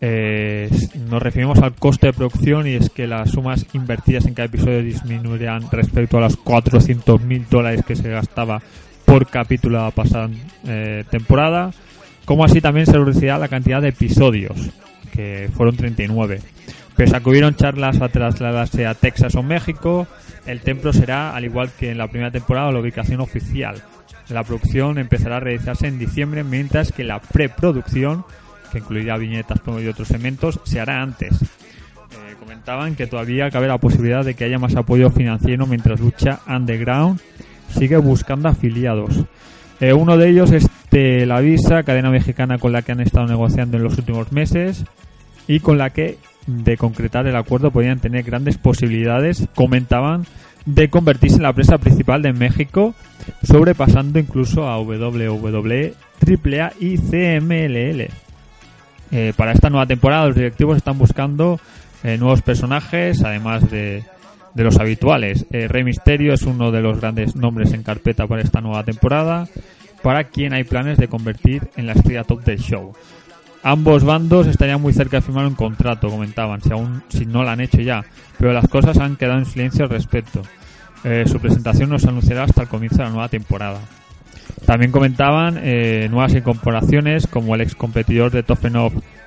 Eh, nos referimos al coste de producción y es que las sumas invertidas en cada episodio disminuirán respecto a los 400 mil dólares que se gastaba por capítulo la pasada eh, temporada, como así también se reducirá la cantidad de episodios, que fueron 39. Pese a que hubieron charlas a trasladarse a Texas o México, el templo será, al igual que en la primera temporada, la ubicación oficial. La producción empezará a realizarse en diciembre, mientras que la preproducción, que incluirá viñetas y otros elementos, se hará antes. Eh, comentaban que todavía cabe la posibilidad de que haya más apoyo financiero mientras lucha Underground sigue buscando afiliados. Eh, uno de ellos es Televisa, cadena mexicana con la que han estado negociando en los últimos meses y con la que, de concretar el acuerdo, podrían tener grandes posibilidades, comentaban, de convertirse en la presa principal de México, sobrepasando incluso a WWE, AAA y CMLL. Eh, para esta nueva temporada los directivos están buscando eh, nuevos personajes, además de, de los habituales. Eh, Rey Misterio es uno de los grandes nombres en carpeta para esta nueva temporada, para quien hay planes de convertir en la estrella top del show. Ambos bandos estarían muy cerca de firmar un contrato, comentaban, si aún si no lo han hecho ya, pero las cosas han quedado en silencio al respecto. Eh, su presentación no se anunciará hasta el comienzo de la nueva temporada. También comentaban eh, nuevas incorporaciones como el ex competidor de Tough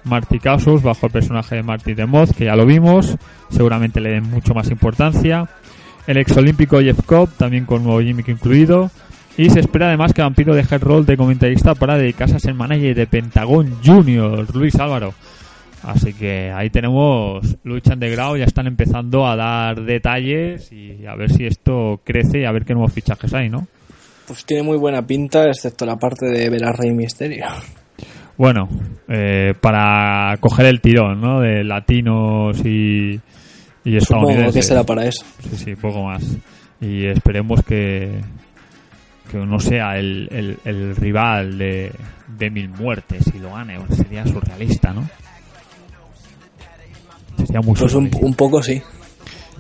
Marty Casus bajo el personaje de Marty de Moth, que ya lo vimos, seguramente le den mucho más importancia. El ex olímpico Jeff Cobb, también con nuevo gimmick incluido. Y se espera además que Vampiro deje el rol de comentarista para dedicarse a ser manager de Pentagón Junior, Luis Álvaro. Así que ahí tenemos Lucha Underground, ya están empezando a dar detalles y a ver si esto crece y a ver qué nuevos fichajes hay, ¿no? Pues tiene muy buena pinta, excepto la parte de ver a Rey Misterio. Bueno, eh, para coger el tirón, ¿no? De latinos y, y Supongo que será para eso. Sí, sí, poco más. Y esperemos que, que no sea el, el, el rival de, de Mil Muertes y lo gane. Sería surrealista, ¿no? Sería muy Pues un, un poco sí.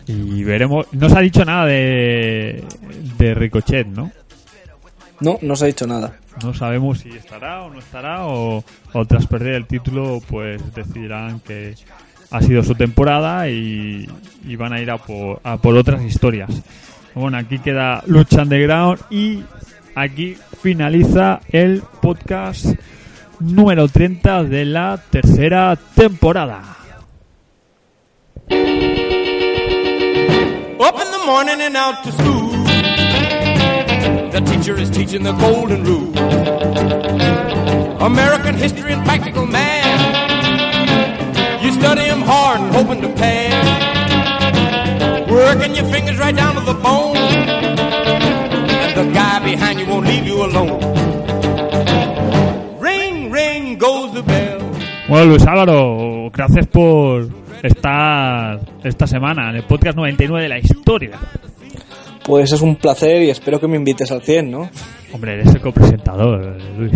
Y veremos. No se ha dicho nada de, de Ricochet, ¿no? No, no se ha dicho nada. No sabemos si estará o no estará o, o tras perder el título pues decidirán que ha sido su temporada y, y van a ir a por, a por otras historias. Bueno, aquí queda Lucha Underground y aquí finaliza el podcast número 30 de la tercera temporada. Up in the morning and out to school. The teacher is teaching the golden rule. American history and practical math. You study 'em hard and hoping to pass. Working your fingers right down to the bone. And the guy behind you won't leave you alone. Ring, ring goes the bell. Bueno, Luis Álvaro, gracias por estar esta semana en el podcast 99 de la historia. Pues es un placer y espero que me invites al 100, ¿no? Hombre, eres el copresentador, Luis.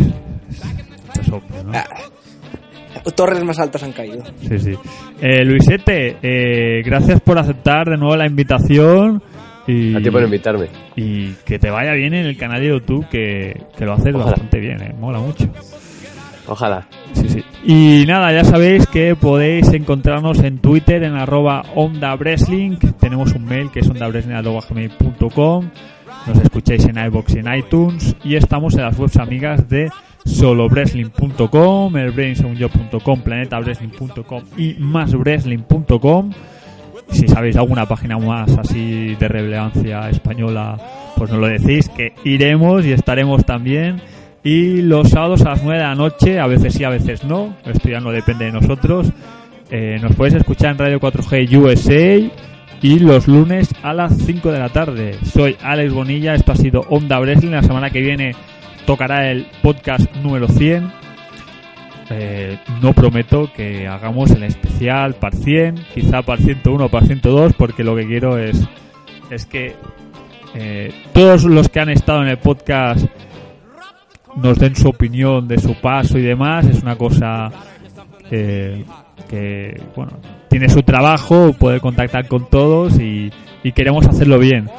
Es obvio, ¿no? torres más altas han caído. Sí, sí. Eh, Luisete, eh, gracias por aceptar de nuevo la invitación. Y, A ti por invitarme. Y que te vaya bien en el canal de YouTube, que, que lo haces Ojalá. bastante bien, eh, mola mucho. Ojalá. Sí, sí. Y nada, ya sabéis que podéis encontrarnos en Twitter en arroba Onda. Tenemos un mail que es ondawrestling.com. Nos escucháis en iBox y en iTunes. Y estamos en las webs amigas de solowrestling.com, elbrainsonyo.com, planetawrestling.com y máswrestling.com. Si sabéis alguna página más así de relevancia española, pues nos lo decís, que iremos y estaremos también. Y los sábados a las 9 de la noche, a veces sí, a veces no, esto ya no depende de nosotros, eh, nos podéis escuchar en Radio 4G USA y los lunes a las 5 de la tarde. Soy Alex Bonilla, esto ha sido Onda Wrestling, la semana que viene tocará el podcast número 100. Eh, no prometo que hagamos el especial par 100, quizá par 101 o par 102, porque lo que quiero es, es que eh, todos los que han estado en el podcast nos den su opinión de su paso y demás. Es una cosa que, que, bueno, tiene su trabajo, puede contactar con todos y, y queremos hacerlo bien.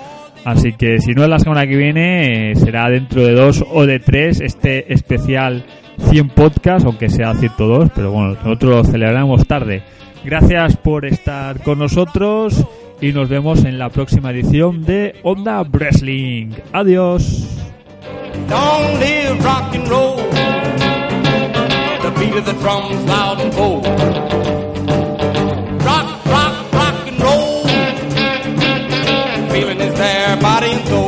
Así que si no es la semana que viene, eh, será dentro de dos o de tres este especial 100 podcast, aunque sea 102, pero bueno, nosotros lo celebraremos tarde. Gracias por estar con nosotros y nos vemos en la próxima edición de Onda Wrestling. Adiós. Don't live rock and roll. The beat of the drums loud and bold. Rock, rock, rock and roll. Feeling is there, body and soul.